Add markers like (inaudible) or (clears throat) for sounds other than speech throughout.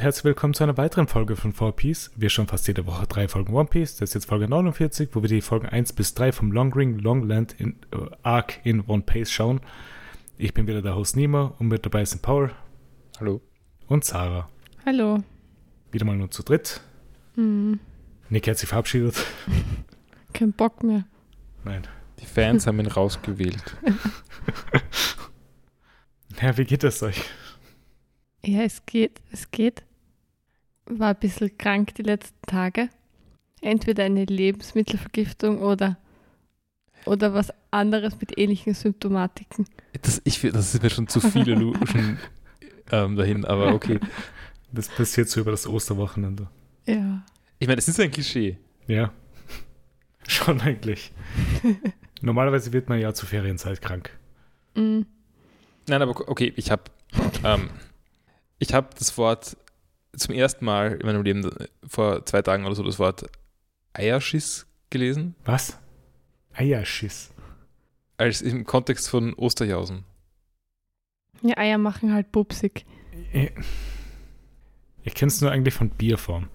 Und herzlich willkommen zu einer weiteren Folge von 4Piece. Wir schauen fast jede Woche drei Folgen One Piece. Das ist jetzt Folge 49, wo wir die Folgen 1 bis 3 vom Long Ring Long Land in, äh, Arc in One Piece schauen. Ich bin wieder der Host Nima und mit dabei sind Paul. Hallo. Und Sarah. Hallo. Wieder mal nur zu dritt. Hm. Nick hat sich verabschiedet. (laughs) Kein Bock mehr. Nein. Die Fans haben ihn rausgewählt. (laughs) Ja, wie geht es euch? Ja, es geht, es geht. War ein bisschen krank die letzten Tage. Entweder eine Lebensmittelvergiftung oder, oder was anderes mit ähnlichen Symptomatiken. Das, ich, das ist mir schon zu viele Luschen (laughs) ähm, dahin, aber okay. Das passiert so über das Osterwochenende. Ja. Ich meine, es ist ein Klischee. Ja. (laughs) Schon eigentlich. Normalerweise wird man ja zur Ferienzeit krank. Mm. Nein, aber okay, ich habe ähm, ich habe das Wort zum ersten Mal in meinem Leben äh, vor zwei Tagen oder so das Wort Eierschiss gelesen, Was? Eierschiss. als im Kontext von Osterjausen. Ja, Eier machen halt pupsig. Ich, ich kenne es nur eigentlich von Bierform.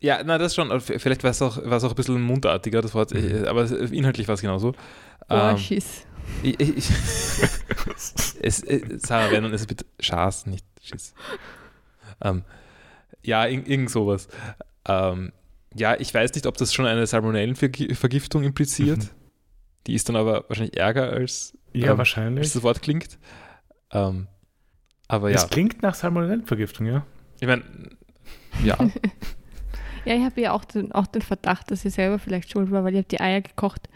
Ja, na das schon. Vielleicht war es auch, war's auch ein bisschen mundartiger, das Wort, Mhm. äh, aber inhaltlich war es genauso. Ähm, Ohrschiss. ich, ich, ich, (laughs) es, äh, Sarah, wenn, dann ist es bitte Schaß, nicht Schiss. Ähm, ja, ir- irgend sowas. Ähm, ja, ich weiß nicht, ob das schon eine Salmonellenvergiftung impliziert. Mhm. Die ist dann aber wahrscheinlich ärger, als, Ja, Ähm, wahrscheinlich. als das Wort klingt. Ähm, aber ja, Es klingt nach Salmonellenvergiftung, ja. ich meine, ja, (laughs) Ja, ich habe ja auch den, auch den Verdacht, dass ich selber vielleicht schuld war, weil ich habe die Eier gekocht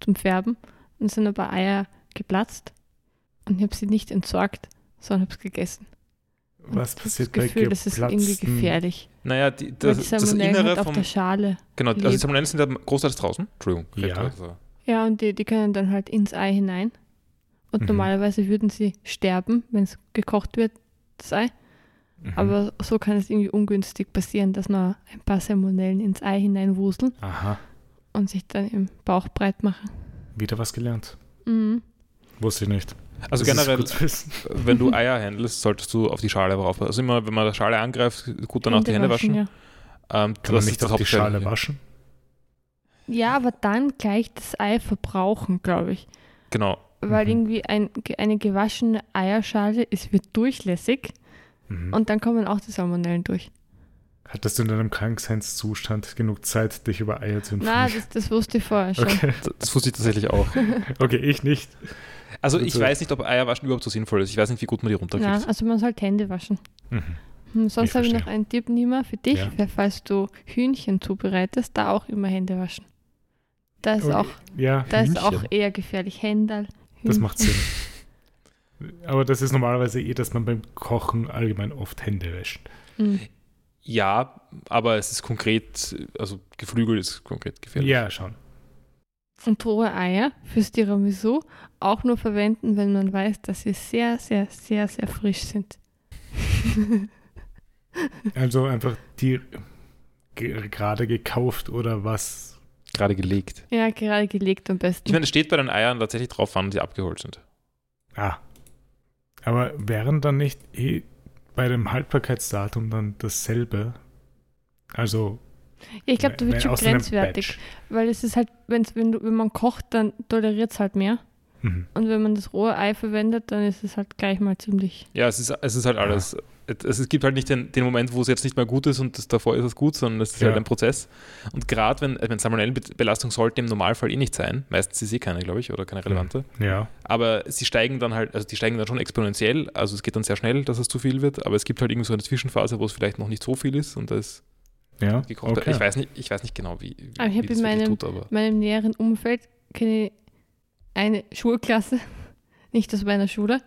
zum Färben und es sind ein paar Eier geplatzt und ich habe sie nicht entsorgt, sondern habe es gegessen. Was passiert das bei Gefühl, das ist irgendwie gefährlich. naja, die, das, die das Salmonellen Innere halt auf vom, der Schale. genau, also die. Salmonellen sind ja großteils draußen. Entschuldigung. Ja. Also, Ja, und die, die können dann halt ins Ei hinein. Und Mhm. normalerweise würden sie sterben, wenn es gekocht wird, das Ei. Mhm. Aber so kann es irgendwie ungünstig passieren, dass noch ein paar Salmonellen ins Ei hineinwuseln Aha, und sich dann im Bauch breit machen. wieder was gelernt. Mhm. Wusste ich nicht. Also Das generell, wissen. wenn du Eier handelst, solltest du auf die Schale aber aufpassen. Also immer, wenn man die Schale angreift, gut danach die Hände waschen. Ja. Ähm, Kann das man nicht das auch die Schale waschen? ja, aber dann gleich das Ei verbrauchen, glaube ich. Genau. Weil Mhm. irgendwie ein, eine gewaschene Eierschale ist, wird durchlässig Mhm. und dann kommen auch die Salmonellen durch. Hattest du in deinem Krankseinszustand genug Zeit, dich über Eier zu informieren? das, das wusste ich vorher schon. Okay. Das, das wusste ich tatsächlich auch. (laughs) okay, ich nicht. Also ich weiß nicht, ob Eierwaschen überhaupt so sinnvoll ist. Ich weiß nicht, wie gut man die Ja, runterkriegt. also man sollte Hände waschen. Mhm. Hm, sonst Ich habe ich noch einen Tipp, Nima, für dich, Ja. weil falls du Hühnchen zubereitest, da auch immer Hände waschen. Da ist, Okay, auch, Ja, da ist auch eher gefährlich. Händal. das macht Sinn. Aber das ist normalerweise eh, dass man beim Kochen allgemein oft Hände wäscht. Hm. Ja, aber es ist konkret, also Geflügel ist konkret gefährlich. Ja, schon. Und rohe Eier fürs Tiramisu auch nur verwenden, wenn man weiß, dass sie sehr, sehr, sehr, sehr frisch sind. (laughs) Also einfach die ge gerade gekauft oder was. Gerade gelegt. ja, gerade gelegt am besten. Ich meine, es steht bei den Eiern tatsächlich drauf, wann sie abgeholt sind. Ah. Aber wären dann nicht eh bei dem Haltbarkeitsdatum dann dasselbe? Also, ja, ich glaube, da wird schon grenzwertig, weil es ist halt, wenn's, wenn, du, wenn man kocht, dann toleriert es halt mehr. Mhm. Und wenn man das rohe Ei verwendet, dann ist es halt gleich mal ziemlich. Ja, es ist, es ist halt alles. Es, es gibt halt nicht den, den Moment, wo es jetzt nicht mehr gut ist und das, davor ist es gut, sondern es ist Ja. halt ein Prozess. Und gerade wenn, wenn Salmonellenbelastung sollte im Normalfall eh nicht sein, meistens ist eh keine, glaube ich, oder keine relevante. Ja. Aber sie steigen dann halt, also die steigen dann schon exponentiell, also es geht dann sehr schnell, dass es zu viel wird, aber es gibt halt irgendwie so eine Zwischenphase, wo es vielleicht noch nicht so viel ist und da ist Ja. gekocht. Okay. Ich, weiß nicht, ich weiß nicht genau, wie, wie, Aber ich wie hab das in meinem- tut, aber In meinem näheren Umfeld kenne ich eine Schulklasse, (laughs) nicht aus meiner Schule,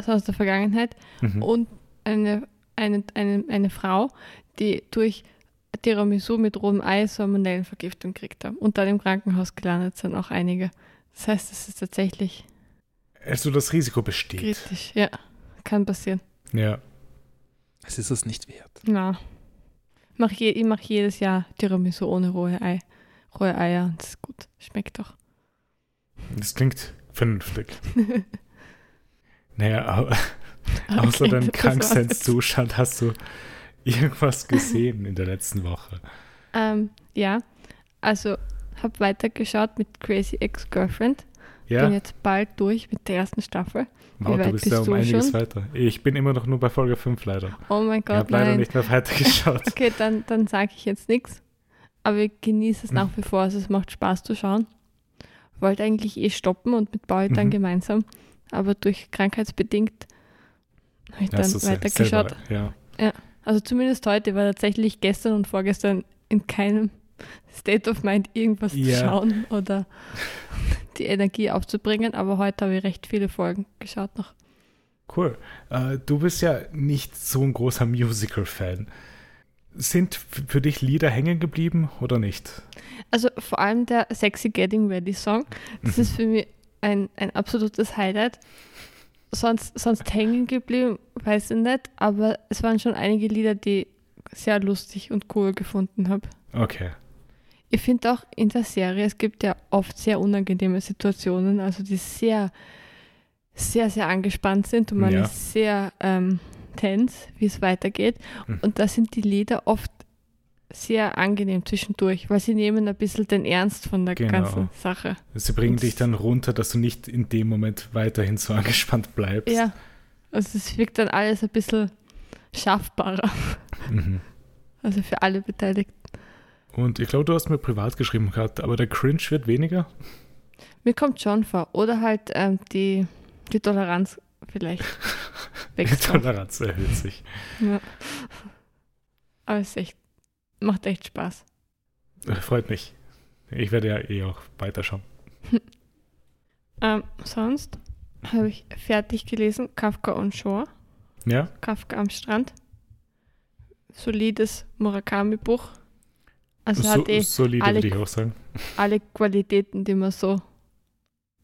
sondern aus der Vergangenheit, Mhm. und eine, eine, eine, eine Frau, die durch Tiramisu mit rohem Ei Salmonellenvergiftung gekriegt haben und dann im Krankenhaus gelandet sind auch einige. Das heißt, es ist tatsächlich Also das Risiko besteht. kritisch. Ja, kann passieren. Ja. es ist es nicht wert. Na, mach je, ich mache jedes Jahr Tiramisu ohne rohe Ei. Rohe Eier das ist gut. Schmeckt doch. Das klingt vernünftig. (laughs) Naja, aber (laughs) Außer Okay, deinem das war's Kranksein-Zustand hast du irgendwas gesehen in der letzten Woche. Ähm, ja, also habe weitergeschaut mit Crazy Ex-Girlfriend. Bin Ja? jetzt bald durch mit der ersten Staffel. Wow, du bist bist ja um einiges schon? weiter. Ich bin immer noch nur bei Folge 5 leider. Oh mein Ich Gott, habe leider nicht mehr weitergeschaut. (laughs) Okay, dann, dann sage ich jetzt nichts. Aber ich genieße es nach wie vor. Also es macht Spaß zu schauen. Wollte eigentlich eh stoppen und mit Paul dann Mhm. gemeinsam. Aber durch krankheitsbedingt habe ich Ja, dann weitergeschaut. selber, Ja. Also zumindest heute war tatsächlich gestern und vorgestern in keinem State of Mind irgendwas zu Ja. schauen oder (laughs) die Energie aufzubringen. Aber heute habe ich recht viele Folgen geschaut noch. Cool. Äh, du bist ja nicht so ein großer Musical-Fan. Sind für dich Lieder hängen geblieben oder nicht? Also vor allem der Sexy Getting Ready Song. Das Mhm. ist (laughs) für mich ein, ein absolutes Highlight. Sonst, sonst hängen geblieben, weiß ich nicht, aber es waren schon einige Lieder, die ich sehr lustig und cool gefunden habe. Okay. Ich finde auch in der Serie, es gibt ja oft sehr unangenehme Situationen, also die sehr, sehr, sehr angespannt sind und man Ja. ist sehr ähm, tens, wie es weitergeht. Mhm. Und da sind die Lieder oft sehr angenehm zwischendurch, weil sie nehmen ein bisschen den Ernst von der Genau. ganzen Sache. Sie bringen Und- dich dann runter, dass du nicht in dem Moment weiterhin so (laughs) angespannt bleibst. Ja, also es wirkt dann alles ein bisschen schaffbarer, Mhm. also für alle Beteiligten. Und ich glaube, du hast mir privat geschrieben gehabt, aber der Cringe wird weniger. Mir kommt schon vor. Oder halt ähm, die, die Toleranz vielleicht (laughs) Die wächst. noch. Toleranz erhöht sich. Ja. Aber es echt, macht echt Spaß. Äh, Freut mich. Ich werde ja eh auch weiterschauen. (laughs) Ähm, sonst habe ich fertig gelesen Kafka on Shore, Ja? Kafka am Strand. Solides Murakami-Buch. Also so, hat eh solide alle- würde ich auch sagen. alle Qualitäten, die man so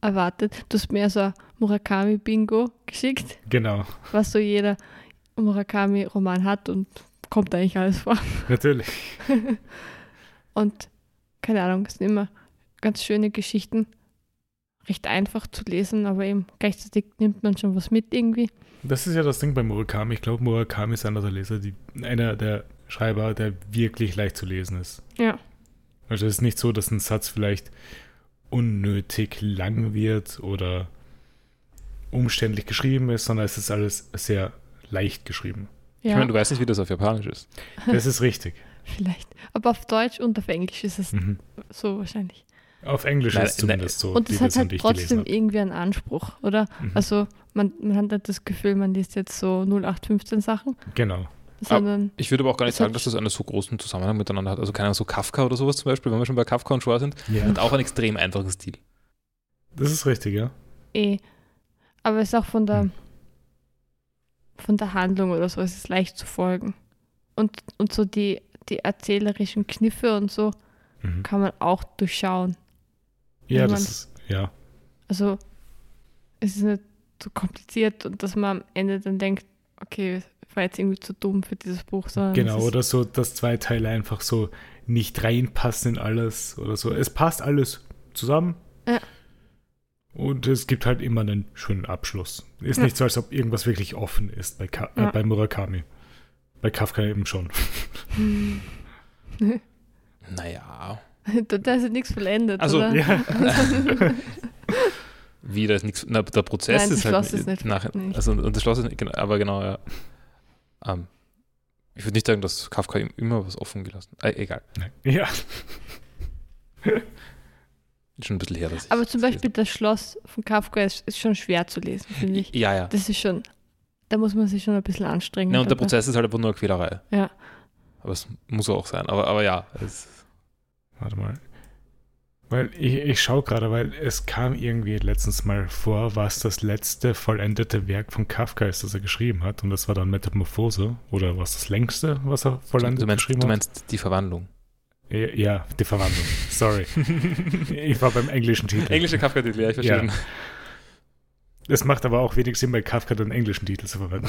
erwartet. Du hast mir so ein Murakami-Bingo geschickt, Genau, was so jeder Murakami-Roman hat und kommt eigentlich alles vor. natürlich. (laughs) Und keine Ahnung, es sind immer ganz schöne Geschichten. Recht einfach zu lesen, aber eben gleichzeitig nimmt man schon was mit irgendwie. Das ist ja das Ding bei Murakami. Ich glaube, Murakami ist einer der Leser, die, einer der Schreiber, der wirklich leicht zu lesen ist. Ja. Also es ist nicht so, dass ein Satz vielleicht unnötig lang wird oder umständlich geschrieben ist, sondern es ist alles sehr leicht geschrieben. Ich Ja, meine, du weißt nicht, wie das auf Japanisch ist. (laughs) Das ist richtig. vielleicht. Aber auf Deutsch und auf Englisch ist es Mhm. so wahrscheinlich. Auf Englisch Nein, ist es zumindest so, und es hat halt ich trotzdem irgendwie einen Anspruch, oder? Mhm. Also man, man hat nicht das Gefühl, man liest jetzt so 0815 Sachen, Genau. Sondern Ich würde aber auch gar nicht hat- sagen, dass das einen so großen Zusammenhang miteinander hat. Also keine Ahnung, so Kafka oder sowas zum Beispiel, wenn wir schon bei Kafka und Shore sind, Ja, hat auch einen extrem einfachen Stil. das ist richtig, ja. eh. Aber es ist auch von der, Hm. von der Handlung oder so, es ist leicht zu folgen. Und, und so die, die erzählerischen Kniffe und so Mhm. kann man auch durchschauen. Ja, Wenn das man- ist, ja. Also es ist nicht so kompliziert und dass man am Ende dann denkt, okay, war jetzt irgendwie zu dumm für dieses Buch, Genau, oder so, dass zwei Teile einfach so nicht reinpassen in alles oder so. Es passt alles zusammen. Ja. Und es gibt halt immer einen schönen Abschluss. Ist Ja. nicht so, als ob irgendwas wirklich offen ist bei, Ka Ja. äh, bei Murakami. Bei Kafka eben schon. (laughs) Naja. (laughs) da, da ist nichts vollendet, Also, oder? Ja. (laughs) Wie, da ist nichts. Na, der Prozess Nein, das ist halt. Schloss ist nicht- Nach, nicht. also, und das Schloss ist nicht, genau, aber genau, ja. Ähm, ich würde nicht sagen, dass Kafka ihm immer was offen gelassen hat. Äh, egal. ja. (laughs) Ist schon ein bisschen her, dass ich Aber zum Beispiel das Schloss von Kafka ist, ist schon schwer zu lesen, finde ich. Ja, ja. Das ist schon, da muss man sich schon ein bisschen anstrengen. ja und der dabei. Prozess ist halt einfach nur eine Quälerei. Ja. Aber es muss auch sein. Aber, aber ja, es, Warte mal. Weil ich, ich schaue gerade, weil es kam irgendwie letztens mal vor, was das letzte vollendete Werk von Kafka ist, das er geschrieben hat. Und das war dann Metamorphose. Oder was das längste, was er vollendet du, meinst, geschrieben du hat. meinst die Verwandlung. Ja, ja, die Verwandlung. Sorry. (laughs) ich war beim englischen Titel. Englische Kafka-Titel, ja, ich verstehe. Ja. Es macht aber auch wenig Sinn, bei Kafka den englischen Titel zu verwenden.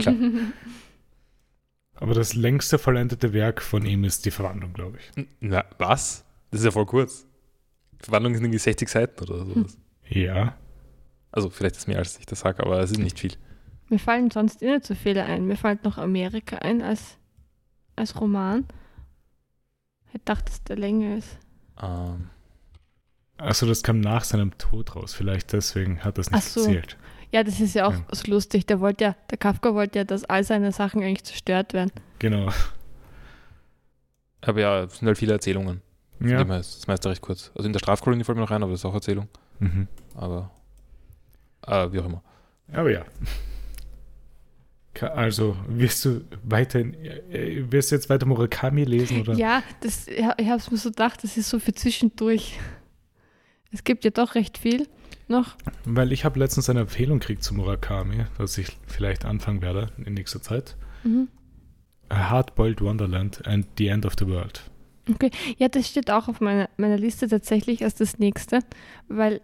Klar. (laughs) Aber das längste vollendete Werk von ihm ist die Verwandlung, glaube ich. Na, was? Das ist ja voll kurz. Verwandlung sind irgendwie 60 Seiten oder sowas. Ja. Also vielleicht ist mehr, als ich das sage, aber es ist nicht viel. Mir fallen sonst eh nicht so viele ein. Mir fällt noch Amerika ein als, als Roman. Ich dachte, dass der länger ist. Ähm, Also das kam nach seinem Tod raus. Vielleicht deswegen hat das nicht Ach so. gezählt. Ja, das ist ja auch Ja. so lustig. Der wollte ja, der Kafka wollte ja, dass all seine Sachen eigentlich zerstört werden. Genau. aber ja, es sind halt viele Erzählungen. Ja. ist das meiste recht kurz. Also in der Strafkolonie fällt mir noch rein, aber das ist auch Erzählung. Mhm. Aber äh, wie auch immer. Aber ja. Also, wirst du weiterhin, äh, wirst du jetzt weiter Murakami lesen oder? Ja, das, ich habe es mir so gedacht, das ist so für zwischendurch. Es gibt ja doch recht viel noch. Weil ich habe letztens eine Empfehlung gekriegt zu Murakami, dass ich vielleicht anfangen werde in nächster Zeit. Mhm. A Hardboiled Wonderland and the End of the World. Ja, das steht auch auf meiner, meiner Liste tatsächlich als das nächste, weil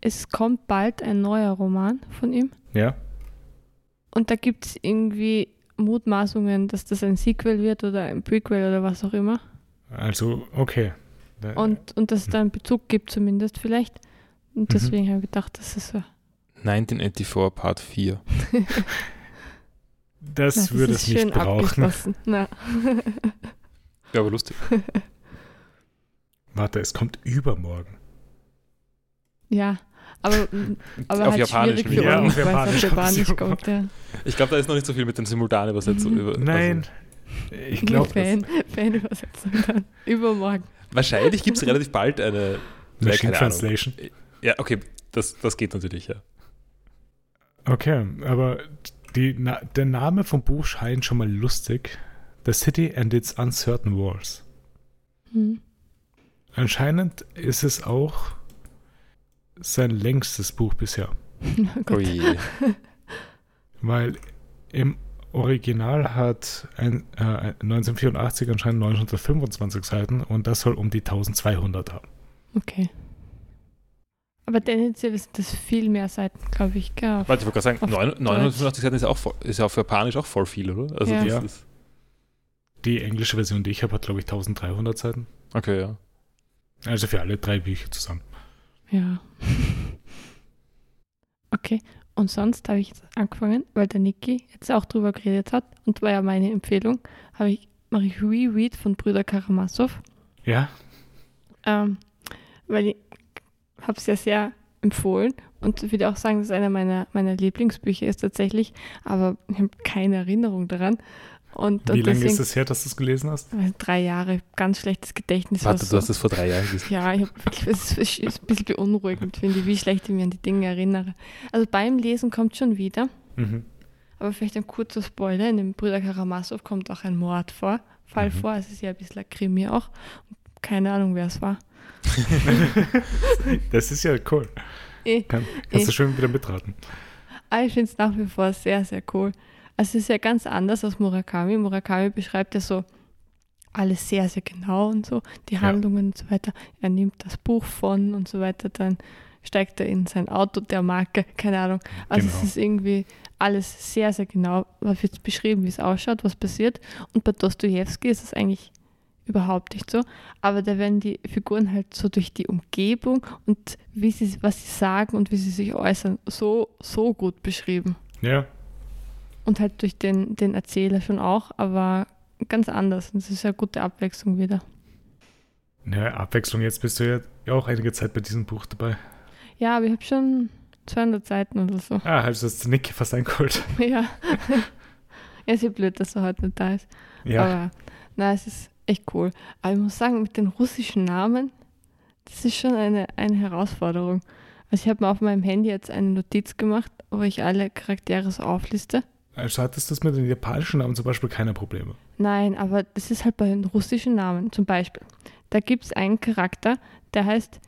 es kommt bald ein neuer Roman von ihm. Ja? Und da gibt es irgendwie Mutmaßungen, dass das ein Sequel wird oder ein Prequel oder was auch immer. Also, okay. Da- Und, und dass es da einen Bezug gibt zumindest vielleicht. Und Mhm. deswegen habe ich gedacht, das ist so. 1984 Part 4. das (laughs) Na, würde ist es nicht brauchen. Na. (laughs) Ja, aber lustig. (laughs) Warte, es kommt übermorgen. ja, aber, aber Auf halt Japanisch, schwierig für ja, uns, auf Japanisch auf Japanisch kommt. Ja. Ich glaube, da ist noch nicht so viel mit den Simultanübersetzungen. Mhm. über- Nein, ich glaube (laughs) Fan, Fanübersetzung dann. Übermorgen. Also, wahrscheinlich gibt es relativ bald eine. Machine keine Ahnung. Translation. Ja, okay, das, das geht natürlich, ja. Okay, aber die, na, der Name vom Buch scheint schon mal lustig. The City and its Uncertain Walls. Hm. Anscheinend ist es auch sein längstes Buch bisher. (laughs) Oh. (laughs) Weil im Original hat ein, äh, 1984 anscheinend 925 Seiten und das soll um die 1200 haben. Okay. Aber tendenziell sind das viel mehr Seiten, glaube ich. Warte, ich wollte gerade sagen, Auf 9 985 Seiten ist ja, auch voll, ist ja auf Japanisch auch voll viel, oder? Also Ja. das Ja. Die englische Version, die ich habe, hat glaube ich 1300 Seiten. Okay, ja. Also für alle drei Bücher zusammen. Ja. (laughs) Okay. Und sonst habe ich jetzt angefangen, weil der Niki jetzt auch drüber geredet hat und war ja meine Empfehlung, habe ich, mache ich Reread von Brüder Karamasow. Ja, Ähm, weil ich habe es ja sehr empfohlen und würde auch sagen, dass es einer meiner, meiner Lieblingsbücher ist tatsächlich, aber ich habe keine Erinnerung daran. Und, wie und lange deswegen, ist es her, dass du es gelesen hast? Drei Jahre, ganz schlechtes Gedächtnis. Warte, du hast es vor drei Jahren gelesen. ja, ich hab wirklich, es ist, ein bisschen beunruhigend, finde ich, wie schlecht ich mich an die Dinge erinnere. Also beim Lesen kommt schon wieder, Mhm. aber vielleicht ein kurzer Spoiler. In dem Brüder Karamasow kommt auch ein Mord vor, Fall Mhm. vor. Es ist ja ein bisschen ein Krimi auch. Keine Ahnung, wer es war. (laughs) das ist ja cool. Eh. Kann, kannst du Eh. schön wieder mitraten. Aber ich finde es nach wie vor sehr, sehr cool. Also es ist ja ganz anders als Murakami. Murakami beschreibt ja so alles sehr, sehr genau und so, die Ja. Handlungen und so weiter. Er nimmt das Buch von und so weiter, dann steigt er in sein Auto der Marke, keine Ahnung. Also Genau. es ist irgendwie alles sehr, sehr genau, was wird beschrieben, wie es ausschaut, was passiert. Und bei Dostoevsky ist es eigentlich überhaupt nicht so. Aber da werden die Figuren halt so durch die Umgebung und wie sie, was sie sagen und wie sie sich äußern, so, so gut beschrieben. Ja, Und halt durch den, den Erzähler schon auch, aber ganz anders. Und es ist eine gute Abwechslung wieder. ja, Abwechslung. Jetzt bist du ja auch einige Zeit bei diesem Buch dabei. Ja, aber ich habe schon 200 Seiten oder so. Ah, also hast du Nick fast eingeholt. (laughs) ja. ja, ist ja blöd, dass er heute nicht da ist. Ja, Aber na, es ist echt cool. Aber ich muss sagen, mit den russischen Namen, das ist schon eine, eine Herausforderung. Also ich habe mir auf meinem Handy jetzt eine Notiz gemacht, wo ich alle Charaktere so aufliste. Also hattest du das mit den japanischen Namen zum Beispiel keine Probleme. Nein, aber das ist halt bei den russischen Namen. Zum Beispiel, da gibt es einen Charakter, der heißt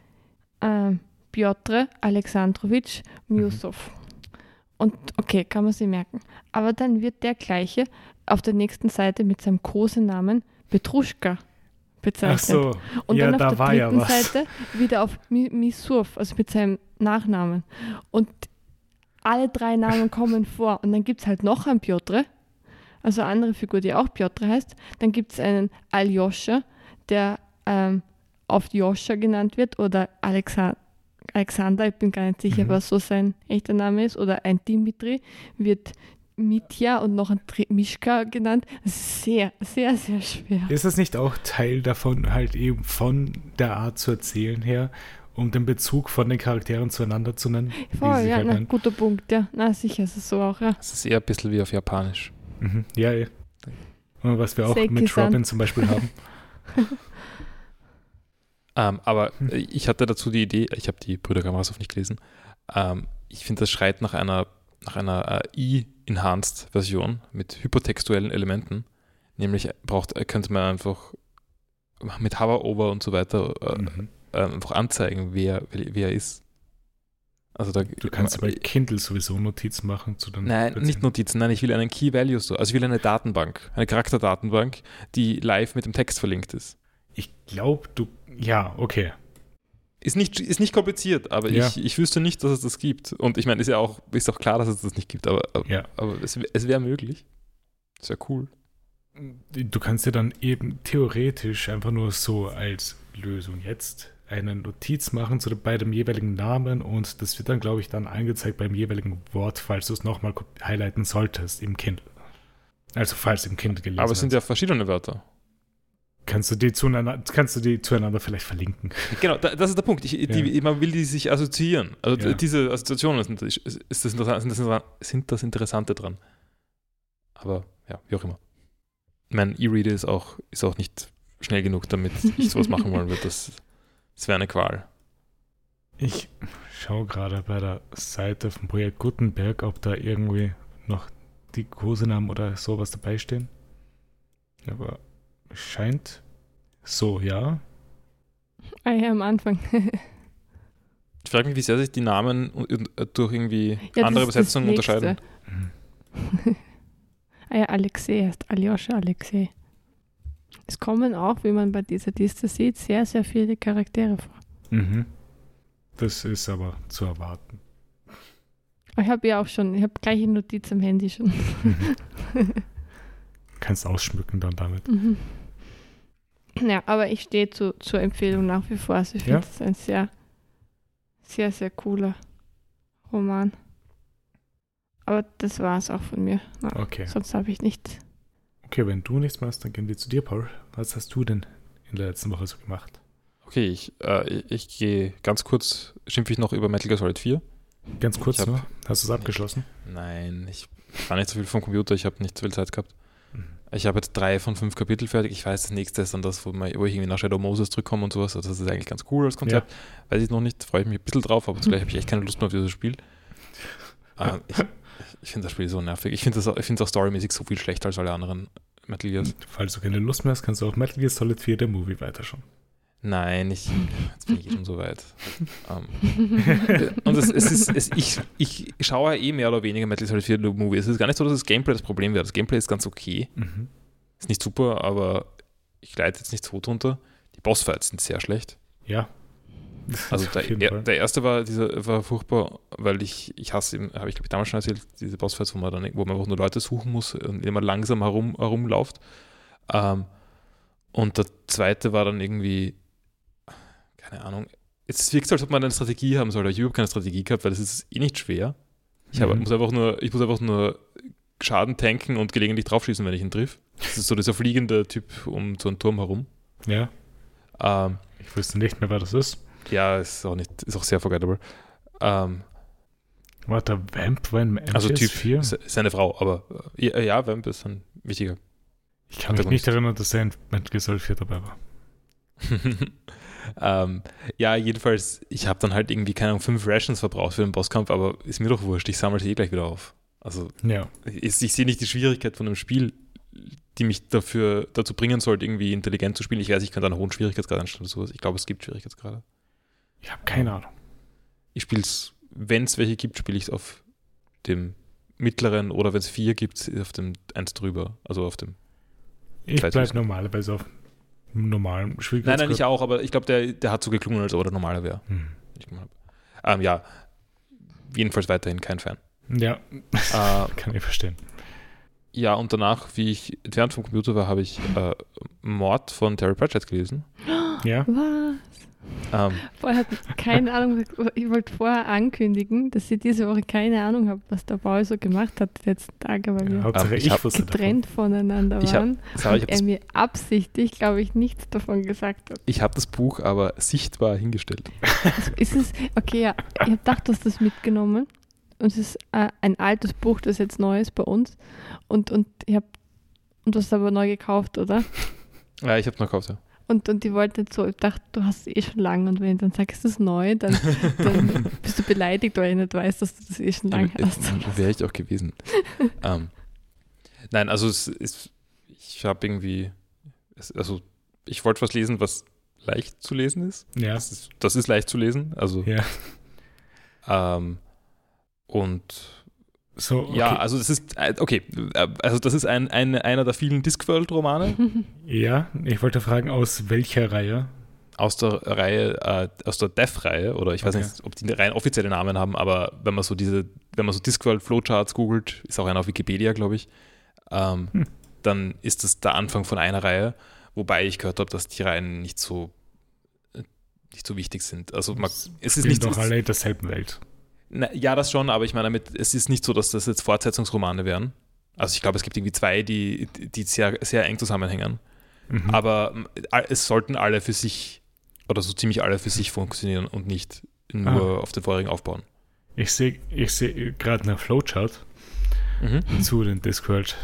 ähm, Piotr Alexandrowitsch Miusov. Und okay, kann man sich merken. Aber dann wird der gleiche auf der nächsten Seite mit seinem Kosenamen Petruschka bezeichnet. Ach so, Und ja, dann da auf der war ja dritten was. Seite wieder auf Mi- Misurf, also mit seinem Nachnamen. Und alle drei Namen kommen vor. Und dann gibt es halt noch einen Piotr, also eine andere Figur, die auch Piotr heißt. Dann gibt es einen Aljoscha, der ähm, oft Joscha genannt wird, oder Alexa Alexander, ich bin gar nicht sicher, Mhm. was so sein echter Name ist, oder ein Dimitri wird Mitya und noch ein Mischka genannt. Sehr, sehr, sehr schwer. Ist das nicht auch Teil davon, halt eben von der Art zu erzählen her, um den Bezug von den Charakteren zueinander zu nennen? Voll, ja, halt na, guter Punkt, ja. Na, sicher ist es so auch, ja. Es ist eher ein bisschen wie auf Japanisch. Mhm. Ja, ja. Und was wir auch mit Robin zum Beispiel haben. (laughs) ähm, aber hm. ich hatte dazu die Idee, ich habe die Brüder Kamarasov nicht gelesen, ähm, ich finde, das schreit nach einer, nach einer äh, E-Enhanced-Version mit hypertextuellen Elementen. Nämlich braucht, könnte man einfach mit Hover-Over und so weiter äh, mhm. Äh, einfach anzeigen, wer, wer er ist. Also da, du kannst bei Kindle sowieso Notizen machen zu den Nein, Plätzen. nicht Notizen, nein, ich will einen Key Value so. Also ich will eine Datenbank, eine Charakterdatenbank, die live mit dem Text verlinkt ist. Ich glaube, du. Ja, okay. Ist nicht, ist nicht kompliziert, aber ja. ich, ich wüsste nicht, dass es das gibt. Und ich meine, ist ja auch, ist auch klar, dass es das nicht gibt, aber, ja. aber es, es wäre möglich. Das wäre cool. Du kannst ja dann eben theoretisch einfach nur so als Lösung jetzt eine Notiz machen zu, bei dem jeweiligen Namen und das wird dann, glaube ich, dann angezeigt beim jeweiligen Wort, falls du es nochmal highlighten solltest im Kind. Also falls im Kind gelesen Aber es sind ja verschiedene Wörter. Kannst du die zueinander, kannst du die zueinander vielleicht verlinken? Genau, das ist der Punkt. Ich, die, man will die sich assoziieren. Also ja. diese Assoziationen sind, ist das, das, sind das Interessante dran. Aber ja, wie auch immer. Mein E-Reader ist auch, ist auch nicht schnell genug, damit ich sowas machen wollen würde. Das, (laughs) das wäre eine Qual. Ich schaue gerade bei der Seite vom Projekt Gutenberg, ob da irgendwie noch die Kosenamen oder sowas dabei stehen. Aber scheint so, ja. Ah ja, am Anfang. (laughs) ich frage mich, wie sehr sich die Namen durch irgendwie ja, andere Übersetzungen unterscheiden. (laughs) ah ja, Alexei heißt Aljoscha Alexei. Es kommen auch, wie man bei dieser Liste sieht, sehr, sehr viele Charaktere vor. Mhm. Das ist aber zu erwarten. Ich habe ja auch schon, ich habe gleiche Notiz am Handy schon. Mhm. (laughs) Kannst ausschmücken dann damit. Mhm. Ja, aber ich stehe zu, zur Empfehlung nach wie vor. Also ich finde es ja? ein sehr, sehr, sehr cooler Roman. Aber das war es auch von mir. Na, okay. Sonst habe ich nichts. Okay, wenn du nichts machst, dann gehen wir zu dir, Paul. Was hast du denn in der letzten Woche so gemacht? Okay, ich, äh, ich gehe ganz kurz, schimpfe ich noch über Metal Gear Solid 4. Ganz kurz hab, nur? Hast du es abgeschlossen? Nein, ich war nicht so viel vom Computer, ich habe nicht so viel Zeit gehabt. Mhm. Ich habe jetzt drei von fünf Kapitel fertig. Ich weiß, das nächste ist dann das, wo, man, wo ich irgendwie nach Shadow Moses zurückkomme und sowas. Also das ist eigentlich ganz cool als Konzept. Ja. Weiß ich noch nicht, freue ich mich ein bisschen drauf, aber zugleich habe ich echt keine Lust mehr auf dieses Spiel. (laughs) ähm, ich, ich finde das Spiel so nervig. Ich finde es auch storymäßig so viel schlechter als alle anderen Metal Gears. Falls du keine Lust mehr hast, kannst du auch Metal Gear Solid 4 der Movie weiterschauen. Nein, ich, jetzt bin ich eh schon so weit. Um, (laughs) ähm, und es, es ist, es, ich, ich schaue eh mehr oder weniger Metal Gear Solid 4 der Movie. Es ist gar nicht so, dass das Gameplay das Problem wäre. Das Gameplay ist ganz okay. Mhm. Ist nicht super, aber ich leite jetzt nicht so drunter. Die Bossfights sind sehr schlecht. Ja, also der, der, erste war dieser war furchtbar, weil ich, ich hasse habe ich glaube ich damals schon erzählt, diese Bossfights, wo man dann, wo man einfach nur Leute suchen muss und immer langsam herum, herumläuft. Ähm, und der zweite war dann irgendwie, keine Ahnung, es wirkt so, als ob man eine Strategie haben soll. Ich habe keine Strategie gehabt, weil das ist eh nicht schwer. Ich, hab, mhm. muss einfach nur, ich muss einfach nur Schaden tanken und gelegentlich draufschießen, wenn ich ihn triff. Das ist so dieser fliegende Typ um so einen Turm herum. Ja. Ähm, ich wüsste nicht mehr, wer das ist. Ja, ist auch, nicht, ist auch sehr forgettable. Ähm, Warte, Vamp war in MGS Also Typ 4? Ist eine Frau, aber äh, ja, Vamp ist ein wichtiger. Ich kann mich nicht erinnern, dass er in Metal Gear Solid 4 dabei war. (laughs) ähm, ja, jedenfalls, ich habe dann halt irgendwie, keine Ahnung, fünf Rations verbraucht für den Bosskampf, aber ist mir doch wurscht, ich sammle sie eh gleich wieder auf. Also, ja. ich, ich sehe nicht die Schwierigkeit von einem Spiel, die mich dafür dazu bringen sollte, irgendwie intelligent zu spielen. Ich weiß, ich kann da einen hohen Schwierigkeitsgrad einstellen oder sowas. Ich glaube, es gibt Schwierigkeitsgrade. Ich habe keine Ahnung. Ich spiele es, wenn es welche gibt, spiele ich es auf dem mittleren oder wenn es vier gibt, auf dem eins drüber. Also auf dem. Ich bleibe normalerweise auf normalen Schwierigkeitsgrad. Nein, nein, ich auch, aber ich glaube, der, der hat so geklungen, als ob er normaler wäre. Hm. Ähm, ja, jedenfalls weiterhin kein Fan. Ja, äh, (laughs) (laughs) kann ich verstehen. Ja, und danach, wie ich entfernt vom Computer war, habe ich äh, Mord von Terry Pratchett gelesen. (gasps) Ja. Was? Ähm, Vorher hat keine (laughs) Ahnung, ich wollte vorher ankündigen, dass ich diese Woche keine Ahnung habe, was der Paul so gemacht hat die letzten Tage, weil wir Hauptsache Ähm, ich ich hab getrennt voneinander Ich hab- waren. Ich und habe er mir absichtlich, glaube ich, nichts davon gesagt hat. ich hab das Buch aber sichtbar hingestellt. (laughs) Ist es, okay, ja, ich habe gedacht, du hast das mitgenommen. Und es ist äh, ein altes Buch, das jetzt neu ist bei uns. Und, und ich habe, und du hast es aber neu gekauft, oder? Ja, ich habe noch gekauft, ja. Und, und die wollte jetzt so, ich dachte, du hast es eh schon lange und wenn ich dann sage, es ist neu, dann, dann (laughs) bist du beleidigt, weil ich nicht weiß, dass du das eh schon lange hast. Wäre ich auch gewesen. (laughs) ähm, nein, also es ist, ich habe irgendwie, es, also ich wollte was lesen, was leicht zu lesen ist. Ja. Das ist, das ist leicht zu lesen. Also Ja. ähm, und So, okay. ja, also das ist äh, okay, äh, also das ist ein, ein, einer der vielen Discworld-Romane (laughs) ja, ich wollte fragen, aus welcher Reihe? aus der Reihe, äh, aus der Dev-Reihe, oder ich weiß Okay. nicht, ob die rein offizielle Namen haben, aber wenn man so diese, wenn man so Discworld Flowcharts googelt, ist auch einer auf Wikipedia, glaube ich, ähm, Hm. dann ist das der Anfang von einer Reihe, wobei ich gehört habe, dass die Reihen nicht so äh, nicht so wichtig sind. Also man, es ist nicht doch alle in derselben Welt. Na, ja, das schon, aber ich meine damit, es ist nicht so, dass das jetzt Fortsetzungsromane wären. Also ich glaube, es gibt irgendwie zwei, die, die sehr, sehr eng zusammenhängen. Mhm. Aber ähm, es sollten alle für sich, oder so ziemlich alle für sich funktionieren und nicht nur auf den vorherigen aufbauen. Ich sehe ich seh gerade eine Flowchart Mhm. zu den Discworld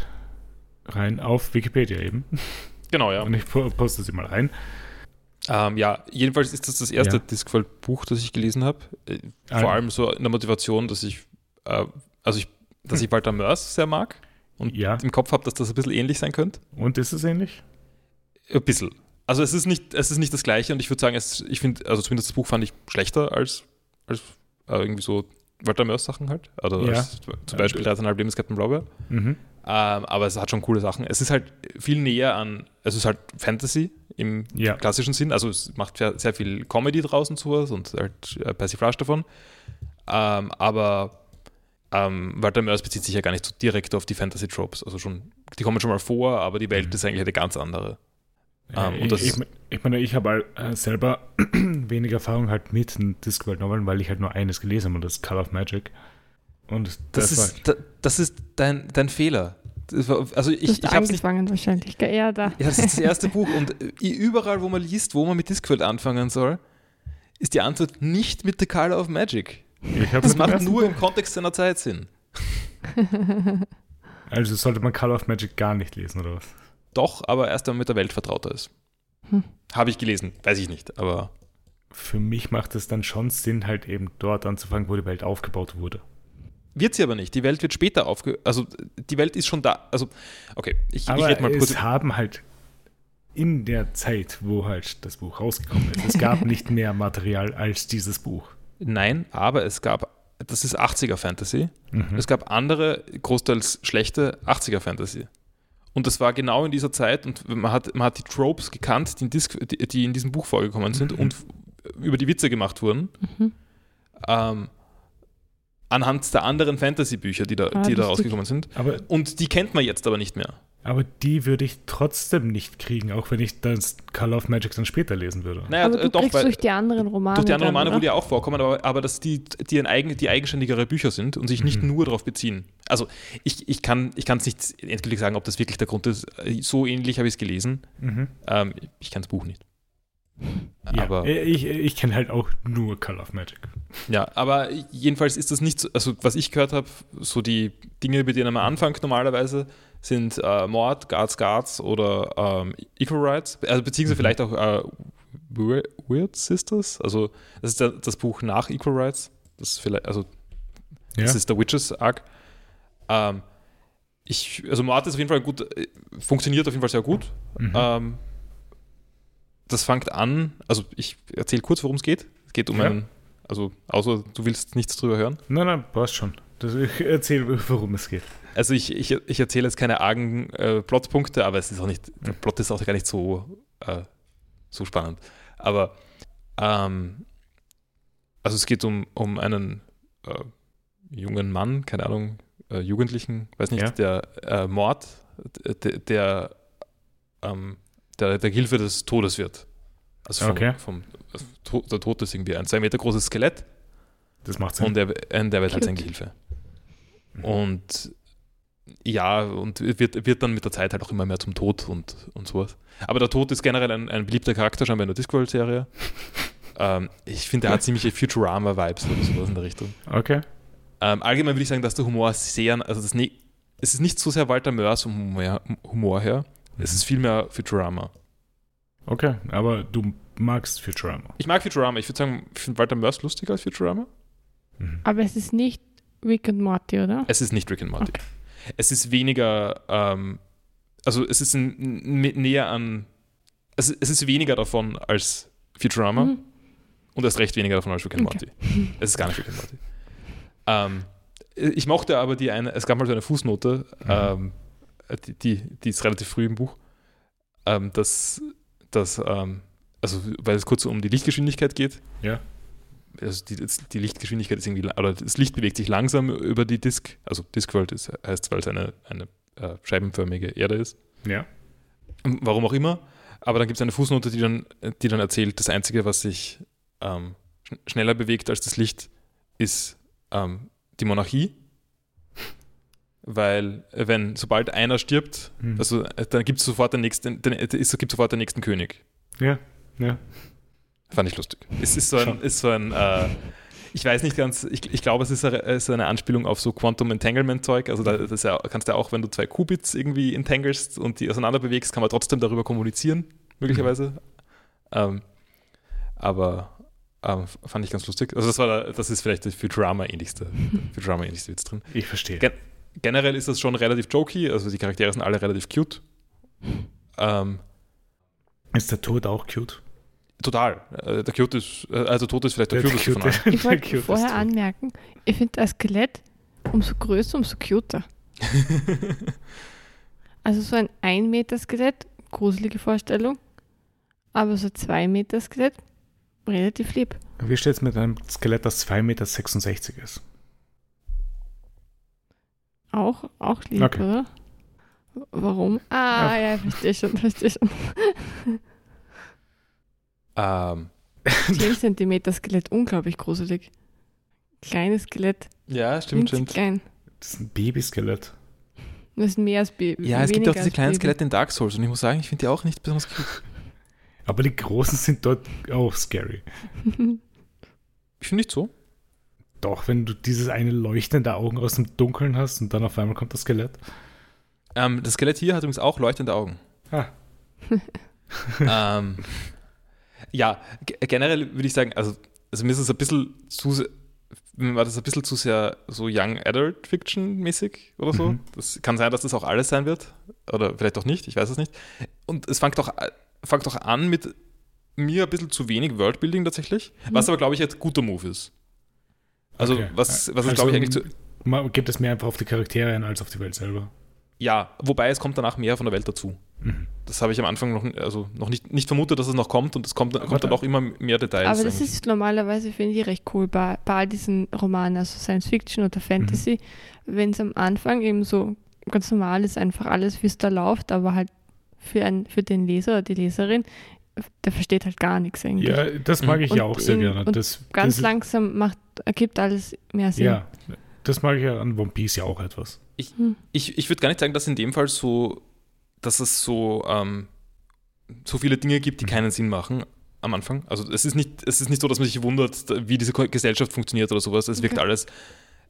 rein auf Wikipedia eben. Genau, ja. Und ich po- poste sie mal rein. Ähm, ja, jedenfalls ist das das erste Ja. Discworld-Buch, das ich gelesen habe. Äh, Ah. Vor allem so in der Motivation, dass ich, äh, also ich, dass ich Walter Mörs sehr mag und Ja. im Kopf habe, dass das ein bisschen ähnlich sein könnte. Und ist es ähnlich? Ein bisschen. Also es ist nicht, es ist nicht das Gleiche und ich würde sagen, es, ich finde, also zumindest das Buch fand ich schlechter als, als äh, irgendwie so Walter Mörs Sachen halt. Also Ja. als, zum Beispiel 13,5 Leben des Captain Blaubeer. Mhm. Ähm, aber es hat schon coole Sachen. Es ist halt viel näher an, es ist halt Fantasy im Ja. klassischen Sinn. Also es macht sehr, viel Comedy draußen zu was und halt äh, Persiflage davon. Ähm, aber ähm, Walter Mörs bezieht sich ja gar nicht so direkt auf die Fantasy-Tropes. Also schon, die kommen schon mal vor, aber die Welt Mhm. ist eigentlich eine ganz andere. Ähm, ich, ich, ich meine, ich habe äh, selber (clears throat) wenig Erfahrung halt mit Discworld-Noveln, weil ich halt nur eines gelesen habe und das ist Call of Magic. Und das, Das, ist, da, das ist dein, dein Fehler. Das war, also Du ich, ich habe es nicht. angefangen wahrscheinlich. Ja, da. Ja, das ist das (laughs) erste Buch und äh, überall, wo man liest, wo man mit Discworld anfangen soll, ist die Antwort nicht mit The Color of Magic. Das macht nur Buch- im Kontext seiner Zeit Sinn. (laughs) Also sollte man Call of Magic gar nicht lesen, oder was? Doch, aber erst wenn man mit der Welt vertrauter ist. Hm. Habe ich gelesen, weiß ich nicht, aber Für mich macht es dann schon Sinn, halt eben dort anzufangen, wo die Welt aufgebaut wurde. Wird sie aber nicht. Die Welt wird später aufge... Also die Welt ist schon da. Also, okay, ich, ich Aber rede mal kurz. es haben halt in der Zeit, wo halt das Buch rausgekommen ist, es gab (laughs) nicht mehr Material als dieses Buch. Nein, aber es gab, das ist 80er Fantasy. Mhm. Es gab andere, großteils schlechte 80er Fantasy. Und das war genau in dieser Zeit und man hat, man hat die Tropes gekannt, die in, Disc, die, die in diesem Buch vorgekommen sind Mhm. und über die Witze gemacht wurden. Mhm. Ähm, anhand der anderen Fantasy-Bücher, die da, Ah, die da rausgekommen sind. Aber, Und die kennt man jetzt aber nicht mehr. aber die würde ich trotzdem nicht kriegen, auch wenn ich das Call of Magic dann später lesen würde. Naja, aber äh, du doch, kriegst weil durch die anderen Romane. durch die anderen Romane, wo oder? die auch vorkommen, aber, aber dass die, die, ein eigen, die eigenständigere Bücher sind und sich nicht Mhm. nur darauf beziehen. Also ich, ich kann es nicht endgültig sagen, ob das wirklich der Grund ist. So ähnlich habe ich es gelesen. Mhm. Ähm, ich kenne das Buch nicht. Ja, Aber, ich, ich kenne halt auch nur Call of Magic. ja, aber jedenfalls ist das nicht so, also was ich gehört habe, so die Dinge, mit denen man anfängt normalerweise, sind äh, Mord, Guards, Guards oder ähm, Equal Rights, also beziehungsweise Mhm. vielleicht auch äh, Weir- Weird Sisters, also das ist der, das Buch nach Equal Rights, das ist vielleicht, also Ja. das ist der Witches Arc. Ähm, ich, also Mord ist auf jeden Fall gut, äh, funktioniert auf jeden Fall sehr gut. Mhm. Ähm, das fängt an, also ich erzähle kurz, worum es geht. Es geht um Ja. einen, also außer du willst nichts drüber hören. nein, nein, passt schon. Das, ich erzähle, worum es geht. Also ich, ich, ich erzähle jetzt keine argen äh, Plotpunkte, aber es ist auch nicht, der Plot ist auch gar nicht so, äh, so spannend. Aber ähm, also es geht um, um einen äh, jungen Mann, keine Ahnung, äh, Jugendlichen, weiß nicht, Ja. der äh, Mord, der, der, ähm, der der Gehilfe des Todes wird. Also vom, Okay. vom also der Tod ist irgendwie ein zwei Meter großes Skelett Das macht Sinn. und der, äh, der wird halt sein. Gehilfe. Mhm. Und ja, und wird, wird dann mit der Zeit halt auch immer mehr zum Tod und, und sowas. Aber der Tod ist generell ein, ein beliebter Charakter scheinbar in der Discworld-Serie. (laughs) ähm, ich finde, er hat ziemliche Futurama-Vibes oder sowas in der Richtung. Okay. Ähm, allgemein würde ich sagen, dass der Humor sehr, also das ne, es ist nicht so sehr Walter Mörs vom Humor, Humor her, es ist vielmehr Futurama. Okay, aber du magst Futurama. Ich mag Futurama, ich würde sagen, ich finde Walter Mörs lustiger als Futurama. Mhm. Aber es ist nicht Rick und Morty, oder? Es ist nicht Rick and Morty. Es ist weniger, ähm, also es ist ein, näher an, es, es ist weniger davon als Futurama Mhm. und erst recht weniger davon als Rick and Okay. Morty. Es ist gar nicht Rick and Morty. Ähm, ich mochte aber die eine, es gab mal so eine Fußnote, ähm, die, die, die ist relativ früh im Buch, ähm, dass, dass ähm, also weil es kurz um die Lichtgeschwindigkeit geht. Ja. Also die, die Lichtgeschwindigkeit ist irgendwie, oder das Licht bewegt sich langsam über die Disk. Also Discworld ist, heißt, weil es eine, eine äh, scheibenförmige Erde ist. Ja. Warum auch immer. Aber dann gibt es eine Fußnote, die dann, die dann erzählt, das Einzige, was sich ähm, schn schneller bewegt als das Licht, ist ähm, die Monarchie. Weil, äh, wenn, sobald einer stirbt, Mhm. also äh, dann gibt es sofort den nächsten, den, äh, es gibt sofort den nächsten König. Ja. Ja. Fand ich lustig. Es ist so ein, ist so ein äh, ich weiß nicht ganz, ich, ich glaube, es ist, eine, es ist eine Anspielung auf so Quantum Entanglement Zeug. Also da ja, kannst du ja auch, wenn du zwei Qubits irgendwie entangelst und die auseinander bewegst, kann man trotzdem darüber kommunizieren, möglicherweise. Ähm, aber ähm, fand ich ganz lustig. Also das war, das ist vielleicht der Futurama-ähnlichste, (laughs) Futurama-ähnlichste Witz drin. Ich verstehe. Gen- Generell ist das schon relativ jokey, also die Charaktere sind alle relativ cute. Ähm, Ist der Tod auch cute? total. Äh, der cute ist, äh, also Tod ist vielleicht der, Der cuteste von allen. Ich wollte (laughs) vorher anmerken, ich finde das Skelett umso größer, umso cuter. (laughs) Also so ein 1 Meter Skelett, gruselige Vorstellung. Aber so 2 Meter Skelett, relativ lieb. Wie steht es mit einem Skelett, das 2,66 Meter ist? Auch, auch lieb, Okay. Warum? Ah, ja, verstehe schon, verstehe schon. ähm, 10 (laughs) Zentimeter Skelett, unglaublich gruselig. Kleines Skelett, ja, stimmt, stimmt. klein. Das ist ein Babyskelett. Das ist mehr als Baby. Ja, es gibt auch diese kleinen. Skelette in Dark Souls und ich muss sagen, ich finde die auch nicht besonders cute. Aber die großen sind dort auch scary. Ich finde nicht so. Doch, wenn du dieses eine leuchtende Augen aus dem Dunkeln hast und dann auf einmal kommt das Skelett. Ähm, das Skelett hier hat übrigens auch leuchtende Augen. Ah, (laughs) ähm, ja, ge- generell würde ich sagen, also, also mir ist es ein bisschen zu, war das ein bisschen zu sehr so Young Adult Fiction mäßig oder so. Mhm. Das kann sein, dass das auch alles sein wird. Oder vielleicht auch nicht, ich weiß es nicht. Und es fängt auch, fängt auch an mit mir ein bisschen zu wenig Worldbuilding tatsächlich, was aber, glaube ich, jetzt guter Move ist. Also, Okay. was, was Also, ist, glaube ich, eigentlich zu. man gibt es mehr einfach auf die Charaktere ein als auf die Welt selber. Ja, wobei es kommt danach mehr von der Welt dazu. Mhm. Das habe ich am Anfang noch, also noch nicht, nicht vermutet, dass es noch kommt und es kommt, kommt dann da- auch immer mehr Details. Aber das eigentlich. ist normalerweise, finde ich, recht cool bei, bei all diesen Romanen, also Science Fiction oder Fantasy, wenn es am Anfang eben so ganz normal ist, einfach alles, wie es da läuft, aber halt für, ein, für den Leser oder die Leserin, der versteht halt gar nichts eigentlich. Ja, das mag Mhm. ich ja Und auch sehr in- gerne. und Das, ganz das, langsam macht, ergibt alles mehr Sinn. Ja, das mag ich ja an One Piece ja auch etwas. Ich, ich würde gar nicht sagen, dass in dem Fall so, dass es so, ähm, so viele Dinge gibt, die Mhm. keinen Sinn machen am Anfang. Also es ist nicht, es ist nicht so, dass man sich wundert, wie diese Gesellschaft funktioniert oder sowas. Es wirkt Okay. alles.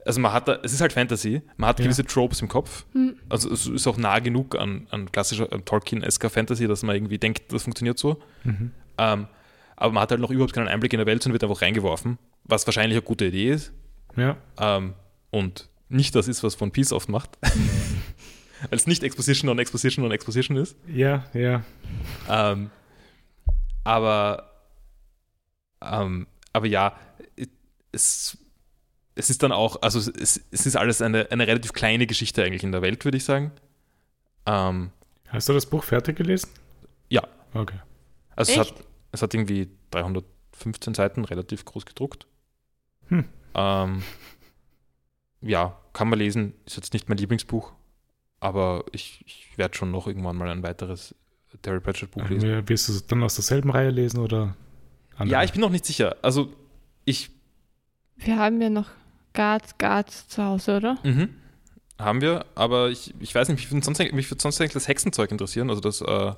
Also man hat da, es ist halt Fantasy, man hat Ja. gewisse Tropes im Kopf. Hm. Also es ist auch nah genug an, an klassischer an Tolkien-esker Fantasy, dass man irgendwie denkt, das funktioniert so. Mhm. Ähm, aber man hat halt noch überhaupt keinen Einblick in der Welt und wird einfach reingeworfen, was wahrscheinlich eine gute Idee ist. Ja, Ähm, und nicht das ist, was One Piece oft macht. (laughs) Weil es nicht Exposition on Exposition on Exposition ist. ja, ja. Ähm, aber, ähm, aber ja, es, es ist dann auch, also es, es ist alles eine, eine relativ kleine Geschichte eigentlich in der Welt, würde ich sagen. Ähm, Hast du das Buch fertig gelesen? Ja. Okay. also es Echt? hat, es hat irgendwie 315 Seiten, relativ groß gedruckt. Hm. Ähm, ja, kann man lesen, ist jetzt nicht mein Lieblingsbuch, aber ich, ich werde schon noch irgendwann mal ein weiteres Terry Pratchett Buch lesen. Ja, Wirst du es dann aus derselben Reihe lesen oder? andere? Ja, ich bin noch nicht sicher. Also ich Wir haben ja noch Guards, Guards zu Hause, oder? Mhm. Haben wir, aber ich, ich weiß nicht, mich würde sonst, mich würde sonst eigentlich das Hexenzeug interessieren, also das, äh, Äh,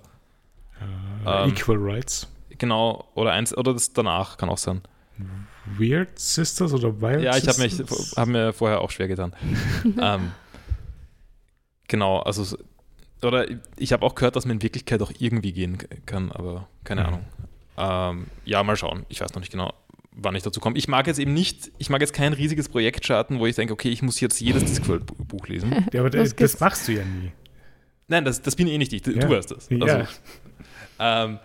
ähm, Equal Rights. genau, oder eins, oder das danach kann auch sein. Weird Sisters oder Wild ja, ich habe mich, Sisters? hab mir vorher auch schwer getan. (laughs) ähm, genau, also, oder ich habe auch gehört, dass man in Wirklichkeit auch irgendwie gehen kann, aber keine Mhm. Ahnung. Ähm, ja, mal schauen. Ich weiß noch nicht genau, wann ich dazu komme. Ich mag jetzt eben nicht, ich mag jetzt kein riesiges Projekt starten, wo ich denke, okay, ich muss jetzt jedes Discworld-Buch lesen. Ja, aber Das das, machst du ja nie. Nein, das, das bin eh nicht ich. Du, Ja. du weißt das. Also, Ja. Ähm,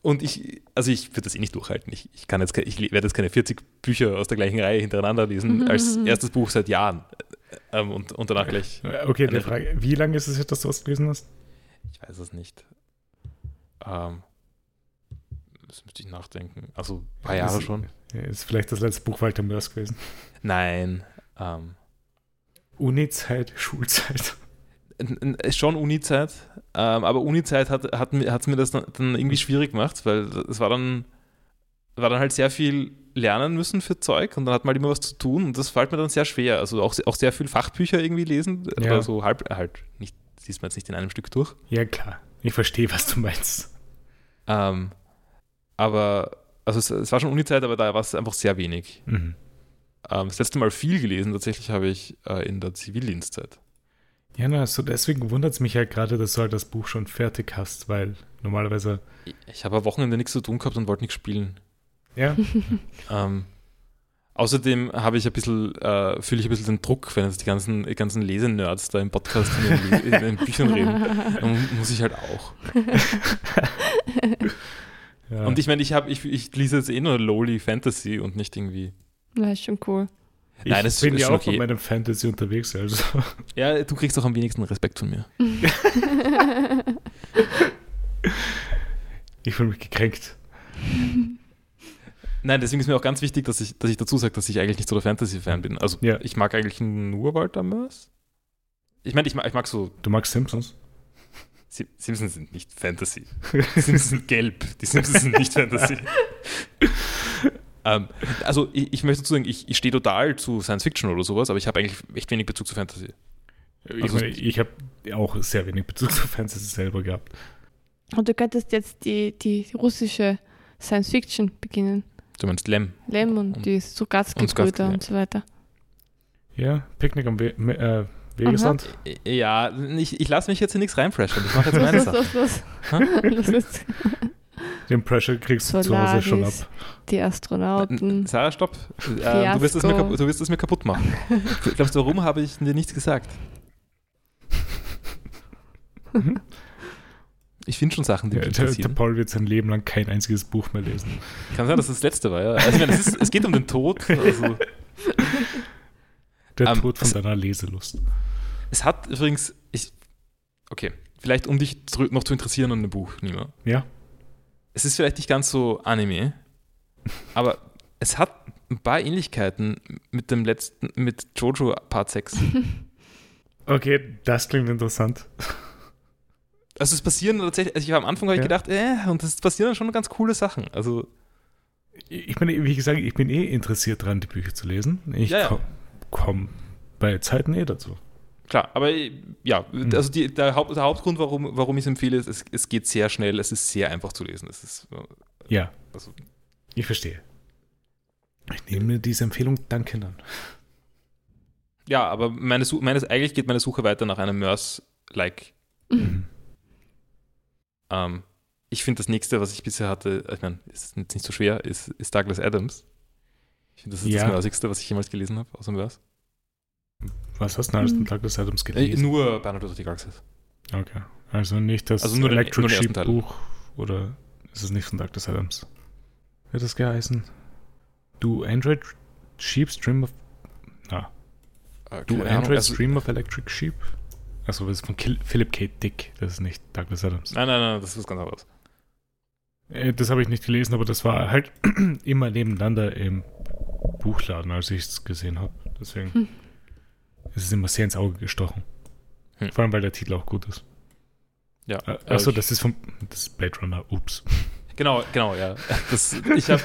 und ich, also ich würde das eh nicht durchhalten. Ich, ich kann jetzt, ich werde jetzt keine 40 Bücher aus der gleichen Reihe hintereinander lesen, als erstes Buch seit Jahren. Ähm, und, und danach gleich, Äh, Okay, Eine- die Frage, wie lange ist es jetzt, dass du das gelesen hast? ich weiß es nicht. Ähm, das müsste ich nachdenken. Also ein paar Jahre Ist- schon. Ist vielleicht das letzte Buch Walter Mörs gewesen. Nein. Ähm, Uni-Zeit, Schulzeit. Schon Uni-Zeit, ähm, aber Uni-Zeit hat es hat, mir- hat's mir das dann, dann irgendwie schwierig gemacht, weil es war dann, war dann halt sehr viel lernen müssen für Zeug und dann hat man halt immer was zu tun und das fällt mir dann sehr schwer. Also auch, auch sehr viel Fachbücher irgendwie lesen Ja. oder so halb, halt nicht, siehst man jetzt nicht in einem Stück durch. Ja, klar. Ich verstehe, was du meinst. Ähm, aber, also es, es war schon Uni-Zeit, aber da war es einfach sehr wenig. Mhm. Ähm, das letzte Mal viel gelesen tatsächlich habe ich äh, in der Zivildienstzeit. Ja, na, so deswegen wundert es mich halt gerade, dass du halt das Buch schon fertig hast, weil normalerweise, Ich, habe am Wochenende nichts zu tun gehabt und wollte nichts spielen. ja, (laughs) Ähm, außerdem habe ich ein bisschen, äh, fühle ich ein bisschen den Druck, wenn jetzt die ganzen, die ganzen Lesenerds da im Podcast in den, in den Büchern reden. Dann muss ich halt auch. (laughs) ja. Und ich meine, ich, habe- ich, ich lese jetzt eh nur Lowly Fantasy und nicht irgendwie. Das ist schon cool. Ich nein, das bin ist ja auch okay. mit meinem Fantasy unterwegs, also. (laughs) Ja, du kriegst auch am wenigsten Respekt von mir. (laughs) Ich fühle mich gekränkt. Nein, deswegen ist mir auch ganz wichtig, dass ich, dass ich dazu sage, dass ich eigentlich nicht so der Fantasy-Fan bin. Also Ja. ich mag eigentlich nur Walter Mörs. Ich meine, ich mag, ich mag so, Du magst Simpsons? Sim- Simpsons sind nicht Fantasy. Die Simpsons sind gelb. Die Simpsons sind nicht Fantasy. (laughs) ähm, also ich, ich möchte dazu sagen, ich, ich stehe total zu Science Fiction oder sowas, aber ich habe eigentlich echt wenig Bezug zu Fantasy. Ich, Also- ich habe auch sehr wenig Bezug zu Fantasy selber gehabt. Und du könntest jetzt die, die russische Science Fiction beginnen. Du meinst Lem. Lem und, Und- die und Strugatsky, Strugatsky-Brüder ja. und so weiter. Ja, Picknick am We äh, Wegesrand. Ja, ich, ich lasse mich jetzt in nichts reinfreschen. Ich mache jetzt (laughs) meine Los, Sache. los, (laughs) los, los. los, los. Den Pressure kriegst du zu Hause schon ab. Die Astronauten. Sarah, stopp. Äh, du, wirst es mir, kaputt- du wirst es mir kaputt machen. (laughs) Glaubst du, warum habe ich dir nichts gesagt? (laughs) Ich finde schon Sachen, die Ja, mich der, der interessieren. Paul wird sein Leben lang kein einziges Buch mehr lesen. Kann sein, dass das, das letzte war, ja. Also, ich meine, es, ist, es geht um den Tod. Also, Der Ähm, Tod von es- deiner Leselust. es hat übrigens, ich, okay, vielleicht um dich noch zu interessieren an dem Buch, Nima. Ja? Es ist vielleicht nicht ganz so Anime, aber es hat ein paar Ähnlichkeiten mit dem letzten, mit Jojo Part 6. (laughs) Okay, das klingt interessant. Also es passieren tatsächlich, also ich am Anfang habe ich Ja. gedacht, äh, und es passieren dann schon ganz coole Sachen. Also Ich bin, wie gesagt, ich bin eh interessiert daran, die Bücher zu lesen. Ich Ja, ja. komme komm bei Zeiten eh dazu. Klar, aber äh, ja, Mhm. also die, der, Haupt, der Hauptgrund, warum, warum ich es empfehle, ist, es, es geht sehr schnell, es ist sehr einfach zu lesen. Es ist, äh, Ja, also, ich verstehe. Ich nehme diese Empfehlung dankend an. ja, aber meine, meine, eigentlich geht meine Suche weiter nach einem Mörs-like. Mhm. Ähm, ich finde das nächste, was ich bisher hatte, ich meine, ist jetzt nicht so schwer, ist, ist Douglas Adams. Ich finde, das ist Ja. das Mörsigste, was ich jemals gelesen habe, außer Mörs. Was hast du denn alles Mhm. von Douglas Adams Äh, gelesen? nur Bernard of the Galaxies. Okay. Also nicht das Also nur den- Electric nur den Sheep Teil. Buch oder ist es nicht von Douglas Adams? Wird das geheißen? Du Android Sheep Stream of. Na, Äh, du Android also- Stream of Electric Sheep? Achso, das ist von Philip K. Dick. Das ist nicht Douglas Adams. Nein, nein, nein, das ist was ganz anderes. Äh, Das habe ich nicht gelesen, aber das war halt (clears throat) immer nebeneinander im Buchladen, als ich es gesehen habe. Deswegen Hm. Ist es immer sehr ins Auge gestochen. Hm. Vor allem, weil der Titel auch gut ist. Ja. Äh, Achso, das ist vom das ist Blade Runner. Ups. Genau, genau, ja. Das, ich habe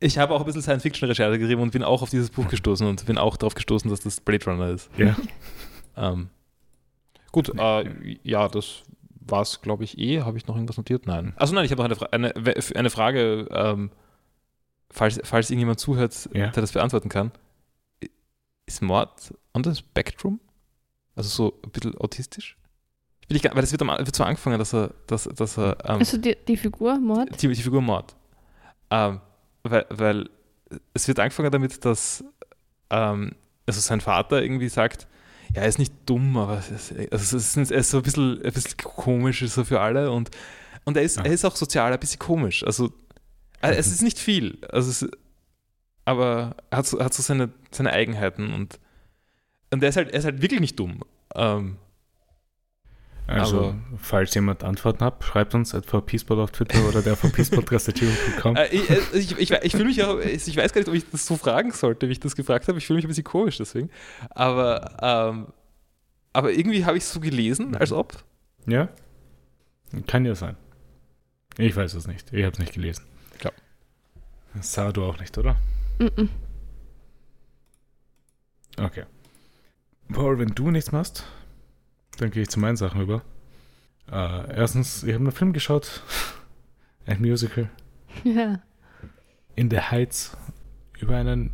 ich hab auch ein bisschen Science-Fiction-Recherche geschrieben und bin auch auf dieses Buch gestoßen und bin auch darauf gestoßen, dass das Blade Runner ist. Ja. Ähm, gut, äh, ja, das war es, glaube ich, eh. Habe ich noch irgendwas notiert? Nein. Also nein, ich habe noch eine, Fra eine, eine Frage, ähm, falls, falls irgendjemand zuhört, Ja. der das beantworten kann. Ist Mord on the Spectrum? Also so ein bisschen autistisch? Will ich gar, weil das wird, am, wird so angefangen, dass er, dass, dass er ähm, Also die, die Figur, Mord? die, die Figur Mord. Ähm, weil, weil es wird angefangen damit, dass ähm, also sein Vater irgendwie sagt, ja, er ist nicht dumm, aber es ist, also es ist, er ist so ein bisschen, ein bisschen komisch so für alle und, und er, ist, Ja. er ist auch sozial ein bisschen komisch. Also äh, es ist nicht viel, also es, aber er hat so, hat so seine, seine Eigenheiten und, und er, ist halt, er ist halt wirklich nicht dumm. Ähm, Also, Aber- falls jemand Antworten hat, schreibt uns at vpspot auf Twitter oder der vpspodcast.gmail.com. Äh, ich, äh, ich, ich, ich fühle mich auch, ich weiß gar nicht, ob ich das so fragen sollte, wie ich das gefragt habe. Ich fühle mich ein bisschen komisch deswegen. Aber, ähm, aber irgendwie habe ich es so gelesen, als ob. Ja? Kann ja sein. Ich weiß es nicht. Ich habe es nicht gelesen. Ja. Sarah, du auch nicht, oder? Mhm. Okay. Paul, wenn du nichts machst, dann gehe ich zu meinen Sachen über. Äh, erstens, ich habe einen Film geschaut. (laughs) Ein Musical. Ja. In the Heights. Über einen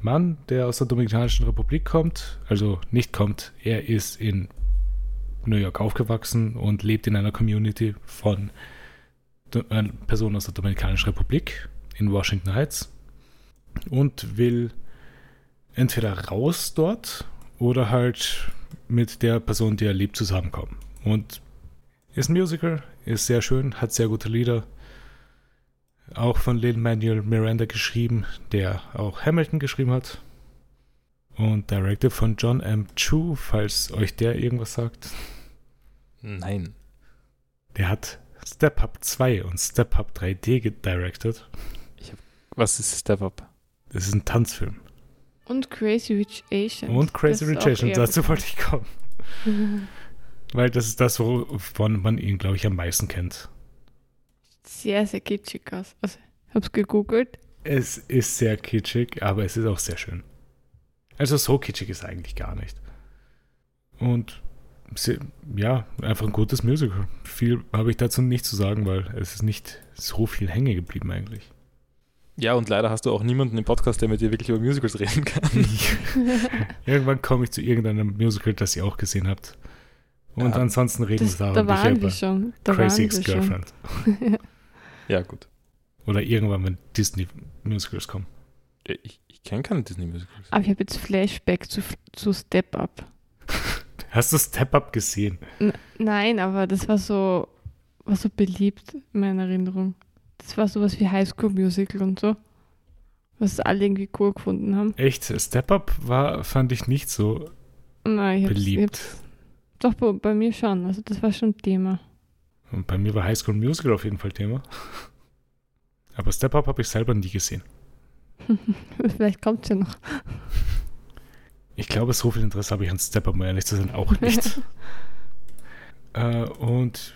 Mann, der aus der Dominikanischen Republik kommt. Also nicht kommt. Er ist in New York aufgewachsen und lebt in einer Community von Personen aus der Dominikanischen Republik in Washington Heights. Und will entweder raus dort oder halt mit der Person, die er liebt, zusammenkommen. Und ist ein Musical, ist sehr schön, hat sehr gute Lieder. Auch von Lin Manuel Miranda geschrieben, der auch Hamilton geschrieben hat. Und directed von John M. Chu, falls euch der irgendwas sagt. Nein. Der hat Step Up 2 und Step Up 3D gedirected. Was ist Step Up? Das ist ein Tanzfilm. Und Crazy Rich Asians. Und Crazy Rich Asians, dazu wollte ich kommen. (laughs) Weil das ist das, wovon man ihn, glaube ich, am meisten kennt. Sehr, sehr kitschig aus. Also, ich hab's gegoogelt. Es ist sehr kitschig, aber es ist auch sehr schön. Also so kitschig ist eigentlich gar nicht. Und ja, einfach ein gutes Musical. Viel habe ich dazu nicht zu sagen, weil es ist nicht so viel hängen geblieben eigentlich. Ja, und leider hast du auch niemanden im Podcast, der mit dir wirklich über Musicals reden kann. (laughs) Irgendwann komme ich zu irgendeinem Musical, das ihr auch gesehen habt. Und Ja. ansonsten reden Das, Sarah da und ich waren wir über schon. Da Crazy wir. Ex-Girlfriend. (laughs) Ja, gut. Oder irgendwann, wenn Disney-Musicals kommen. Ich, ich kenne keine Disney-Musicals. Aber ich habe jetzt Flashback zu, zu Step Up. (laughs) Hast du Step Up gesehen? N Nein, aber das war so, war so beliebt in meiner Erinnerung. Das war sowas wie High School Musical und so. Was alle irgendwie cool gefunden haben. Echt? Step Up war, fand ich nicht so Nein, ich hab's, ich beliebt. hab's, doch bei, mir schon. Also das war schon Thema. Und bei mir war High School Musical auf jeden Fall Thema. Aber Step Up habe ich selber nie gesehen. (laughs) Vielleicht kommt es ja noch. Ich glaube, so viel Interesse habe ich an Step Up, um ehrlich zu sein, auch nicht. (laughs) äh, und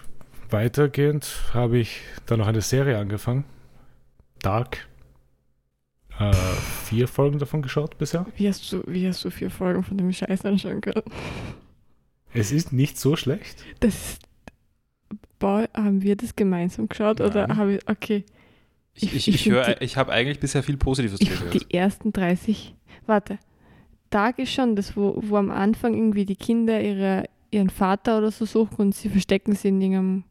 weitergehend habe ich dann noch eine Serie angefangen. Dark. Äh, vier Folgen davon geschaut bisher. Wie hast du, wie hast du vier Folgen von dem Scheiß anschauen können? Es ist nicht so schlecht. Das ist. Boah, haben wir das gemeinsam geschaut? Oder Nein. habe ich. Okay. Ich, Ich- ich, ich höre, ich habe eigentlich bisher viel Positives Ich, gehört. die ersten 30. Warte. Tag ist schon das, wo, wo am Anfang irgendwie die Kinder ihre, ihren Vater oder so suchen und sie verstecken sie in irgendeinem.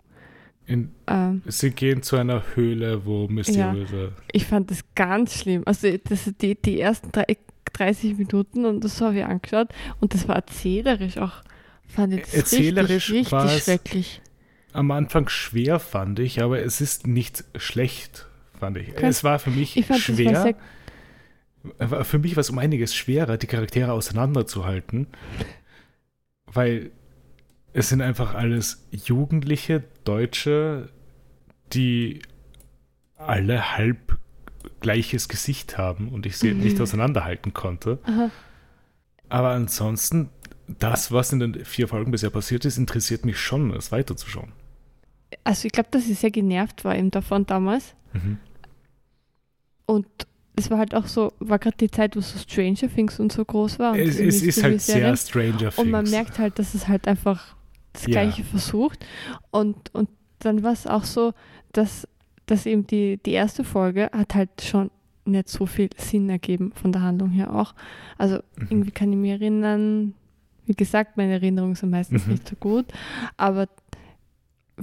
In, Ähm, sie gehen zu einer Höhle, wo mysteriöse. ich fand das ganz schlimm. Also das, die, die ersten drei, 30 Minuten und das habe ich angeschaut und das war erzählerisch auch. Fand ich das Erzählerisch richtig, richtig schrecklich. Am Anfang schwer, fand ich, aber es ist nicht schlecht, fand ich. Kann- es war für mich Ich fand schwer. Aber Für mich war es um einiges schwerer, die Charaktere auseinanderzuhalten, weil es sind einfach alles jugendliche Deutsche, die alle halb gleiches Gesicht haben und ich sie Mhm. nicht auseinanderhalten konnte. Aha. Aber ansonsten das, was in den vier Folgen bisher passiert ist, interessiert mich schon, es weiterzuschauen. Also ich glaube, dass ich sehr genervt war eben davon damals. Mhm. Und es war halt auch so, war gerade die Zeit, wo so Stranger Things und so groß war. Es, es ist halt sehr. Stranger Things. Und man merkt halt, dass es halt einfach das Ja. Gleiche versucht. Und, und dann war es auch so, dass, dass eben die, die erste Folge hat halt schon nicht so viel Sinn ergeben von der Handlung her auch. Also Mhm. irgendwie kann ich mich erinnern, wie gesagt, meine Erinnerungen sind meistens Mhm. nicht so gut, aber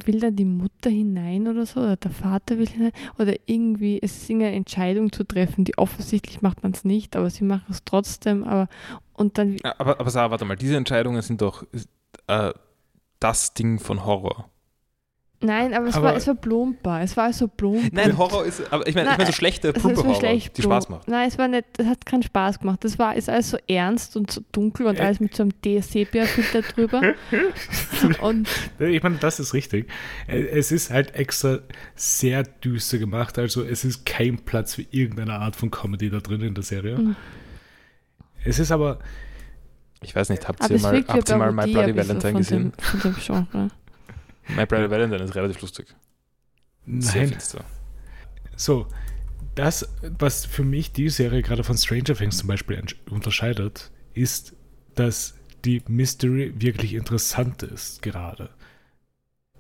will dann die Mutter hinein oder so, oder der Vater will hinein, oder irgendwie, es ist irgendeine Entscheidung zu treffen, die offensichtlich macht man es nicht, aber sie machen es trotzdem, aber und dann Aber, aber Sarah, warte mal, diese Entscheidungen sind doch äh, das Ding von Horror. Nein, aber es, Aber- war, es war. Es war so plumper. Nein, Horror ist, aber ich meine, ich meine so schlechte, Es war plumpe so Horror, schlecht die. Spaß macht. Nein, es war nicht, es hat keinen Spaß gemacht. Das war ist alles so ernst und so dunkel und Äh. alles mit so einem DSCP-Filter drüber. (laughs) und Ich meine, das ist richtig. Äh, Es ist halt extra sehr düster gemacht. Also es ist kein Platz für irgendeine Art von Comedy da drin in der Serie. Mhm. Es ist aber, Ich weiß nicht, habt ihr mal, habt ihr mal My Bloody Valentine von gesehen? Dem, von dem Genre. My Bloody Valentine ist relativ lustig. Nein, so, das, was für mich die Serie gerade von Stranger Things zum Beispiel entsch- unterscheidet, ist, dass die Mystery wirklich interessant ist gerade.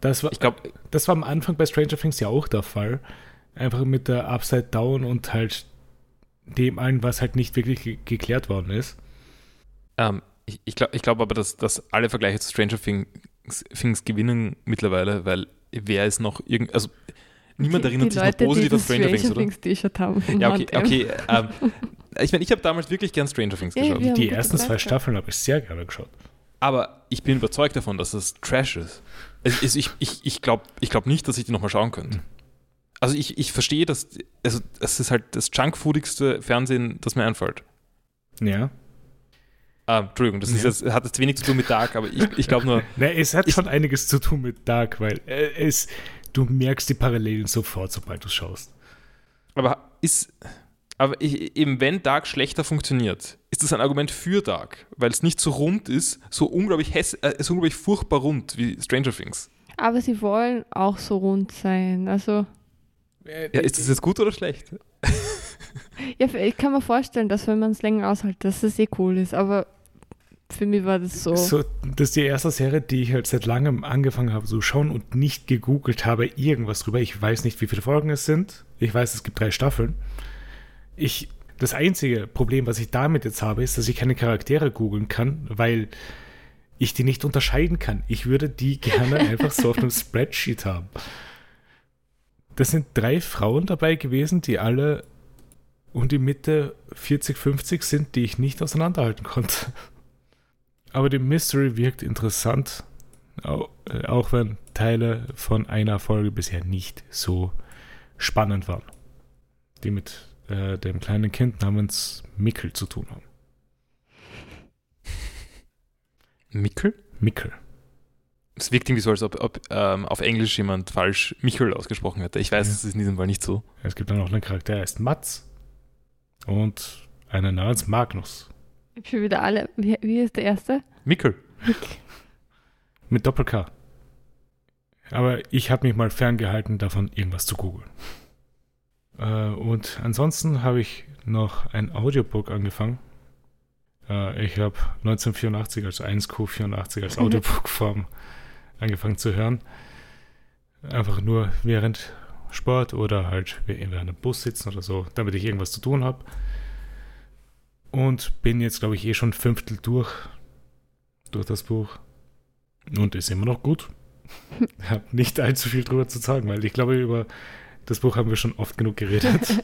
Das war, Ich glaube, das war am Anfang bei Stranger Things ja auch der Fall. Einfach mit der Upside Down und halt dem allen, was halt nicht wirklich ge geklärt worden ist. ähm, ich, ich glaube ich glaub aber, dass, dass alle Vergleiche zu Stranger Things, Things gewinnen mittlerweile, weil wer ist noch irgend. Also niemand die, erinnert die sich Leute, noch positiv die an das Stranger Things, oder? Things T-Shirt haben. Ja, okay, H&M. okay. Ähm, ich meine, ich habe damals wirklich gern Stranger Things Ja, geschaut. Die ersten zwei gehabt. Staffeln habe ich sehr gerne geschaut. Aber ich bin überzeugt davon, dass es Trash ist. Es, ich ich, ich glaube ich glaub nicht, dass ich die nochmal schauen könnte. Also ich, ich verstehe, dass also es ist halt das junkfoodigste Fernsehen, das mir einfällt. Ja. Ah, Entschuldigung, das ist Ja. jetzt, hat jetzt wenig zu tun mit Dark, aber ich, ich glaube nur, (laughs) Ne, es hat Ich- schon einiges zu tun mit Dark, weil äh, es, du merkst die Parallelen sofort, sobald du es schaust. aber ist, aber ich, eben wenn Dark schlechter funktioniert, ist das ein Argument für Dark, weil es nicht so rund ist, so unglaublich häss, äh, so unglaublich furchtbar rund wie Stranger Things. Aber sie wollen auch so rund sein. Also, Ja, ist das jetzt gut oder schlecht? ja, ich kann mir vorstellen, dass wenn man es länger aushält, dass das eh cool ist. Aber für mich war das so. So, das ist die erste Serie, die ich halt seit langem angefangen habe zu schauen und nicht gegoogelt habe, irgendwas drüber. Ich weiß nicht, wie viele Folgen es sind. Ich weiß, es gibt drei Staffeln. Ich, das einzige Problem, was ich damit jetzt habe, ist, dass ich keine Charaktere googeln kann, weil ich die nicht unterscheiden kann. Ich würde die (laughs) gerne einfach so auf einem Spreadsheet haben. Das sind drei Frauen dabei gewesen, die alle um die Mitte 40, 50 sind, die ich nicht auseinanderhalten konnte. Aber die Mystery wirkt interessant, äh, auch wenn Teile von einer Folge bisher nicht so spannend waren. Die mit äh, dem kleinen Kind namens Mickel zu tun haben. Mickel? Mickel. Es wirkt irgendwie so, als ob, ob ähm, auf Englisch jemand falsch Michel ausgesprochen hätte. Ich weiß, Ja. es ist in diesem Fall nicht so. Es gibt dann noch einen Charakter, der heißt Mats. Und einen namens Magnus. Ich wieder alle. Wie, wie ist der erste? Mickel. Mit Doppel-K. Aber ich habe mich mal ferngehalten, davon irgendwas zu googeln. Äh, und ansonsten habe ich noch ein Audiobook angefangen. Äh, ich habe 1984, also 1Q84 als Audiobook-Form angefangen zu hören. Einfach nur während Sport oder halt während einem Bus sitzen oder so, damit ich irgendwas zu tun habe. Und bin jetzt, glaube ich, eh schon ein Fünftel durch, durch das Buch. Und ist immer noch gut. (laughs) Ich habe nicht allzu viel drüber zu sagen, weil ich glaube, über das Buch haben wir schon oft genug geredet.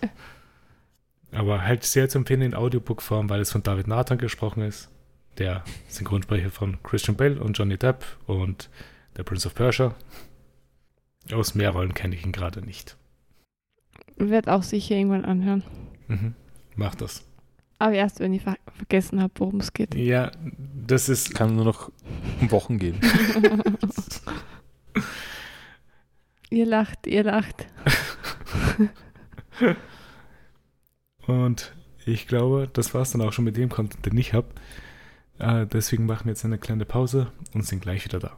(laughs) Aber halt sehr zu empfehlen in Audiobook-Form, weil es von David Nathan gesprochen ist, der Synchronsprecher von Christian Bale und Johnny Depp und der Prince of Persia. Aus mehr Rollen kenne ich ihn gerade nicht. Wird auch sicher irgendwann anhören. Mhm. Mach das. Aber erst, wenn ich ver vergessen habe, worum es geht. Ja, das ist. Kann nur noch um Wochen gehen. (laughs) ihr lacht, ihr lacht. (laughs) Und ich glaube, das war es dann auch schon mit dem Content, den ich habe. Äh, deswegen machen wir jetzt eine kleine Pause und sind gleich wieder da.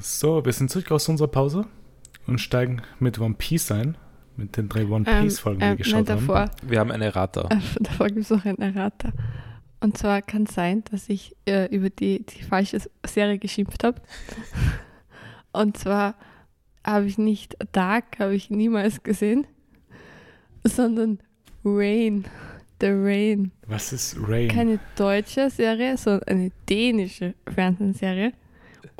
So, wir sind zurück aus unserer Pause und steigen mit One Piece ein. Mit den drei One Ähm, Piece-Folgen, die ähm, wir geschaut nein, davor, haben. Wir haben eine Errata. äh, davor gibt es noch ein Errata. Und zwar kann es sein, dass ich äh, über die, die falsche Serie geschimpft habe. (laughs) Und zwar habe ich nicht Dark, habe ich niemals gesehen, sondern Rain. The Rain. Was ist Rain? Keine deutsche Serie, sondern eine dänische Fernsehserie.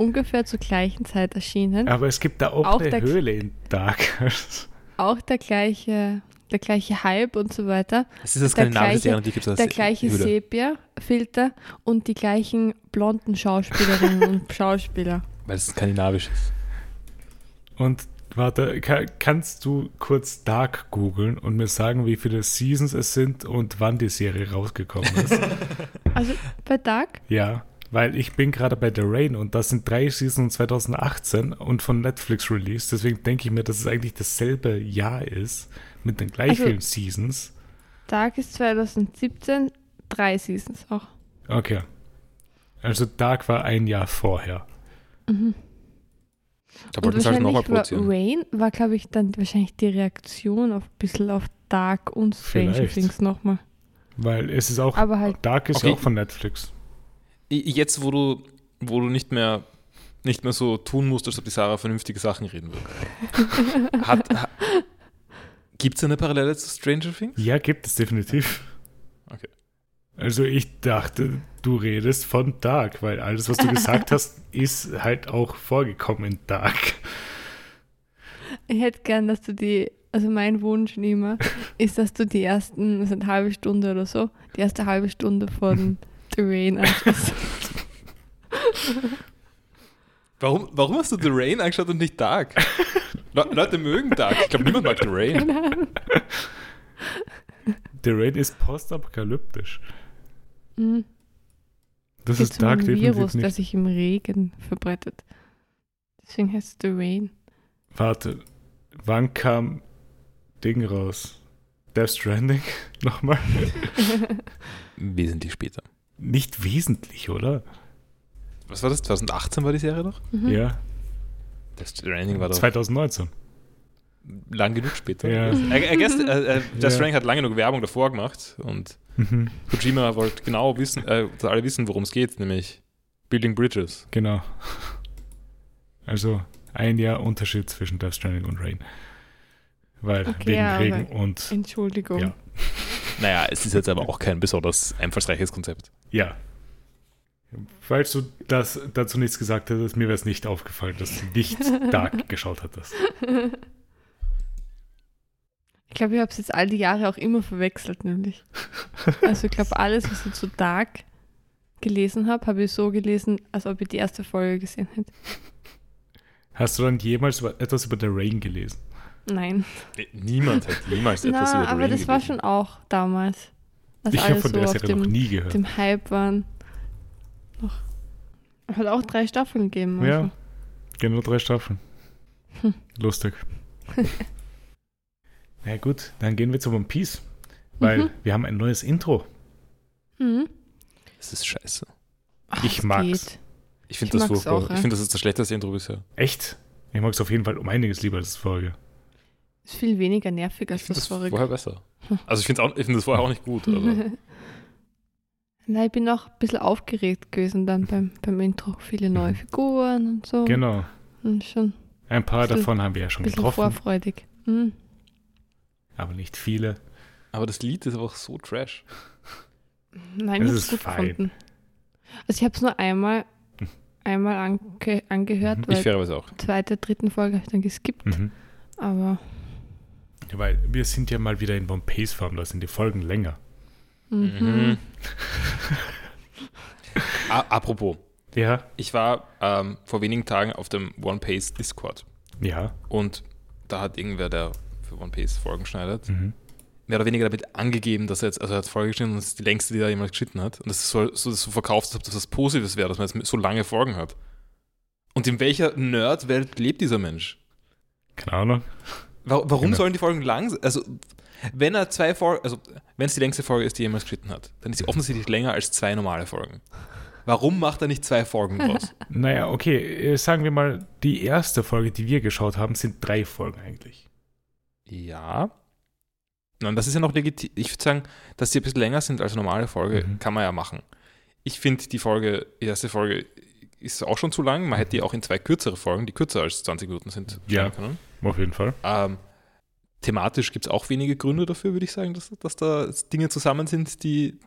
Ungefähr zur gleichen Zeit erschienen. Aber es gibt da auch, Auch eine der- Höhle in Dark. (laughs) Auch der gleiche, der gleiche Hype und so weiter. Es ist das Der skandinavische gleiche- Serie und die gibt es Der gleiche Sepia-Filter und die gleichen blonden Schauspielerinnen (laughs) und Schauspieler. Weil es skandinavisch ist. Und warte, ka kannst du kurz Dark googeln und mir sagen, wie viele Seasons es sind und wann die Serie rausgekommen ist? (laughs) Also bei Dark, ja, weil ich bin gerade bei The Rain und das sind drei Seasons 2018 und von Netflix released. Deswegen denke ich mir, dass es eigentlich dasselbe Jahr ist mit den gleich Also- Seasons. Dark ist 2017, drei Seasons auch. Okay. Also Dark war ein Jahr vorher. Mhm. Da Und wollten sie halt nochmal produzieren. Rain war, glaube ich, dann wahrscheinlich die Reaktion auf ein bisschen auf Dark und Stranger. Things nochmal. Weil es ist auch, Aber halt, Dark ist Okay. ja auch von Netflix. Jetzt, wo du, wo du nicht mehr nicht mehr so tun musst, als ob die Sarah vernünftige Sachen reden würde. (laughs) Hat, ha, Gibt es eine Parallele zu Stranger Things? Ja, gibt es definitiv. Okay. Also ich dachte, du redest von Dark, weil alles, was du gesagt (laughs) hast, ist halt auch vorgekommen in Dark. ich hätte gern, dass du die, also mein Wunsch immer (laughs) ist, dass du die ersten, also eine halbe Stunde oder so, die erste halbe Stunde von The Rain anschaust. Warum, warum hast du The Rain angeschaut und nicht Dark? Le Leute mögen Dark. Ich glaube, niemand mag The Rain. The Rain ist postapokalyptisch. Mhm. Das Geht ist um Dark ein definitiv Virus, der nicht. sich im Regen verbreitet. Deswegen heißt es The Rain. Warte, wann kam Ding raus? Death Stranding? (laughs) Nochmal? Wesentlich später. Nicht wesentlich, oder? Was war das? 2018 war die Serie noch? Mhm. Ja, Das Stranding war doch 2019. lang genug später. Ja. I, I guess, äh, äh, (laughs) Ja. Death Stranding hat lange genug Werbung davor gemacht und Mhm, Kojima wollte genau wissen, äh, dass alle wissen, worum es geht, nämlich Building Bridges. genau. Also ein Jahr Unterschied zwischen Death Stranding und Rain. Weil Okay, wegen ja, Regen und Entschuldigung. Ja. Naja, es ist jetzt aber auch kein besonders einfallsreiches Konzept. Ja. Falls du das dazu nichts gesagt hättest, mir wäre es nicht aufgefallen, dass du nicht (laughs) Dark geschaut hattest. Ich glaube, ich habe es jetzt all die Jahre auch immer verwechselt, nämlich. Also ich glaube, alles, was ich zu Dark gelesen habe, habe ich so gelesen, als ob ich die erste Folge gesehen hätte. Hast du dann jemals über, etwas über The Rain gelesen? Nein. Niemand hat jemals etwas Na, über aber Rain das war gelesen. schon auch damals. Als ich habe von so der Serie noch dem, nie gehört. dem Hype waren. Noch. Hat auch drei Staffeln gegeben. Ja. Also. Genau drei Staffeln. Hm. Lustig. (laughs) Na gut, dann gehen wir zu One Piece. Weil Mhm. wir haben ein neues Intro. Mhm. Das ist scheiße. Ach, Ich es mag's. geht. Ich finde Ich das mag's furchtbar. auch, ich ja. finde, das ist das schlechteste Intro bisher. Echt? Ich mag es auf jeden Fall um einiges lieber als das vorige. Ist viel weniger nervig Ich als finde das das vorige. vorher besser. Also ich finde es find das vorher auch nicht gut. (laughs) Aber Nein, ich bin auch ein bisschen aufgeregt gewesen dann beim, beim Intro. Viele neue Mhm. Figuren und so. Genau. Und schon Ein paar Bisschen- davon haben wir ja schon ein bisschen getroffen, vorfreudig. Mhm. aber nicht viele. aber das Lied ist einfach so trash. Nein, Es ich habe ist es gut fein. gefunden. Also ich habe es nur einmal, einmal ange, angehört, Mhm. Ich weil fairerweise auch. zweite, dritten Folge habe ich dann geskippt. Mhm. Aber Weil wir sind ja mal wieder in One Piece Form, da sind die Folgen länger. mhm. (laughs) Apropos, Ja, ich war ähm, vor wenigen Tagen auf dem One Pace Discord ja. und da hat irgendwer, der für One Piece Folgen schneidet, Mhm. mehr oder weniger damit angegeben, dass er jetzt, also er hat Folge geschnitten und das ist die längste, die er jemals geschnitten hat. Und das ist so, so, so verkauft, als ob das was Positives wäre, dass man jetzt so lange Folgen hat. Und in welcher Nerd-Welt lebt dieser Mensch? Keine Ahnung. Wa- Warum Genau. sollen die Folgen lang sein? Also, wenn er zwei Folgen, also wenn es die längste Folge ist, die er jemals geschnitten hat, dann ist sie offensichtlich länger als zwei normale Folgen. Warum macht er nicht zwei Folgen draus? (laughs) Naja, okay, äh, sagen wir mal, die erste Folge, die wir geschaut haben, sind drei Folgen eigentlich. ja. Nein, das ist ja noch legitim. Ich würde sagen, dass die ein bisschen länger sind als eine normale Folge, Mhm. kann man ja machen. Ich finde, die Folge, die erste Folge ist auch schon zu lang. Man hätte die auch in zwei kürzere Folgen, die kürzer als 20 Minuten sind, Ja. schneiden können. Auf jeden Fall. Ähm, thematisch gibt es auch wenige Gründe dafür, würde ich sagen, dass, dass da Dinge zusammen sind, die.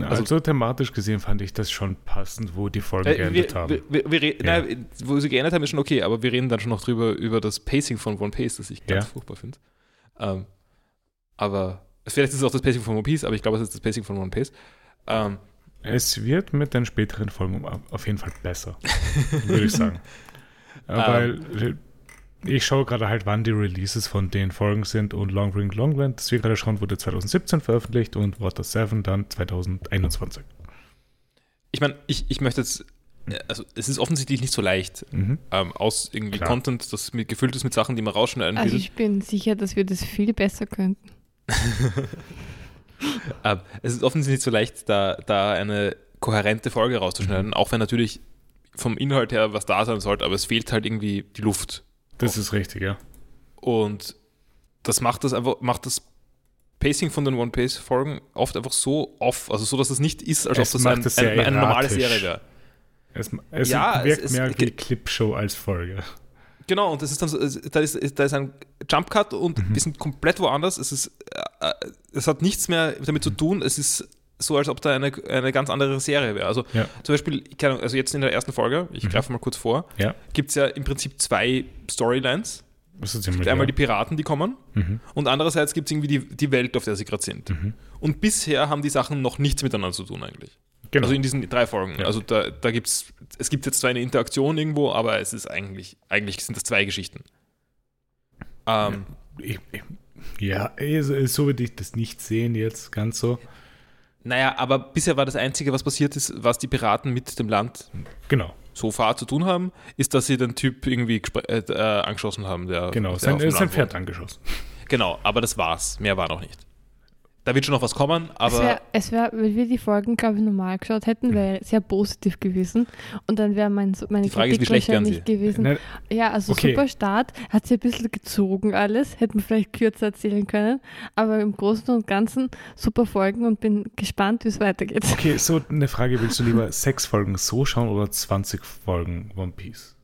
Also, Also- thematisch gesehen fand ich das schon passend, wo die Folgen Äh, geendet wir, haben. wir, wir, Ja. nein, wo sie geändert haben, ist schon okay, aber wir reden dann schon noch drüber, über das Pacing von One Piece, das ich ganz Ja. furchtbar finde. Ähm, aber vielleicht ist es auch das Pacing von One Piece, aber ich glaube, es ist das Pacing von One Piece. Ähm, Es wird mit den späteren Folgen auf jeden Fall besser, würde ich sagen. (laughs) Äh, Ähm. Weil äh, ich schaue gerade halt, wann die Releases von den Folgen sind und Long Ring Longland, das wir gerade schauen, wurde 2017 veröffentlicht und Water 7 dann 2021. ich meine, ich, ich möchte jetzt, äh, also es ist offensichtlich nicht so leicht, Mhm. ähm, aus irgendwie Klar. Content, das mit, gefüllt ist mit Sachen, die man rausschneiden Also will. ich bin sicher, dass wir das viel besser könnten. (laughs) Ähm, es ist offensichtlich nicht so leicht, da, da eine kohärente Folge Mhm. rauszuschneiden, auch wenn natürlich vom Inhalt her was da sein sollte, aber es fehlt halt irgendwie die Luft. Das ist richtig, ja. Und das macht das einfach, macht das Pacing von den One Pace Folgen oft einfach so off, also so, dass es nicht ist, als Es ob das ein, sehr ein, eine normale. Serie wäre. Es, es Ja, wirkt es- mehr wie Clipshow als Folge. Genau, und das ist dann so, da ist, da ist ein Jump Cut und Mhm. wir sind komplett woanders. Es ist, äh, äh, es hat nichts mehr damit zu tun. Es ist so, als ob da eine, eine ganz andere Serie wäre. Also Ja. zum Beispiel, Ahnung, also jetzt in der ersten Folge, ich Mhm. greife mal kurz vor, Ja, gibt es ja im Prinzip zwei Storylines. das ist Es ziemlich gibt einmal ja. die Piraten, die kommen, Mhm. und andererseits gibt es irgendwie die, die Welt, auf der sie gerade sind. Mhm. Und bisher haben die Sachen noch nichts miteinander zu tun eigentlich. Genau. Also in diesen drei Folgen. Ja. Also da, da gibt es, es gibt jetzt zwar eine Interaktion irgendwo, aber es ist eigentlich, eigentlich sind das zwei Geschichten. Ähm, ich, ich, ja, so würde ich das nicht sehen jetzt ganz so. Naja, aber bisher war das Einzige, was passiert ist, was die Piraten mit dem Land Genau, so far zu tun haben, ist, dass sie den Typ irgendwie äh, äh, angeschossen haben. Der, genau. der Sein, sein Pferd angeschossen. Genau, aber das war's. Mehr war noch nicht. Da wird schon noch was kommen, es aber wäre, es wär, wenn wir die Folgen, glaube ich, normal geschaut hätten, wäre sehr positiv gewesen. Und dann wäre mein, meine Die Frage ist, wie Kritik schlecht wahrscheinlich gewesen. Nein, Ja, also Okay. super Start, hat sie ein bisschen gezogen alles, hätte man vielleicht kürzer erzählen können, aber im Großen und Ganzen super Folgen und bin gespannt, wie es weitergeht. okay, so (laughs) eine Frage: Willst du lieber sechs Folgen so schauen oder 20 Folgen One Piece?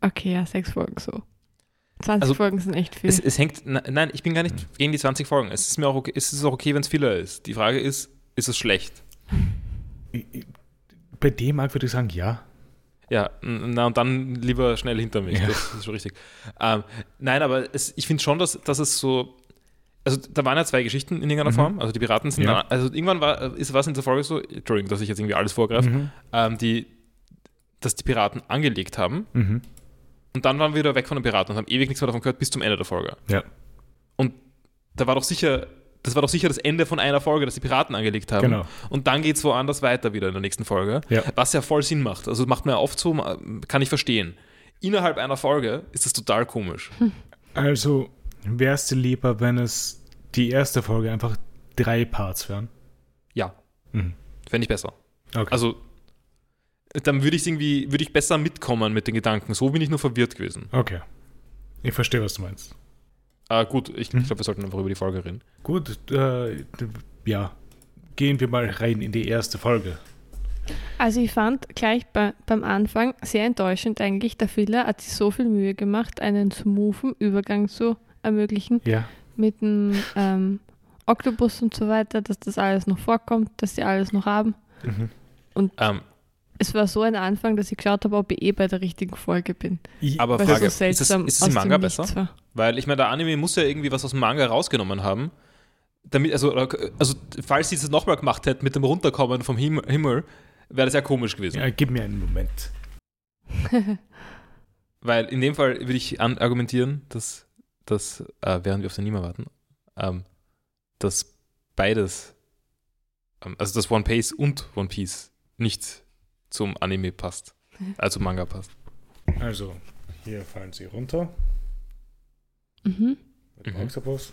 Okay, ja, sechs Folgen so. 20 Also, Folgen sind echt viel. es, es hängt. na- Nein, ich bin gar nicht Hm. gegen die 20 Folgen. Es ist mir auch okay, es ist auch okay, wenn es Filler ist. Die Frage ist, ist es schlecht? Bei dem Markt würde ich sagen, ja. Ja, na und dann lieber schnell hinter mich. Ja. Das ist schon richtig. Ähm, nein, aber es, ich finde schon, dass, dass es so. Also da waren ja zwei Geschichten in irgendeiner Mhm. Form. Also die Piraten sind Ja. dann, also irgendwann war, ist was in der Folge so, Entschuldigung, dass ich jetzt irgendwie alles vorgreife, Mhm. ähm, die, dass die Piraten angelegt haben Mhm. Und dann waren wir wieder weg von den Piraten und haben ewig nichts mehr davon gehört bis zum Ende der Folge. Ja, Und da war doch sicher, das war doch sicher das Ende von einer Folge, dass die Piraten angelegt haben. genau. Und dann geht es woanders weiter wieder in der nächsten Folge. Ja. Was ja voll Sinn macht. Also macht man ja oft so, kann ich verstehen. Innerhalb einer Folge ist das total komisch. Also, wäre es dir lieber, wenn es die erste Folge einfach drei Parts wären? Ja, Mhm. fände ich besser. Okay. Also dann würde ich irgendwie, würde ich besser mitkommen mit den Gedanken. So bin ich nur verwirrt gewesen. okay. Ich verstehe, was du meinst. Ah, gut, ich, ich glaube, wir sollten einfach über die Folge reden. Gut, äh, ja. Gehen wir mal rein in die erste Folge. Also ich fand gleich bei, beim Anfang sehr enttäuschend eigentlich, der Filler hat sich so viel Mühe gemacht, einen smoothen Übergang zu ermöglichen Ja. mit dem ähm, Oktopus und so weiter, dass das alles noch vorkommt, dass sie alles noch haben. Mhm. Ähm, Es war so ein Anfang, dass ich geschaut habe, ob ich eh bei der richtigen Folge bin. aber Weil Frage, es so ist es, ist es aus im Manga besser? war. Weil ich meine, der Anime muss ja irgendwie was aus dem Manga rausgenommen haben. Damit, also, also falls sie es nochmal gemacht hätten mit dem Runterkommen vom Him Himmel, wäre das ja komisch gewesen. ja, gib mir einen Moment. (laughs) Weil in dem Fall würde ich an argumentieren, dass, dass äh, während wir auf den Nima warten, ähm, dass beides, ähm, also dass One Piece und One Piece nicht zum Anime passt, also Manga passt. Also, hier fallen sie runter. Mhm. Mit dem Mhm. Oktopus.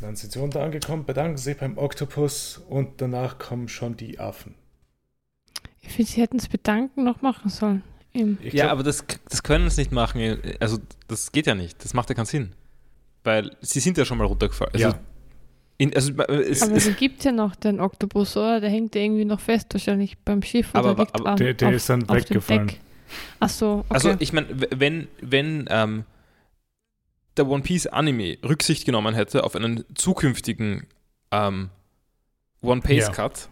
Dann sind sie unten angekommen, bedanken sich beim Oktopus und danach kommen schon die Affen. Ich finde, sie hätten es bedanken noch machen sollen. Ich Ja, glaub- aber das, das können sie nicht machen. Also, das geht ja nicht. Das macht ja keinen Sinn. Weil sie sind ja schon mal runtergefallen. Also, ja, in, also es, aber es, gibt ja noch den Oktopus, oder? Der hängt ja irgendwie noch fest, wahrscheinlich beim Schiff Aber- oder liegt aber am- der, der auf, ist dann weggefallen. Deck. Ach so, okay. Also ich meine, wenn, wenn ähm, der One Piece Anime Rücksicht genommen hätte auf einen zukünftigen ähm, One Piece Ja. Cut,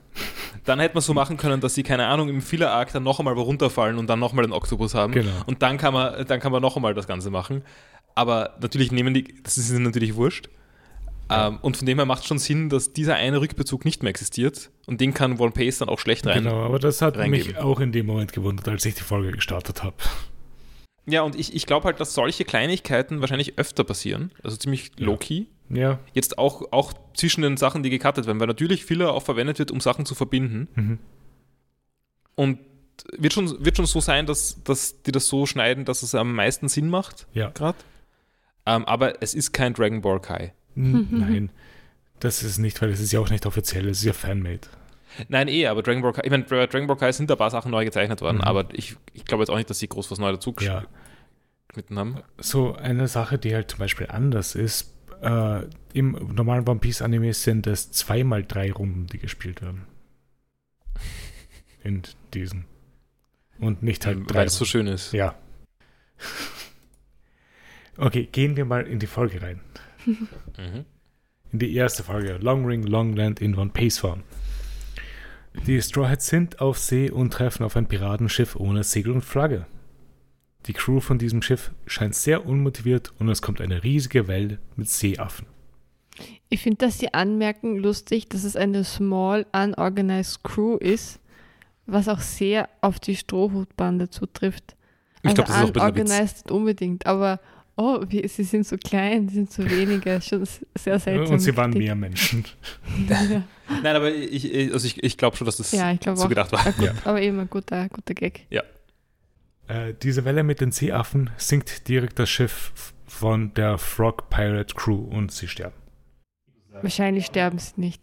dann hätte man so machen können, dass sie, keine Ahnung, im Filler Arc dann noch einmal runterfallen und dann noch mal den Oktopus haben. Genau. Und dann kann man, dann kann man noch einmal das Ganze machen. Aber natürlich nehmen die, das ist ihnen natürlich wurscht. Ähm, und von dem her macht es schon Sinn, dass dieser eine Rückbezug nicht mehr existiert. Und den kann One Piece dann auch schlecht rein. Genau, aber das hat mich reingeben. auch in dem Moment gewundert, als ich die Folge gestartet habe. Ja, und ich, ich glaube halt, dass solche Kleinigkeiten wahrscheinlich öfter passieren. Also ziemlich Ja. low-key. Ja. Jetzt auch, auch zwischen den Sachen, die gecuttet werden, weil natürlich Filler auch verwendet wird, um Sachen zu verbinden. Mhm. Und wird schon, wird schon so sein, dass, dass die das so schneiden, dass es am meisten Sinn macht, Ja. gerade. Ähm, aber es ist kein Dragon Ball Kai. (laughs) Nein, das ist nicht, weil es ist ja auch nicht offiziell, es ist ja Fanmade. Nein, eh, aber Dragon Ball Kai, ich meine, bei Dragon Ball Kai sind da ein paar Sachen neu gezeichnet worden, Mhm. aber ich, ich glaube jetzt auch nicht, dass sie groß was neu dazu Ja. geschnitten haben. So eine Sache, die halt zum Beispiel anders ist, äh, im normalen One Piece Anime sind es zweimal drei Runden, die gespielt werden. In diesen. Und nicht halt drei. weil es so schön ist. Ja. (laughs) Okay, gehen wir mal in die Folge rein. Mhm. In die erste Folge. Long Ring, Long Land in One Piece Form. Die Straw Hats sind auf See und treffen auf ein Piratenschiff ohne Segel und Flagge. Die Crew von diesem Schiff scheint sehr unmotiviert und es kommt eine riesige Welle mit Seeaffen. Ich finde, dass sie anmerken, lustig, dass es eine small unorganized Crew ist, was auch sehr auf die Strohhutbande zutrifft. Ich glaube, das ist auch ein unorganized nicht unbedingt, aber oh, wie, sie sind so klein, sie sind so wenige, schon sehr seltsam. Und sie waren mehr Menschen. (laughs) ja, Nein, aber ich, also ich, ich glaube schon, dass das ja, ich glaube so auch. gedacht war. Ah, gut, Ja. Aber eben ein guter, guter Gag. Äh, diese Welle mit den Seeaffen sinkt direkt das Schiff von der Frog Pirate Crew und sie sterben. Wahrscheinlich sterben sie nicht.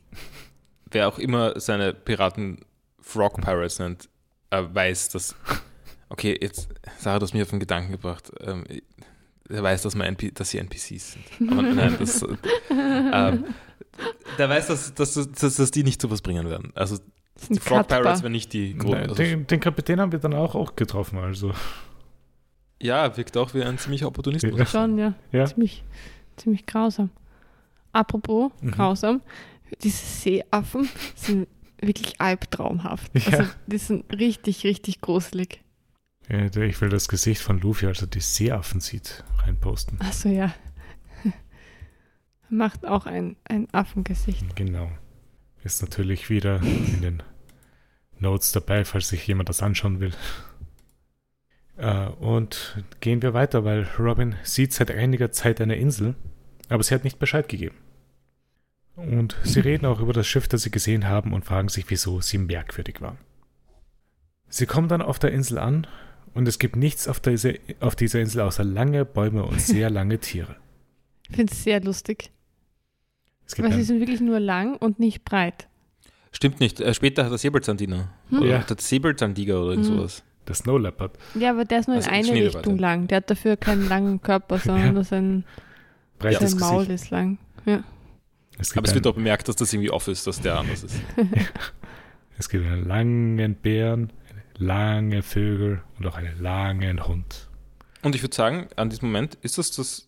Wer auch immer seine Piraten Frog Pirates nennt, äh, weiß, dass. Okay, jetzt, Sarah, du hast mich auf einen Gedanken gebracht. Ähm, er weiß, dass, man NP, dass sie NPCs sind. Aber nein, das, äh, ähm, der weiß, dass, dass, dass, dass die nicht zu was bringen werden. Also die Frog Katpa. Pirates werden nicht die Nein, also, den, den Kapitän haben wir dann auch, auch getroffen, also. Ja, wirkt auch wie ein ziemlicher Opportunist. muss Ja. Schon, ja. Ja. Ziemlich, ziemlich grausam. Apropos Mhm. grausam, diese Seeaffen sind wirklich albtraumhaft. Ja. Also die sind richtig, richtig gruselig. Der- ich will das Gesicht von Luffy, als er die Seeaffen sieht, reinposten. Achso, ja. (laughs) Macht auch ein, ein Affengesicht. Genau. Ist natürlich wieder in den Notes dabei, falls sich jemand das anschauen will. (laughs) Äh, und gehen wir weiter, weil Robin sieht seit einiger Zeit eine Insel, aber sie hat nicht Bescheid gegeben. Und sie reden auch über das Schiff, das sie gesehen haben und fragen sich, wieso sie merkwürdig war. Sie kommen dann auf der Insel an und es gibt nichts auf dieser, auf dieser Insel außer lange Bäume und sehr (laughs) lange Tiere. Ich finde es sehr lustig. Es gibt Weil sie sind wirklich nur lang und nicht breit. Stimmt nicht. Äh, später hat er Säbelzahntiger. Hm? Ja. Oder der Säbelzahntiger oder irgend Hm. sowas. der Snow Leopard. Ja, aber der ist nur Also in eine Richtung ja. lang. Der hat dafür keinen langen Körper, (laughs) sondern Ja. nur sein, Breites sein Maul Gesicht. ist lang. Ja. Es Aber es wird auch bemerkt, dass das irgendwie off ist, dass der anders ist. (laughs) es gibt einen langen Bären, lange Vögel und auch einen langen Hund. Und ich würde sagen, an diesem Moment ist das, das,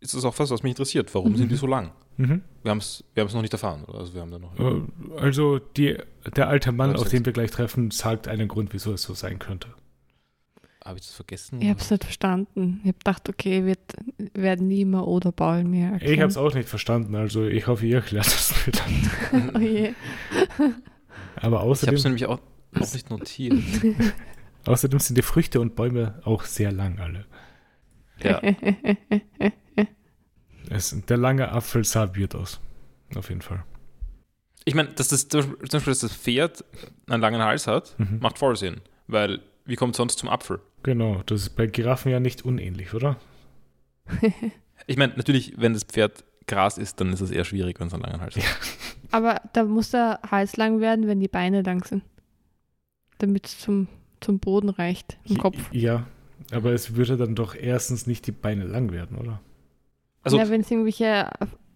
ist das auch was, was mich interessiert. Warum Mhm. sind die so lang? Mhm. Wir haben es wir haben's noch nicht erfahren. Oder? Also wir haben da noch. Äh, Also die, der alte Mann, auf den wir gleich treffen, sagt einen Grund, wieso es so sein könnte. Habe ich das vergessen? Ich habe es nicht verstanden. Ich habe gedacht, okay, wird, werden nie mehr oder Paul mir erklären. Ich habe es auch nicht verstanden, also ich hoffe, ihr erklärt das mit. (laughs) Oh je. Aber ich habe außerdem, es nämlich auch, auch nicht notiert. (laughs) außerdem sind die Früchte und Bäume auch sehr lang alle. Ja. (laughs) Es, der lange Apfel sah weird aus. Auf jeden Fall. Ich meine, dass das, zum Beispiel, dass das Pferd einen langen Hals hat, Mhm. macht voll Sinn. Weil, wie kommt es sonst zum Apfel? Genau, das ist bei Giraffen ja nicht unähnlich, oder? (laughs) Ich meine, natürlich, wenn das Pferd Gras isst, dann ist es eher schwierig, wenn es einen langen Hals hat. Aber da muss der Hals lang werden, wenn die Beine lang sind. Damit es zum, zum Boden reicht im Kopf. Ja, aber es würde dann doch erstens nicht die Beine lang werden, oder? Also- ja, wenn es irgendwelche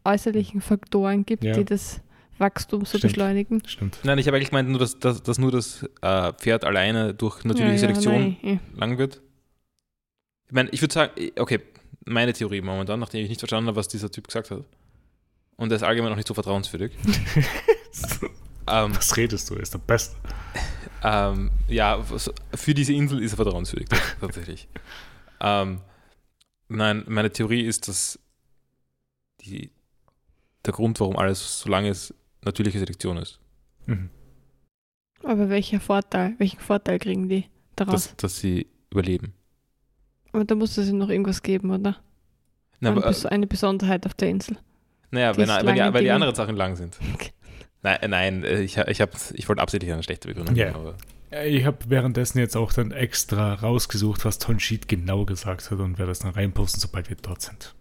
äußerlichen Faktoren gibt, Ja. die das Wachstum so Stimmt. beschleunigen. Stimmt. Nein, ich habe eigentlich gemeint, nur, dass, dass, dass nur das äh, Pferd alleine durch natürliche ja, Selektion Ja, nein, lang wird. Ich meine, ich würde sagen, okay, meine Theorie momentan, nachdem ich nicht verstanden habe, was dieser Typ gesagt hat. Und er ist allgemein noch nicht so vertrauenswürdig. (laughs) (laughs) ähm, Was redest du? Ist der Beste. ähm, ja, für diese Insel ist er vertrauenswürdig, tatsächlich. (laughs) ähm, nein, meine Theorie ist, dass die, der Grund, warum alles so lang ist, natürliche Selektion ist. Mhm. Aber welcher Vorteil, welchen Vorteil kriegen die daraus? Dass, dass sie überleben. Aber da muss es ja noch irgendwas geben, oder? Na, Eine aber, eine Besonderheit auf der Insel. naja, wenn, wenn die, lange weil die anderen Sachen lang sind. (laughs) Nein, äh, nein äh, ich, ich, hab, ich wollte absichtlich eine schlechte Begründung. Ja. Aber, Ja, Ich habe währenddessen jetzt auch dann extra rausgesucht, was Tonshit genau gesagt hat und werde das dann reinposten, sobald wir dort sind.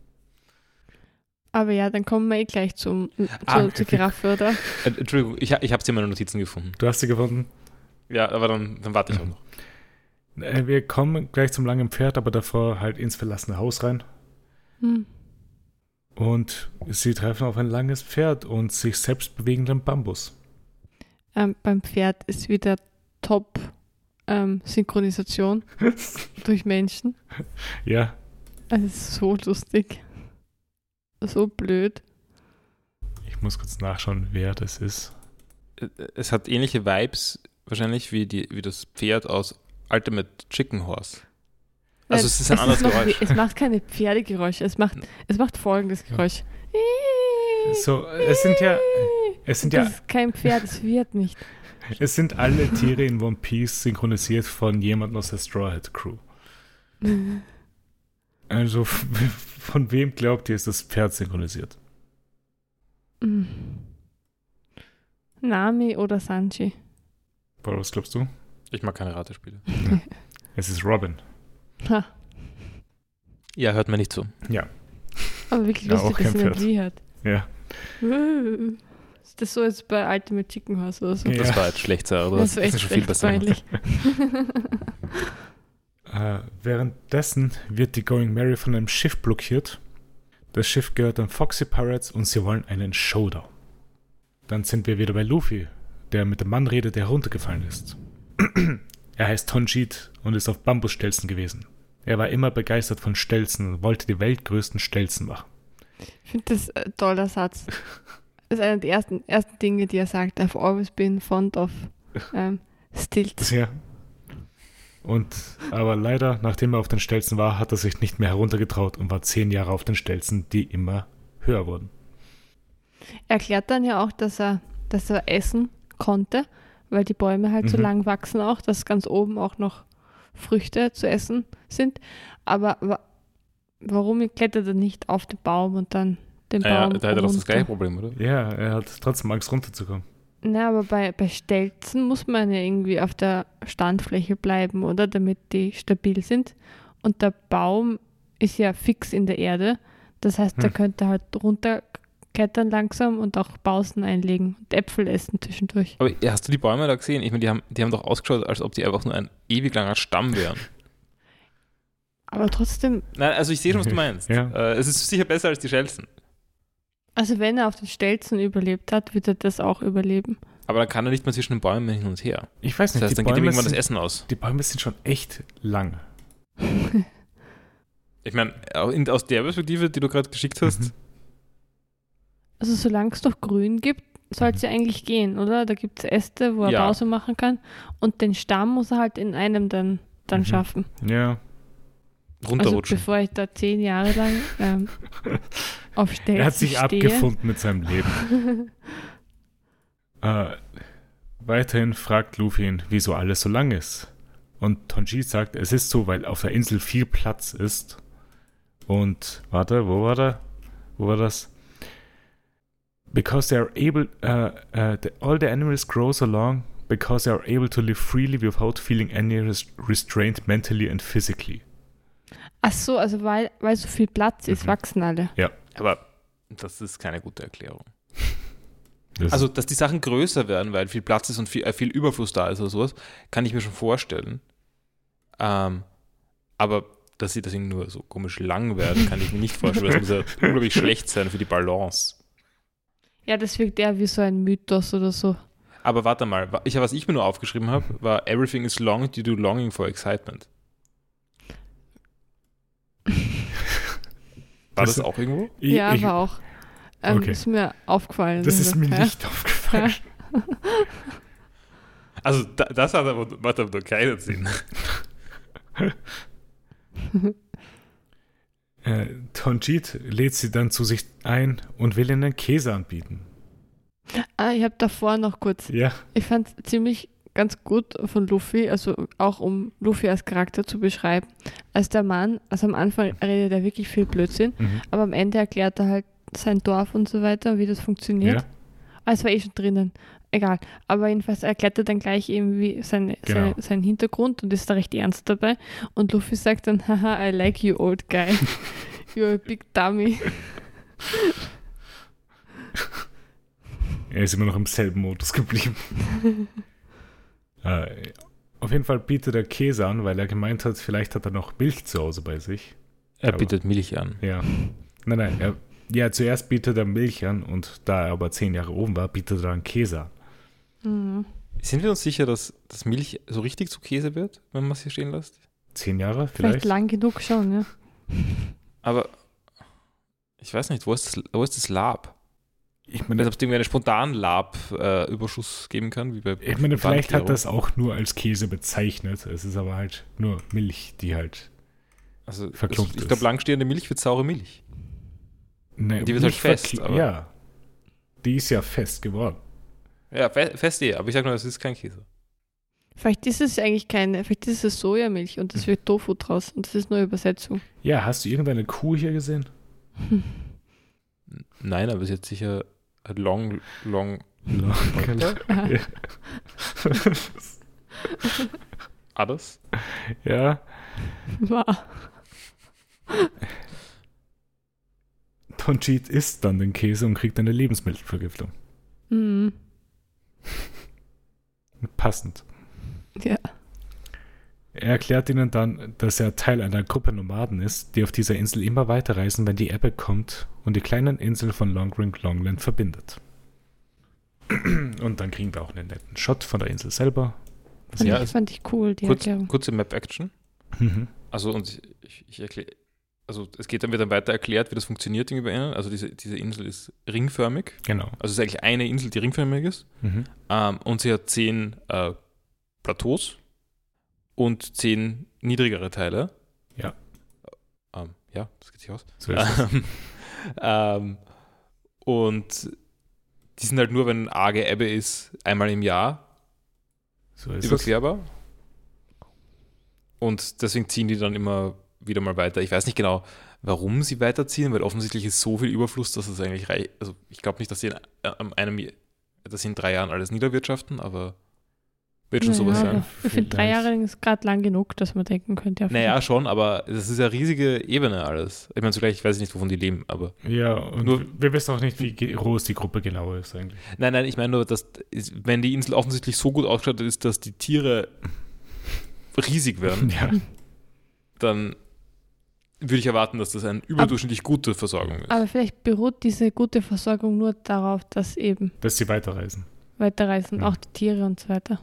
Aber ja, dann kommen wir eh gleich zum, zu, Ah, zur Giraffe, oder? äh, Entschuldigung, ich, ich habe sie in meinen Notizen gefunden. Du hast sie gefunden? Ja, aber dann, dann warte ich auch Mhm. noch. Äh, Wir kommen gleich zum langen Pferd, aber davor halt ins verlassene Haus rein. Hm. Und sie treffen auf ein langes Pferd und sich selbst bewegenden Bambus. Ähm, beim Pferd ist wieder top ähm, Synchronisation (laughs) durch Menschen. Ja, Es ist so lustig. So blöd. ich muss kurz nachschauen, wer das ist. Es hat ähnliche Vibes wahrscheinlich wie, die, wie das Pferd aus Ultimate Chicken Horse. Also es ist ein anderes noch Geräusch. Es macht keine Pferdegeräusche. Es macht, es macht folgendes Geräusch. So, es sind ja, es sind das ja, ist kein Pferd, es wird nicht. es sind alle Tiere in One Piece synchronisiert von jemandem aus der Straw Hat Crew. Also, von wem glaubt ihr, ist das Pferd synchronisiert? Mm. Nami oder Sanji? Was glaubst du? Ich mag keine Ratespiele. (laughs) Es ist Robin. Ha, Ja, hört mir nicht zu. Ja, aber wirklich Ja, lustig, auch dass sie wie hat. ja. Ist das so jetzt bei Ultimate Chicken House oder so? Ja. Das war jetzt schlecht, Sarah. Du Das ist das echt schon viel besser. (laughs) Äh, währenddessen wird die Going Mary von einem Schiff blockiert. Das Schiff gehört an Foxy Pirates und sie wollen einen Showdown. Dann sind wir wieder bei Luffy, der mit dem Mann redet, der heruntergefallen ist. Er heißt Tonjit und ist auf Bambusstelzen gewesen. Er war immer begeistert von Stelzen und wollte die weltgrößten Stelzen machen. Ich finde das ein toller Satz. (laughs) Das ist einer der ersten, ersten Dinge, die er sagt. I've always been fond of ähm, stilts. Ja. Und aber leider, nachdem er auf den Stelzen war, hat er sich nicht mehr heruntergetraut und war zehn Jahre auf den Stelzen, die immer höher wurden. Er erklärt dann ja auch, dass er, dass er essen konnte, weil die Bäume halt so Mhm. lang wachsen auch, dass ganz oben auch noch Früchte zu essen sind. Aber wa warum klettert er nicht auf den Baum und dann den Naja, Baum da hat er doch das runter? gleiche Problem, oder? Ja, er hat trotzdem Angst runterzukommen. Na, aber bei, bei Stelzen muss man ja irgendwie auf der Standfläche bleiben, oder? Damit die stabil sind. Und der Baum ist ja fix in der Erde. Das heißt, er Hm. könnte halt runterklettern langsam und auch Pausen einlegen und Äpfel essen zwischendurch. Aber hast du die Bäume da gesehen? Ich meine, die haben, die haben doch ausgeschaut, als ob die einfach nur ein ewig langer Stamm wären. (laughs) Aber trotzdem, Nein, also ich sehe schon, was du meinst. Ja. Äh, es ist sicher besser als die Schelzen. also wenn er auf den Stelzen überlebt hat, wird er das auch überleben. Aber dann kann er nicht mehr zwischen den Bäumen hin und her. Ich weiß Das nicht, heißt, die, dann geht ihm Bäume irgendwann das Essen aus. die Bäume sind schon echt lang. Ich meine, auch in- aus der Perspektive, die du gerade geschickt hast, Mhm. Also solange es noch grün gibt, soll es ja eigentlich gehen, oder? Da gibt es Äste, wo er Ja. Pause machen kann. Und den Stamm muss er halt in einem dann, dann Mhm. schaffen. Ja, Also runterrutschen. bevor ich da zehn Jahre lang ähm, (laughs) auf Stelzen er hat sich stehe. abgefunden mit seinem Leben. (laughs) Äh, weiterhin fragt Luffy ihn, wieso alles so lang ist. Und Tonji sagt, es ist so, weil auf der Insel viel Platz ist. Und, warte, wo war da? Wo war das? Because they are able, uh, uh, the, all the animals grow so long because they are able to live freely without feeling any res restraint mentally and physically. Ach so, also weil, weil so viel Platz ist, Mhm. wachsen alle. Aber das ist keine gute Erklärung. (laughs) Das Also, dass die Sachen größer werden, weil viel Platz ist und viel, äh, viel Überfluss da ist oder sowas, kann ich mir schon vorstellen. Ähm, aber dass sie deswegen nur so komisch lang werden, kann ich mir nicht vorstellen. Das muss ja (laughs) unglaublich schlecht sein für die Balance. Ja, das wirkt eher wie so ein Mythos oder so. Aber warte mal, ich, was ich mir nur aufgeschrieben habe, war Everything is long due to longing for excitement. (laughs) War das Das- auch irgendwo? ich, ja, ich, aber auch. Ähm, Okay. Ist mir aufgefallen. das ist mir Ja. nicht aufgefallen. Also, da, das hat aber, macht aber nur keinen Sinn. (laughs) Äh, Tonjit lädt sie dann zu sich ein und will ihnen Käse anbieten. Ah, ich habe davor noch kurz. Ja, Ich fand es ziemlich ganz gut von Luffy, also auch um Luffy als Charakter zu beschreiben. Als der Mann, also am Anfang redet er wirklich viel Blödsinn, mhm. aber am Ende erklärt er halt sein Dorf und so weiter, wie das funktioniert. ja. Ah, es war eh schon drinnen. Egal. Aber jedenfalls erklärt er dann gleich eben wie seine, Genau. seine, seinen Hintergrund und ist da recht ernst dabei. Und Luffy sagt dann, haha, I like you, old guy. (laughs) You're a big dummy. (laughs) Er ist immer noch im selben Modus geblieben. (laughs) äh, auf jeden Fall bietet er Käse an, weil er gemeint hat, vielleicht hat er noch Milch zu Hause bei sich. Er Aber- bietet Milch an. Ja. Nein, nein, er, ja, zuerst bietet er Milch an und da er aber zehn Jahre oben war, bietet er dann Käse an. Mhm. Sind wir uns sicher, dass, dass Milch so richtig zu Käse wird, wenn man es hier stehen lässt? Zehn Jahre Vielleicht, vielleicht? lang genug schon, ja. (laughs) Aber ich weiß nicht, wo ist das, wo ist das Lab? Ich Ich meine, ob es irgendwie einen spontanen Lab-Überschuss geben kann, wie bei ich meine vielleicht hat das auch nur als Käse bezeichnet. Es ist aber halt nur Milch, die halt. also, verklumpt Ich ist. glaube, langstehende Milch wird saure Milch. Ne, Die wird halt fest, Ja. Die ist ja fest geworden. Ja, fe fest eh, aber ich sage nur, es ist kein Käse. Vielleicht ist es eigentlich keine, vielleicht ist es Sojamilch und es wird Tofu draus und das ist nur Übersetzung. Ja, hast du irgendeine Kuh hier gesehen? Nein, aber es ist jetzt sicher ein long, long. Alles? ja, Wow. Tonjit isst dann den Käse und kriegt eine Lebensmittelvergiftung. Mhm. (laughs) Passend. Ja. Er erklärt ihnen dann, dass er Teil einer Gruppe Nomaden ist, die auf dieser Insel immer weiterreisen, wenn die Ebbe kommt und die kleinen Inseln von Longring Longland verbindet. (clears throat) Und dann kriegen wir auch einen netten Shot von der Insel selber. Fand, Ja, ich, fand ich cool, die Kurz, Erklärung. kurze Map-Action. Mhm. Also, und ich, ich erkläre. Also, es geht dann, wird dann weiter erklärt, wie das funktioniert irgendwie bei ihnen. Also, diese, diese Insel ist ringförmig. Genau. Also, es ist eigentlich eine Insel, die ringförmig ist. Mhm. Ähm, und sie hat zehn äh, Plateaus und zehn niedrigere Teile. Ja. Ähm, ja, das geht sich aus. So. (laughs) Ähm, und die sind halt nur, wenn arge Ebbe ist, einmal im Jahr So ist es. überquerbar. Und deswegen ziehen die dann immer wieder mal weiter. Ich weiß nicht genau, warum sie weiterziehen, weil offensichtlich ist so viel Überfluss, dass es eigentlich reicht. Also ich glaube nicht, dass sie in äh, einem, dass sie in drei Jahren alles niederwirtschaften, aber wird schon sowas Naja, sein. Ich finde, drei. Jahre ist gerade lang genug, dass man denken könnte. Ja, Naja, schon, aber das ist ja riesige Ebene alles. Ich meine, zugleich weiß ich nicht, wovon die leben, aber. Ja, und Nur- wir wissen auch nicht, wie groß die Gruppe genau ist eigentlich. Nein, nein, ich meine nur, dass ist- wenn die Insel offensichtlich so gut ausgestattet ist, dass die Tiere riesig werden, (laughs) Ja, dann würde ich erwarten, dass das eine überdurchschnittlich gute Versorgung ist. Aber vielleicht beruht diese gute Versorgung nur darauf, dass eben dass sie weiterreisen. weiterreisen, Ja. auch die Tiere und so weiter.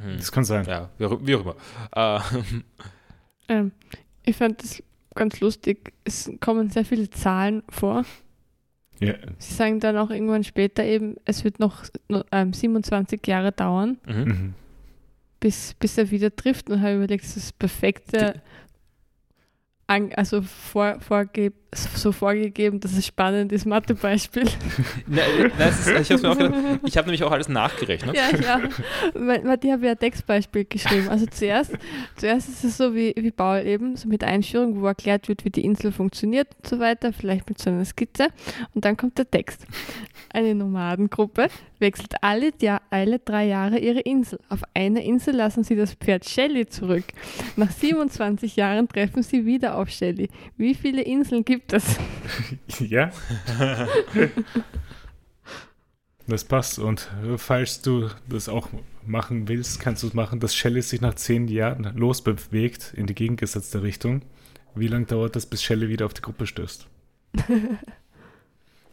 Hm. Das kann sein. Ja, wie auch, wie auch immer. Äh, (laughs) Ähm, ich fand das ganz lustig. Es kommen sehr viele Zahlen vor. Ja, Sie sagen dann auch irgendwann später eben, es wird noch no- ähm, 27 Jahre dauern, mhm. mhm. bis, bis er wieder trifft. Und habe überlegt, das ist das perfekte, an, also vor, vorge, so vorgegeben, dass es spannend ist, Mathebeispiel. (laughs) Nein, ist, ich habe habe nämlich auch alles nachgerechnet. Ja, ja. Die habe ja ein Textbeispiel geschrieben. Also zuerst, zuerst ist es so wie, wie Paul eben, so mit Einführung, wo erklärt wird, wie die Insel funktioniert und so weiter, vielleicht mit so einer Skizze. Und dann kommt der Text. Eine Nomadengruppe wechselt alle, Jahr, alle drei Jahre ihre Insel. Auf einer Insel lassen sie das Pferd Shelly zurück. Nach 27 Jahren treffen sie wieder auf Shelly. Wie viele Inseln gibt es? (laughs) ja. (laughs) das passt. Und äh, falls du das auch machen willst, kannst du es machen, dass Shelly sich nach zehn Jahren losbewegt in die gegengesetzte Richtung. Wie lange dauert das, bis Shelly wieder auf die Gruppe stößt? (laughs)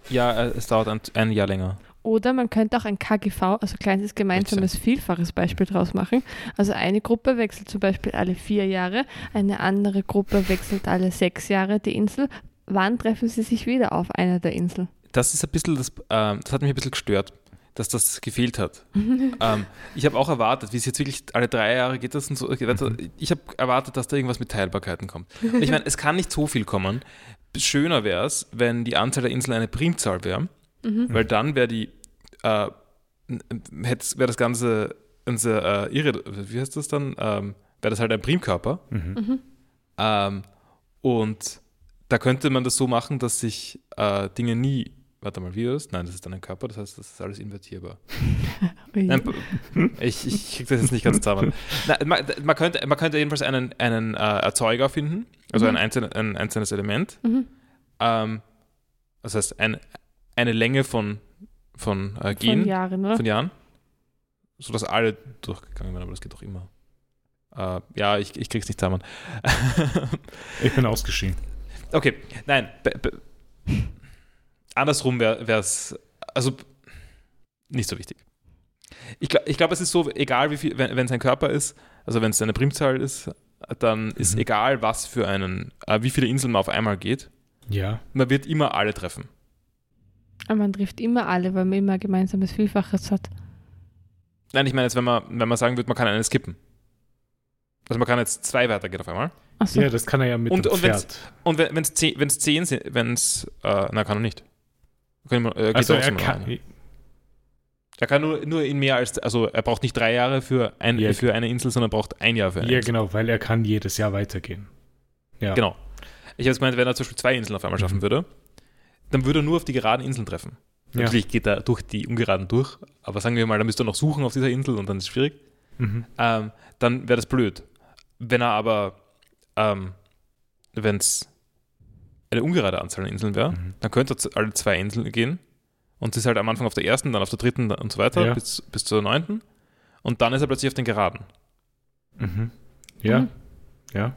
ja, äh, es dauert ein, ein Jahr länger. Oder man könnte auch ein KGV, also kleines gemeinsames Vielfaches Beispiel draus machen. Also eine Gruppe wechselt zum Beispiel alle vier Jahre, eine andere Gruppe wechselt alle sechs Jahre die Insel. Wann treffen sie sich wieder auf einer der Inseln? Das ist ein bisschen, das, äh, das hat mich ein bisschen gestört, dass das gefehlt hat. (laughs) ähm, ich habe auch erwartet, wie es jetzt wirklich alle drei Jahre geht das und so. Ich habe erwartet, dass da irgendwas mit Teilbarkeiten kommt. Und ich meine, es kann nicht so viel kommen. Schöner wäre es, wenn die Anzahl der Inseln eine Primzahl wäre. Mhm. Weil dann wäre die, äh, wäre das Ganze, unser, äh, irre, wie heißt das dann? Ähm, wäre das halt ein Primkörper. Mhm. mhm. Ähm, und da könnte man das so machen, dass sich äh, Dinge nie, warte mal, wie ist Nein, das ist dann ein Körper, das heißt, das ist alles invertierbar. (laughs) Nein, ich ich kriege das jetzt nicht ganz zusammen. Nein, man, man, könnte, man könnte jedenfalls einen, einen äh, Erzeuger finden, also mhm. ein, einzelne, ein einzelnes Element. Mhm. Ähm, das heißt, ein, eine Länge von, von äh, Gen. Von Jahren, oder? Von Jahren. Sodass alle durchgegangen werden, aber das geht doch immer. Äh, ja, ich, ich krieg's nicht zusammen. ich bin ausgeschieden. Okay, nein. Andersrum wäre es, also nicht so wichtig. Ich glaube, ich glaub, es ist so, egal wie viel, wenn es ein Körper ist, also wenn es eine Primzahl ist, dann ist mhm. egal, was für einen, äh, wie viele Inseln man auf einmal geht. Ja. Man wird immer alle treffen. Aber man trifft immer alle, weil man immer ein gemeinsames Vielfaches hat. Nein, ich meine jetzt, wenn man, wenn man sagen würde, man kann einen skippen. Also man kann jetzt zwei weitergehen auf einmal. So. Ja, das kann er ja mit und, dem und Pferd. Und wenn es zehn, wenn's zehn sind, wenn es, äh, na, kann er nicht. Kann, äh, also er kann, er kann nur, nur in mehr als, also er braucht nicht drei Jahre für, ein, ja. für eine Insel, sondern braucht ein Jahr für eine Ja, Insel. genau, weil er kann jedes Jahr weitergehen. Ja. Genau. Ich habe es gemeint, wenn er zum Beispiel zwei Inseln auf einmal schaffen mhm. würde, dann würde er nur auf die geraden Inseln treffen. Ja. Natürlich geht er durch die ungeraden durch, aber sagen wir mal, da müsste er noch suchen auf dieser Insel und dann ist es schwierig. Mhm. Ähm, dann wäre das blöd. Wenn er aber, ähm, wenn es eine ungerade Anzahl an Inseln wäre, mhm. dann könnte er alle zwei Inseln gehen und ist halt am Anfang auf der ersten, dann auf der dritten und so weiter ja. bis, bis zur neunten und dann ist er plötzlich auf den geraden. Mhm. Ja, mhm. ja.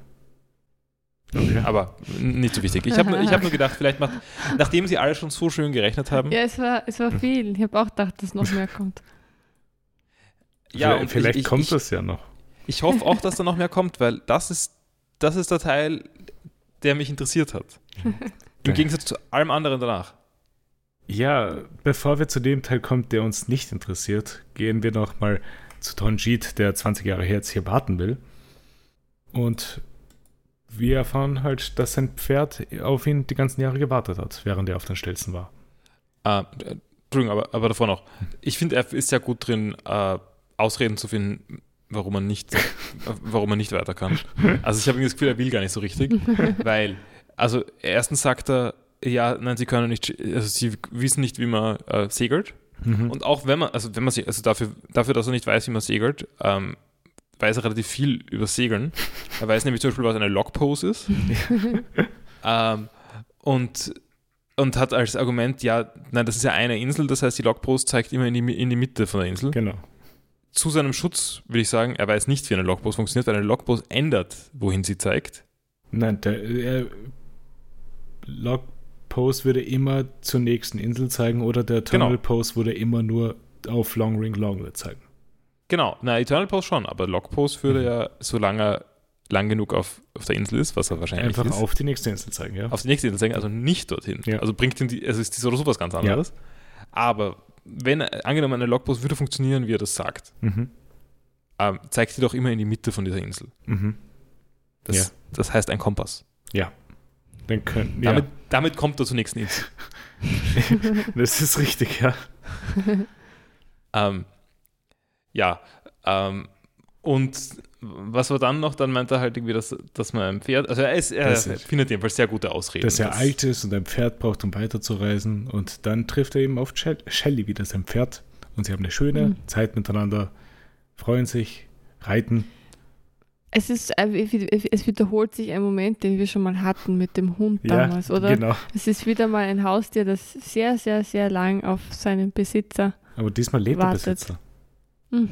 Okay. (laughs) Aber nicht so wichtig. Ich habe nur, hab nur gedacht, vielleicht macht, nachdem sie alle schon so schön gerechnet haben. Ja, es war, es war viel. Ich habe auch gedacht, dass noch mehr kommt. Ja, vielleicht, vielleicht ich, kommt es ja noch. Ich hoffe auch, dass da noch mehr kommt, weil das ist, das ist der Teil, der mich interessiert hat. (laughs) Im Gegensatz zu allem anderen danach. Ja, bevor wir zu dem Teil kommen, der uns nicht interessiert, gehen wir noch mal zu Tonjit, der 20 Jahre her jetzt hier warten will. Und wir erfahren halt, dass sein Pferd auf ihn die ganzen Jahre gewartet hat, während er auf den Stelzen war. Ah, Entschuldigung, aber, aber davor noch. Ich finde, er ist ja gut drin, äh, Ausreden zu finden, warum man nicht, (laughs) warum man nicht weiter kann. Also ich habe das Gefühl, er will gar nicht so richtig, (laughs) weil, also erstens sagt er, ja, nein, sie können nicht, also sie wissen nicht, wie man äh, segelt. Mhm. Und auch wenn man, also wenn man also dafür, dafür, dass er nicht weiß, wie man segelt, ähm, weiß er relativ viel über Segeln. Er weiß nämlich zum Beispiel, was eine Logpose ist. (laughs) ähm, und, und hat als Argument, ja, nein, das ist ja eine Insel, das heißt, die Logpose zeigt immer in die, in die Mitte von der Insel. Genau zu seinem Schutz würde ich sagen, er weiß nicht, wie eine Logpost funktioniert, weil eine Logpost ändert, wohin sie zeigt. Nein, der äh, Logpost würde immer zur nächsten Insel zeigen oder der Terminal genau. Post würde immer nur auf Long Ring Longlet zeigen. Genau, na, Eternal Post schon, aber Logpost würde mhm. ja, solange er lang genug auf, auf der Insel ist, was er wahrscheinlich Einfach ist. auf die nächste Insel zeigen, ja. Auf die nächste Insel zeigen, also nicht dorthin. Ja. Also bringt ihn die, also ist das oder sowas ganz anderes. Ja. Aber wenn angenommen eine Logpost würde funktionieren, wie er das sagt, mhm. ähm, zeigt sie doch immer in die Mitte von dieser Insel. Mhm. Das, ja. das heißt ein Kompass. Ja. Dann können, damit, ja. damit kommt er zur nächsten Insel. (laughs) das ist richtig, ja. ähm, ja. Ähm, und was war dann noch? Dann meint er halt irgendwie, dass, dass man ein Pferd, also er, ist, er findet jedenfalls sehr gute Ausreden. Dass er alt ist und ein Pferd braucht, um weiterzureisen. Und dann trifft er eben auf Shelly wieder, sein Pferd. Und sie haben eine schöne Mhm. Zeit miteinander, freuen sich, reiten. Es ist, äh, es wiederholt sich ein Moment, den wir schon mal hatten mit dem Hund damals, ja, oder? genau. Es ist wieder mal ein Haustier, das sehr, sehr, sehr lang auf seinen Besitzer. Aber diesmal lebt Wartet. der Besitzer. Hm.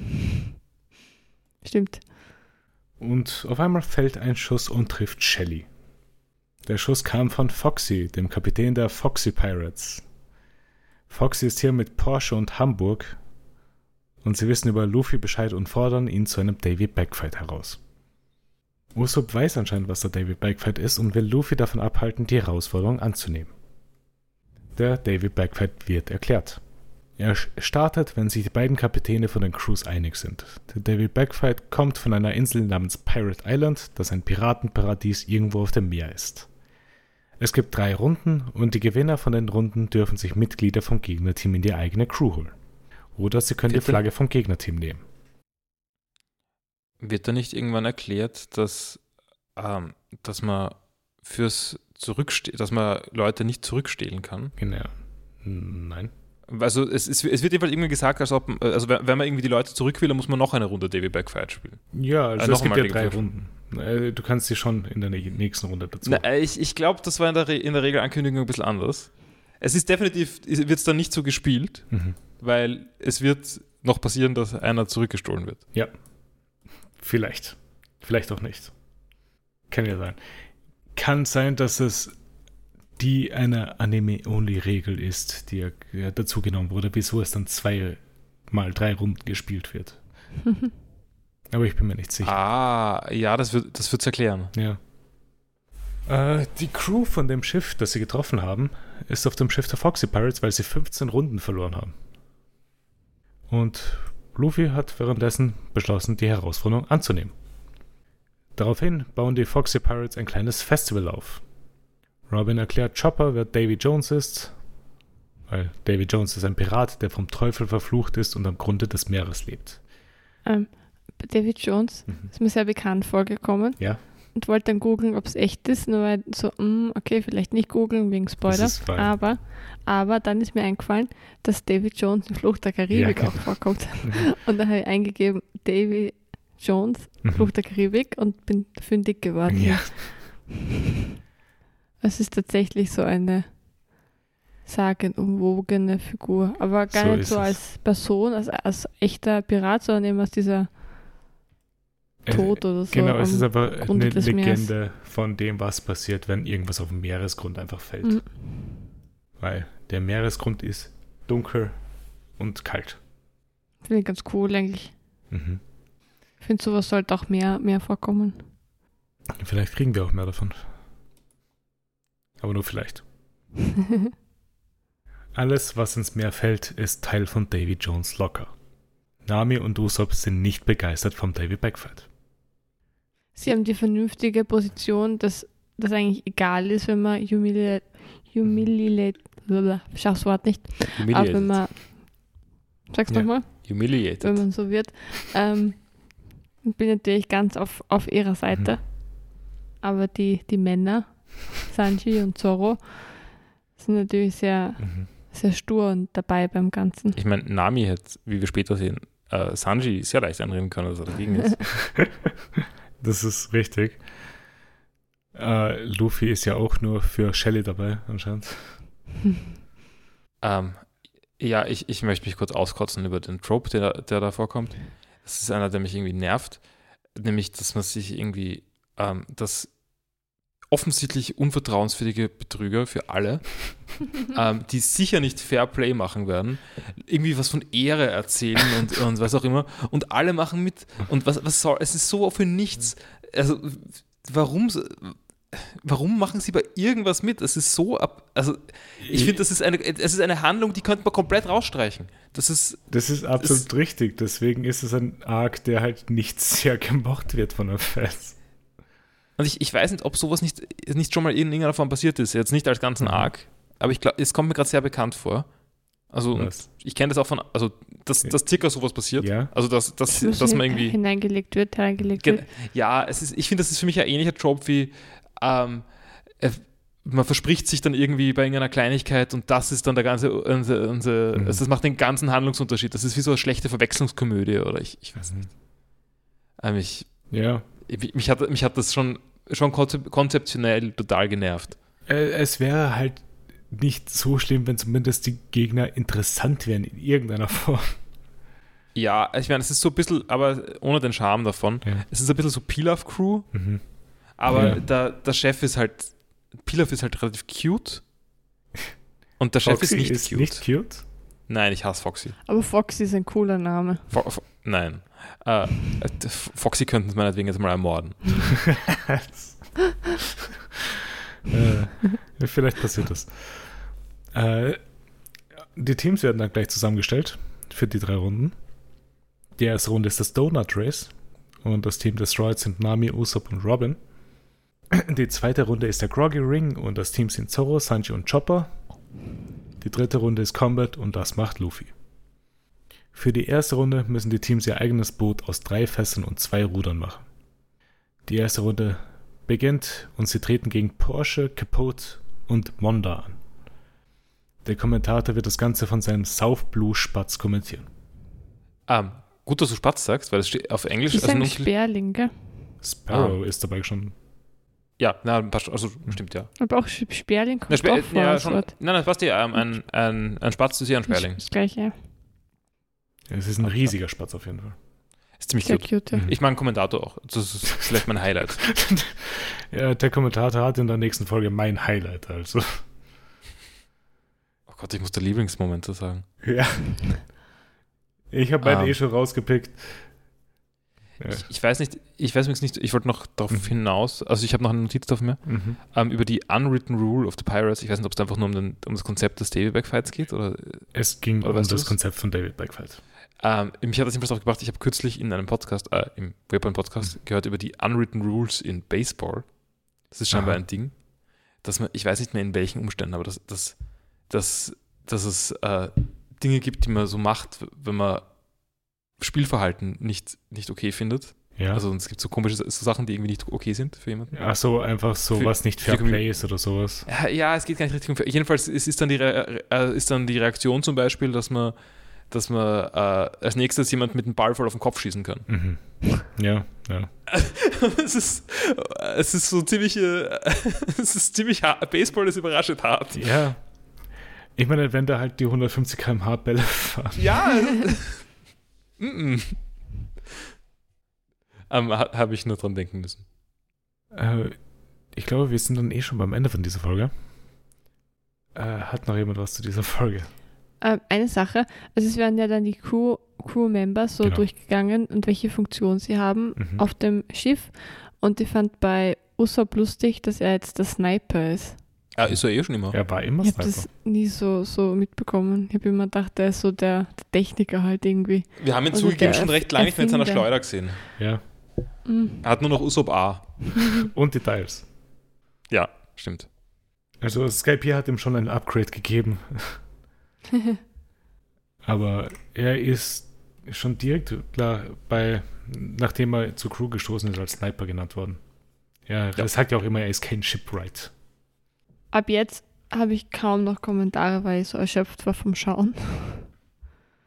Stimmt. Und auf einmal fällt ein Schuss und trifft Shelly. Der Schuss kam von Foxy, dem Kapitän der Foxy Pirates. Foxy ist hier mit Porsche und Hamburg und sie wissen über Luffy Bescheid und fordern ihn zu einem Davy Backfight heraus. Usopp weiß anscheinend, was der Davy Backfight ist und will Luffy davon abhalten, die Herausforderung anzunehmen. Der Davy Backfight wird erklärt. Er startet, wenn sich die beiden Kapitäne von den Crews einig sind. Der Davy Backfight kommt von einer Insel namens Pirate Island, das ein Piratenparadies irgendwo auf dem Meer ist. Es gibt drei Runden und die Gewinner von den Runden dürfen sich Mitglieder vom Gegnerteam in die eigene Crew holen. Oder sie können die Bitte? Flagge vom Gegnerteam nehmen. Wird da nicht irgendwann erklärt, dass, ähm, dass man fürs Zurückste dass man Leute nicht zurückstehlen kann? Genau. Nein. Also es, es, es wird jedenfalls irgendwie gesagt, als ob, also wenn man irgendwie die Leute zurück will, dann muss man noch eine Runde Davy Backfight spielen. Ja, also Äh, es gibt ja drei Runden. Äh, Du kannst sie schon in der nä- nächsten Runde dazu. Na, äh, ich ich glaube, das war in der, Re in der Regelankündigung ein bisschen anders. Es ist definitiv, wird es dann nicht so gespielt, Mhm. weil es wird noch passieren, dass einer zurückgestohlen wird. Ja. Vielleicht. Vielleicht auch nicht. Kann ja sein. Kann sein, dass es die eine Anime-Only-Regel ist, die ja- dazugenommen wurde, wieso es dann zwei mal drei Runden gespielt wird. (laughs) Aber ich bin mir nicht sicher. Ah, ja, das wird das wird's erklären. Ja. Äh, die Crew von dem Schiff, das sie getroffen haben, ist auf dem Schiff der Foxy Pirates, weil sie 15 Runden verloren haben. Und Luffy hat währenddessen beschlossen, die Herausforderung anzunehmen. Daraufhin bauen die Foxy Pirates ein kleines Festival auf. Robin erklärt Chopper, wer Davy Jones ist, weil Davy Jones ist ein Pirat, der vom Teufel verflucht ist und am Grunde des Meeres lebt. Ähm, David Jones Mhm. ist mir sehr bekannt vorgekommen. Ja. Und wollte dann googeln, ob es echt ist, nur weil so, mm, okay, vielleicht nicht googeln wegen Spoiler. Aber, aber dann ist mir eingefallen, dass David Jones in Flucht der Karibik Ja, auch vorkommt. Mhm. (laughs) Und dann habe ich eingegeben, Davy Jones, Mhm. Flucht der Karibik und bin fündig geworden. Ja. (laughs) Es ist tatsächlich so eine sagenumwogene Figur, aber gar So nicht so es. als Person, als, als echter Pirat, sondern eben als dieser Tod oder so. Genau, es ist einfach Grunde eine des Meeres. Legende von dem, was passiert, wenn irgendwas auf dem Meeresgrund einfach fällt. Mhm. Weil der Meeresgrund ist dunkel und kalt. Finde ich ganz cool eigentlich. Mhm. Ich finde, sowas sollte auch mehr, mehr vorkommen. Vielleicht kriegen wir auch mehr davon. Aber nur vielleicht. (laughs) Alles, was ins Meer fällt, ist Teil von Davy Jones Locker. Nami und Usopp sind nicht begeistert vom Davy Backfight. Sie haben die vernünftige Position, dass das eigentlich egal ist, wenn man humiliate, humiliate, ich schaff's Wort nicht, aber wenn man, sag's Ja. nochmal, Humiliated. wenn man so wird, ähm, ich bin natürlich ganz auf, auf ihrer Seite, Mhm. aber die, die Männer, Sanji und Zoro, sind natürlich sehr, Mhm. sehr stur und dabei beim Ganzen. Ich meine, Nami hätte, wie wir später sehen, äh, Sanji sehr leicht einreden können, dass er dagegen ist. (laughs) Das ist richtig. Äh, Luffy ist ja auch nur für Shelly dabei, anscheinend. (laughs) ähm, ja, ich, ich möchte mich kurz auskotzen über den Trope, der, der da vorkommt. Das ist einer, der mich irgendwie nervt. Nämlich, dass man sich irgendwie, ähm, dass offensichtlich unvertrauenswürdige Betrüger für alle, (laughs) ähm, die sicher nicht Fair Play machen werden, irgendwie was von Ehre erzählen und, und was auch immer. Und alle machen mit. Und was, was soll, es ist so für nichts. Also, warum, warum machen sie bei irgendwas mit? Es ist so ab. Also, ich finde, das ist eine, es ist eine Handlung, die könnte man komplett rausstreichen. Das ist, Das ist absolut richtig. Deswegen ist es ein Arc, der halt nicht (laughs) sehr gemocht wird von den Fans. Und ich, ich weiß nicht, ob sowas nicht, nicht schon mal in irgendeiner Form passiert ist. Jetzt nicht als ganzen Mhm. Arc, aber ich glaube, es kommt mir gerade sehr bekannt vor. Also, ich kenne das auch von, also, dass, dass circa sowas passiert. Ja. Also, dass, dass, Das dass man irgendwie. hineingelegt wird, hereingelegt wird. ja, es ist, ich finde, das ist für mich ein ähnlicher Trope wie, ähm, äh, man verspricht sich dann irgendwie bei irgendeiner Kleinigkeit und das ist dann der ganze, unser, unser, Mhm. also das macht den ganzen Handlungsunterschied. Das ist wie so eine schlechte Verwechslungskomödie oder ich, ich weiß nicht. Ähm, ich, Ja. Ich- mich, hat, mich hat das schon, schon konzep konzeptionell total genervt. Äh, Es wäre halt nicht so schlimm, wenn zumindest die Gegner interessant wären in irgendeiner (laughs) Form. Ja, ich meine, es ist so ein bisschen, aber ohne den Charme davon. Ja. Es ist ein bisschen so Pilaf-Crew, Mhm. aber Ja. der, der Chef ist halt, Pilaf ist halt relativ cute. Und der Chef Foxy ist nicht ist cute. nicht cute. Nein, ich hasse Foxy. Aber Foxy ist ein cooler Name. Fo Fo nein. Äh, Foxy könnten es meinetwegen jetzt mal ermorden. äh, vielleicht passiert das. Äh, die Teams werden dann gleich zusammengestellt für die drei Runden. Die erste Runde ist das Donut Race und das Team Destroyed sind Nami, Usopp und Robin. Die zweite Runde ist der Groggy Ring und das Team sind Zoro, Sanji und Chopper. Die dritte Runde ist Combat und das macht Luffy. Für die erste Runde müssen die Teams ihr eigenes Boot aus drei Fässern und zwei Rudern machen. Die erste Runde beginnt und sie treten gegen Porsche, Capote und Monda an. Der Kommentator wird das Ganze von seinem South Blue Spatz kommentieren. Ähm, gut, dass du Spatz sagst, weil es steht auf Englisch. Ich also sage nur- Sperling, gell? Sparrow Ah. ist dabei schon. ja, na, passt, also stimmt ja. Aber auch Sperling kommt Na, Sper auch vor ja schon, nein, das passt ja. Ähm, ein, ein, ein Spatz ist ja ein Sperling. Das gleiche. Es ist ein riesiger Spatz auf jeden Fall. Ist ziemlich Sehr cute. cute. ja. Mhm. Ich mag einen Kommentator auch. Das ist vielleicht mein Highlight. (laughs) ja, der Kommentator hat in der nächsten Folge mein Highlight, also. Oh Gott, ich muss der Lieblingsmomente sagen. Ja. Ich habe meinen Ah. eh schon rausgepickt. Ja. Ich, ich weiß nicht, ich weiß übrigens nicht, ich wollte noch darauf Mhm. hinaus, also ich habe noch eine Notiz auf mir, Mhm. ähm, über die Unwritten Rule of the Pirates. Ich weiß nicht, ob es einfach nur um, den, um das Konzept des Davy-Back-Fights geht oder Es ging Oder um das es? Konzept von David Blackfield. Ähm, mich hat das jedenfalls auch gebracht, ich habe kürzlich in einem Podcast, äh, im Webpoint-Podcast gehört über die Unwritten Rules in Baseball. Das ist scheinbar Aha. ein Ding, dass man, ich weiß nicht mehr in welchen Umständen, aber dass, dass, dass, dass es äh, Dinge gibt, die man so macht, wenn man Spielverhalten nicht, nicht okay findet. Ja. Also es gibt so komische so Sachen, die irgendwie nicht okay sind für jemanden. Ach so, einfach so, Für- was nicht Fair Play ist oder sowas. Ja, ja, es geht gar nicht richtig um. Jedenfalls es ist dann die, Re äh, ist dann die Reaktion zum Beispiel, dass man, dass man äh, als nächstes jemand mit einem Ball voll auf den Kopf schießen kann. Mhm. Ja, ja. (laughs) es ist, es ist so ziemlich, äh, (laughs) es ist ziemlich hart. Baseball ist überraschend hart. Ja. Ich meine, wenn da halt die 150 km/h Bälle fahren. Ja. (laughs) mm -mm. Ähm, ha, Habe ich nur dran denken müssen. Äh, ich glaube, wir sind dann eh schon beim Ende von dieser Folge. Äh, hat noch jemand was zu dieser Folge? Ähm, eine Sache, also es werden ja dann die Crew, Crew-Members so Genau. durchgegangen und welche Funktion sie haben Mhm. auf dem Schiff. Und ich fand bei Usopp lustig, dass er jetzt der Sniper ist. Ah, ist er eh schon immer. Er war immer Ich habe Sniper. das nie so, so mitbekommen. Ich habe immer gedacht, er ist so der, der Techniker halt irgendwie. Wir haben ihn Also zugegeben schon recht lange nicht mehr in seiner. Schleuder gesehen. Ja. Mhm. Er hat nur noch Usopp A. (laughs) Und Details. Ja, stimmt. Also Skype hier hat ihm schon ein Upgrade gegeben. (laughs) Aber er ist schon direkt, klar, bei, nachdem er zur Crew gestoßen ist, als Sniper genannt worden. Ja, er sagt ja auch immer, er ist kein Shipwright. Ab jetzt habe ich kaum noch Kommentare, weil ich so erschöpft war vom Schauen.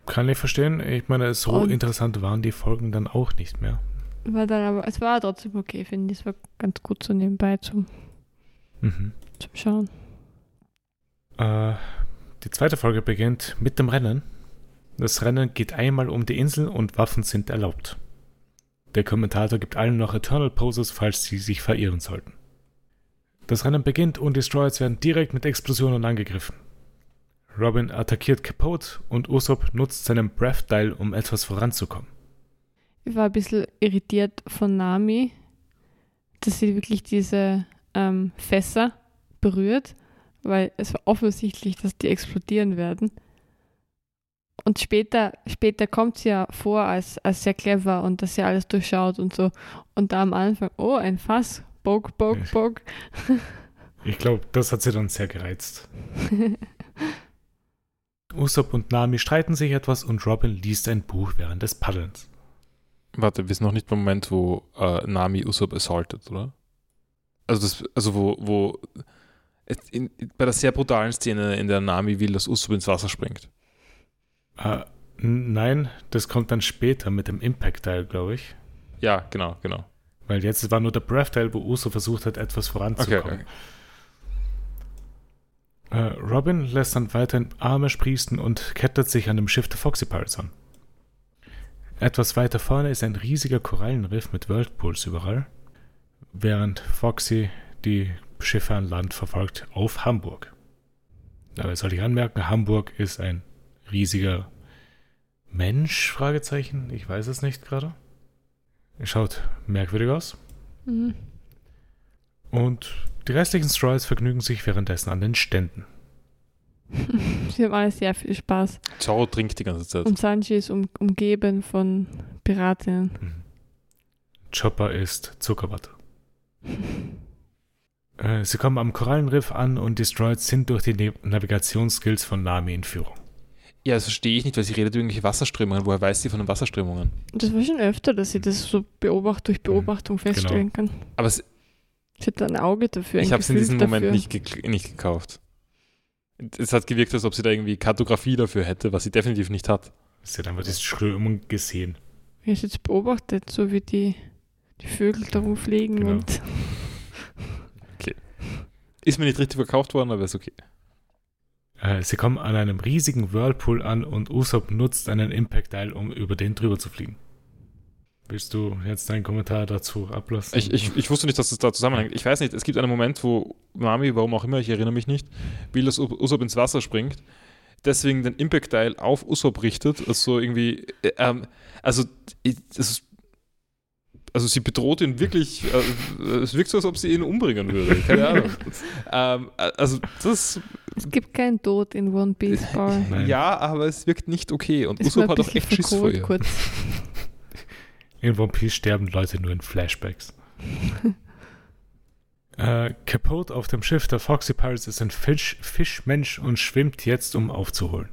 Kann ich verstehen. Ich meine, so Und- interessant waren die Folgen dann auch nicht mehr. War dann aber, es war trotzdem okay, finde ich. Es war ganz gut so nebenbei zum, Mhm. zum Schauen. Äh, die zweite Folge beginnt mit dem Rennen. Das Rennen geht einmal um die Insel und Waffen sind erlaubt. Der Kommentator gibt allen noch Eternal Poses, falls sie sich verirren sollten. Das Rennen beginnt und die Destroyers werden direkt mit Explosionen angegriffen. Robin attackiert Capote und Usopp nutzt seinen Breath Dial, um etwas voranzukommen. Ich war ein bisschen irritiert von Nami, dass sie wirklich diese ähm, Fässer berührt, weil es war offensichtlich, dass die explodieren werden. Und später, später kommt sie ja vor als, als sehr clever und dass sie alles durchschaut und so. Und da am Anfang, oh, ein Fass, bog, bog, bog. Ich glaube, das hat sie dann sehr gereizt. (laughs) Usopp und Nami streiten sich etwas und Robin liest ein Buch während des Paddelns. Warte, wir sind noch nicht beim Moment, wo äh, Nami Usopp assaultet, oder? Also, das, also wo, wo in, bei der sehr brutalen Szene in der Nami will, dass Usopp ins Wasser springt. Äh, nein, das kommt dann später mit dem Impact-Teil, glaube ich. Ja, genau, genau. Weil jetzt war nur der Breath-Teil, wo Uso versucht hat, etwas voranzukommen. Okay, okay. Äh, Robin lässt dann weiterhin Arme sprießen und kettet sich an dem Schiff der Foxy Pirates an. Etwas weiter vorne ist ein riesiger Korallenriff mit Whirlpools überall, während Foxy die Schiffe an Land verfolgt auf Hamburg. Dabei soll ich anmerken, Hamburg ist ein riesiger Mensch? Fragezeichen. Ich weiß es nicht gerade. Schaut merkwürdig aus. Mhm. Und die restlichen Strolls vergnügen sich währenddessen an den Ständen. Sie haben alle sehr viel Spaß. Zorro trinkt die ganze Zeit. Und Sanji ist um, umgeben von Piratinnen. Mhm. Chopper ist Zuckerwatte. (laughs) Äh, Sie kommen am Korallenriff an und die Strolls sind durch die Ne- Navigationsskills von Nami in Führung. Ja, das verstehe ich nicht, weil sie redet über irgendwelche Wasserströmungen. Woher weiß sie von den Wasserströmungen? Das war schon öfter, dass sie das so beobacht, durch Beobachtung feststellen kann. Aber es, Sie hat da ein Auge dafür. Ein ich habe es in diesem dafür. Moment nicht, gek- nicht gekauft. Es hat gewirkt, als ob sie da irgendwie Kartografie dafür hätte, was sie definitiv nicht hat. Sie hat einfach diese Strömung gesehen. Wie es jetzt beobachtet, so wie die, die Vögel da rumfliegen Genau. und Ist mir nicht richtig verkauft worden, aber ist okay. Äh, Sie kommen an einem riesigen Whirlpool an und Usopp nutzt einen Impact-Teil, um über den drüber zu fliegen. Willst du jetzt deinen Kommentar dazu ablassen? Ich, ich, ich wusste nicht, dass es da zusammenhängt. Ich weiß nicht, es gibt einen Moment, wo Mami, warum auch immer, ich erinnere mich nicht, will, dass Usopp ins Wasser springt, deswegen den Impact-Teil auf Usopp richtet, also irgendwie, äh, ähm, also, das ist, also sie bedroht ihn wirklich, äh, es wirkt so, als ob sie ihn umbringen würde, keine Ahnung. (laughs) ähm, äh, also das, es gibt keinen Tod in One Piece Bar. Nein. ja, aber es wirkt nicht okay und Usopp hat auch echt Schiss vor ihr. kurz. (laughs) In One Piece sterben Leute nur in Flashbacks. (laughs) äh, Capote auf dem Schiff der Foxy Pirates ist ein Fisch, Fischmensch und schwimmt jetzt, um aufzuholen.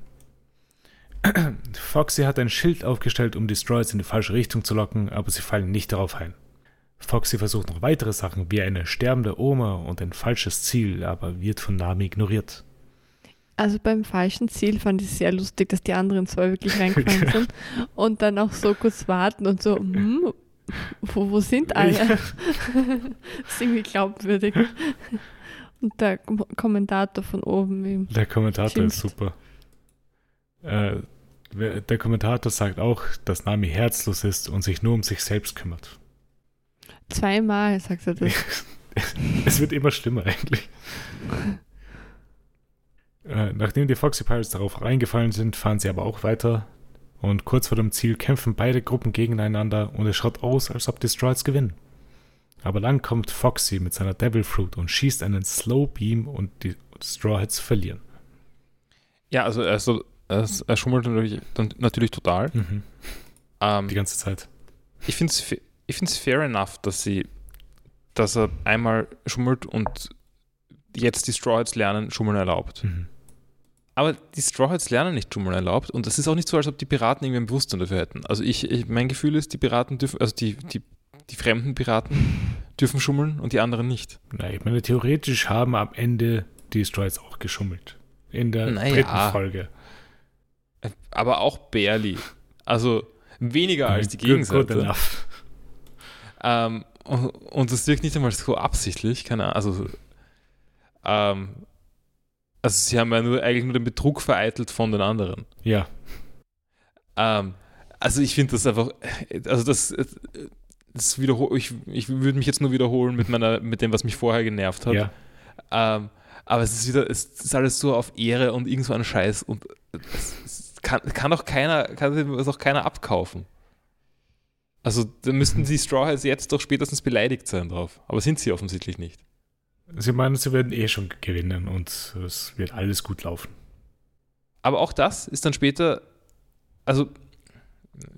(clears throat) Foxy hat ein Schild aufgestellt, um die Strolls in die falsche Richtung zu locken, aber sie fallen nicht darauf ein. Foxy versucht noch weitere Sachen, wie eine sterbende Oma und ein falsches Ziel, aber wird von Nami ignoriert. Also beim falschen Ziel fand ich es sehr lustig, dass die anderen zwei wirklich (laughs) reingefallen sind und dann auch so kurz warten und so, (laughs) hm, wo, wo sind alle? das ist irgendwie glaubwürdig. Und der Kom- Kommentator von oben, Der Kommentator ist Schimpft. super. Äh, der Kommentator sagt auch, dass Nami herzlos ist und sich nur um sich selbst kümmert. zweimal sagt er das. (laughs) es wird immer schlimmer eigentlich. (laughs) Äh, nachdem die Foxy Pirates darauf reingefallen sind, fahren sie aber auch weiter. Und kurz vor dem Ziel kämpfen beide Gruppen gegeneinander und es schaut aus, als ob die Strolls gewinnen. Aber dann kommt Foxy mit seiner Devil Fruit und schießt einen Slow Beam und die Strawheads verlieren. Ja, also, also er, er schummelt natürlich, natürlich total. Mhm. Ähm, Die ganze Zeit. ich finde es ich find's fair enough, dass sie, dass er einmal schummelt und jetzt die Strawheads lernen, Schummeln erlaubt. Mhm. Aber die Strawheads lernen nicht Schummeln erlaubt und es ist auch nicht so, als ob die Piraten irgendwie ein Bewusstsein dafür hätten. Also ich, ich mein Gefühl ist, die Piraten dürfen, also die, die, die fremden Piraten dürfen schummeln und die anderen nicht. Na, ich meine, theoretisch haben am Ende die Strolls auch geschummelt. In der Naja. dritten Folge. Aber auch barely. Also weniger als die Good- good Gegenseite. enough. Ähm, und- und das wirkt nicht einmal so absichtlich, keine Ahnung. Also, ähm, also sie haben ja nur eigentlich nur den Betrug vereitelt von den anderen. Ja, Ähm, also ich finde das einfach, also das, das wiederhol, ich, ich würde mich jetzt nur wiederholen mit meiner, mit dem, was mich vorher genervt hat. ja. Ähm, aber es ist wieder, es ist alles so auf Ehre und irgend so ein Scheiß und es, es kann, kann doch keiner, kann das auch keiner abkaufen. Also da müssten die Strawheads jetzt doch spätestens beleidigt sein drauf. Aber sind sie offensichtlich nicht. Sie meinen, sie werden eh schon gewinnen und es wird alles gut laufen. Aber auch das ist dann später, also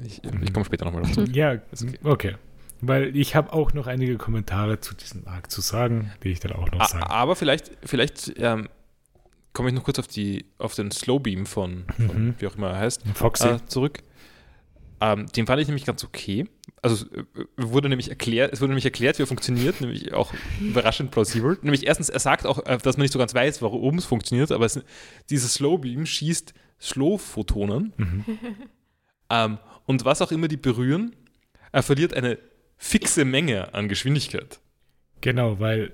ich, ich komme später nochmal dazu. Ja, okay. okay. Weil ich habe auch noch einige Kommentare zu diesem Arc zu sagen, die ich dann auch noch sagen. Aber vielleicht, vielleicht ähm, komme ich noch kurz auf, die, auf den Slowbeam von, von Mhm. wie auch immer er heißt, Foxy. äh, zurück. Ähm, den fand ich nämlich ganz okay, also äh, wurde nämlich erklärt, es wurde nämlich erklärt, wie er funktioniert, nämlich auch überraschend plausibel. Nämlich erstens, er sagt auch, äh, dass man nicht so ganz weiß, warum es funktioniert, aber es, dieses Slow Beam schießt Slow-Photonen. Mhm. (laughs) Ähm, und was auch immer die berühren, er verliert eine fixe Menge an Geschwindigkeit. Genau, weil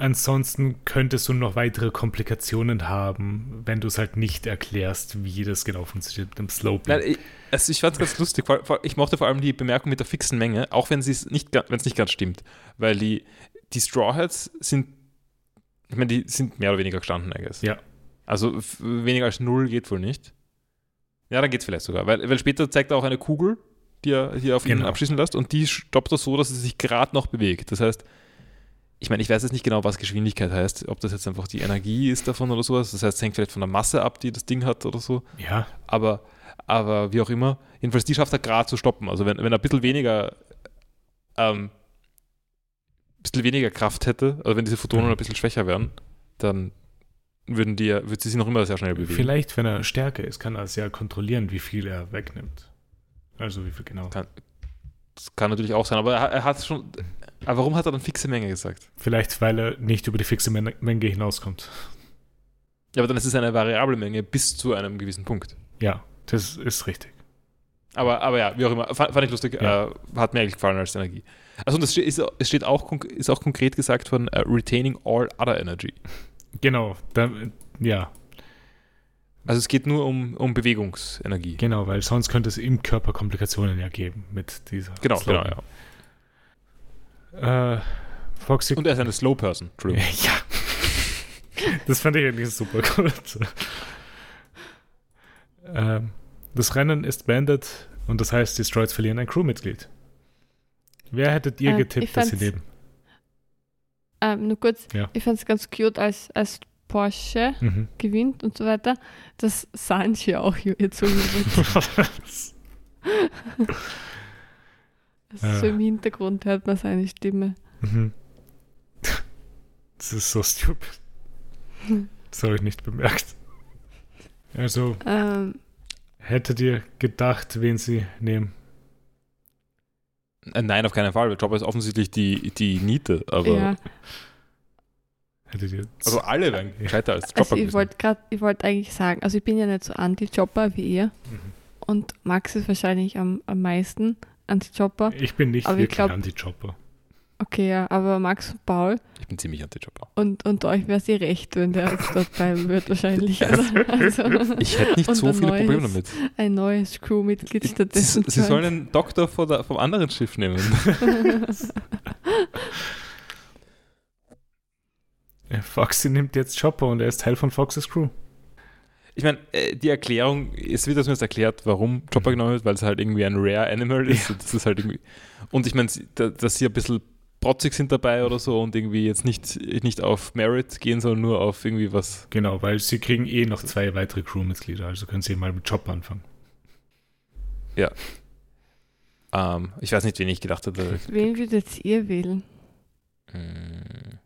ansonsten könntest du noch weitere Komplikationen haben, wenn du es halt nicht erklärst, wie das genau funktioniert mit dem Beam. Nein, ich, also ich fand es ganz lustig. Vor- vor- Ich mochte vor allem die Bemerkung mit der fixen Menge, auch wenn es nicht, nicht ganz stimmt. Weil die, die Straw Hats sind, ich meine, die sind mehr oder weniger gestanden, I guess. Ja. Also weniger als null geht wohl nicht. Ja, dann geht es vielleicht sogar. Weil, weil später zeigt er auch eine Kugel, die er hier auf ihn Genau. abschießen lässt und die stoppt er so, dass sie sich gerade noch bewegt. Das heißt, ich meine, ich weiß jetzt nicht genau, was Geschwindigkeit heißt, ob das jetzt einfach die Energie ist davon oder sowas. Das heißt, es hängt vielleicht von der Masse ab, die das Ding hat oder so Ja, aber, aber wie auch immer, jedenfalls die schafft er gerade zu stoppen. Also wenn, wenn er ein bisschen weniger ähm, bisschen weniger Kraft hätte, also wenn diese Photonen Mhm. ein bisschen schwächer wären, dann würden die, ja- würde sie sich noch immer sehr schnell bewegen. vielleicht, wenn er stärker ist, kann er ja kontrollieren, wie viel er wegnimmt. Also wie viel genau. Kann, das kann natürlich auch sein, aber er, er hat schon. Aber warum hat er dann fixe Menge gesagt? Vielleicht, weil er nicht über die fixe Men Menge hinauskommt. Ja, aber dann ist es eine variable Menge bis zu einem gewissen Punkt. Ja, das ist richtig. Aber, aber ja, wie auch immer, fand, fand ich lustig, Ja. äh, hat mir eigentlich gefallen als Energie. Also und es steht, ist, es steht auch, ist auch konkret gesagt von äh, retaining all other energy. Genau, da, ja, Also es geht nur um, um Bewegungsenergie. genau, weil sonst könnte es im Körper Komplikationen ja geben mit dieser. Genau, genau, Slogan. ja. Äh, Foxy. Und er ist eine Slow Person, Entschuldigung. ja. (laughs) Das fand ich eigentlich super gut. ähm, das Rennen ist beendet und das heißt, die Stroids verlieren ein Crewmitglied. Wer hättet ihr Ähm, getippt, dass sie leben? Ähm, nur kurz, Ja. ich fand es ganz cute, als, als Porsche Mhm. gewinnt und so weiter, dass Sanji auch jetzt so wird. (laughs) (laughs) Also so Ja. im Hintergrund hört man seine Stimme. Mhm. (laughs) Das ist so stupid. (laughs) Das habe ich nicht bemerkt. Also, Ähm, hättet ihr gedacht, wen sie nehmen? Äh, Nein, auf keinen Fall. Chopper ist offensichtlich die, die Niete, aber ja, Hättet ihr also alle wären gescheiter als Chopper (laughs) also ich wollte wollte eigentlich sagen, also ich bin ja nicht so anti-Chopper wie ihr Mhm. und Max ist wahrscheinlich am, am meisten anti-Chopper. Ich bin nicht Aber ich wirklich Anti-Chopper. Okay, ja, aber Max und Paul Ich bin ziemlich anti-Chopper. und, und euch wäre sie recht, wenn der jetzt dort bleiben wird wahrscheinlich. (laughs) Also, also Ich hätte nicht Und so viele Probleme neues damit. ein neues Crewmitglied Sie, stattdessen. sie sollen einen Doktor vor der, vom anderen Schiff nehmen. (laughs) Foxy nimmt jetzt Chopper und er ist Teil von Foxys Crew. Ich meine, äh, die Erklärung, es wird zumindest erklärt, warum Chopper genommen wird, weil es halt irgendwie ein Rare Animal ist. Und das ist halt irgendwie. Und ich meine, dass sie ein bisschen protzig sind dabei oder so und irgendwie jetzt nicht, nicht auf Merit gehen, sondern nur auf irgendwie was. Genau, weil sie kriegen eh noch zwei weitere Crewmitglieder, also können sie mal mit Chopper anfangen. Ähm, ich weiß nicht, wen ich gedacht hatte. Wen würdet ihr wählen? Hm,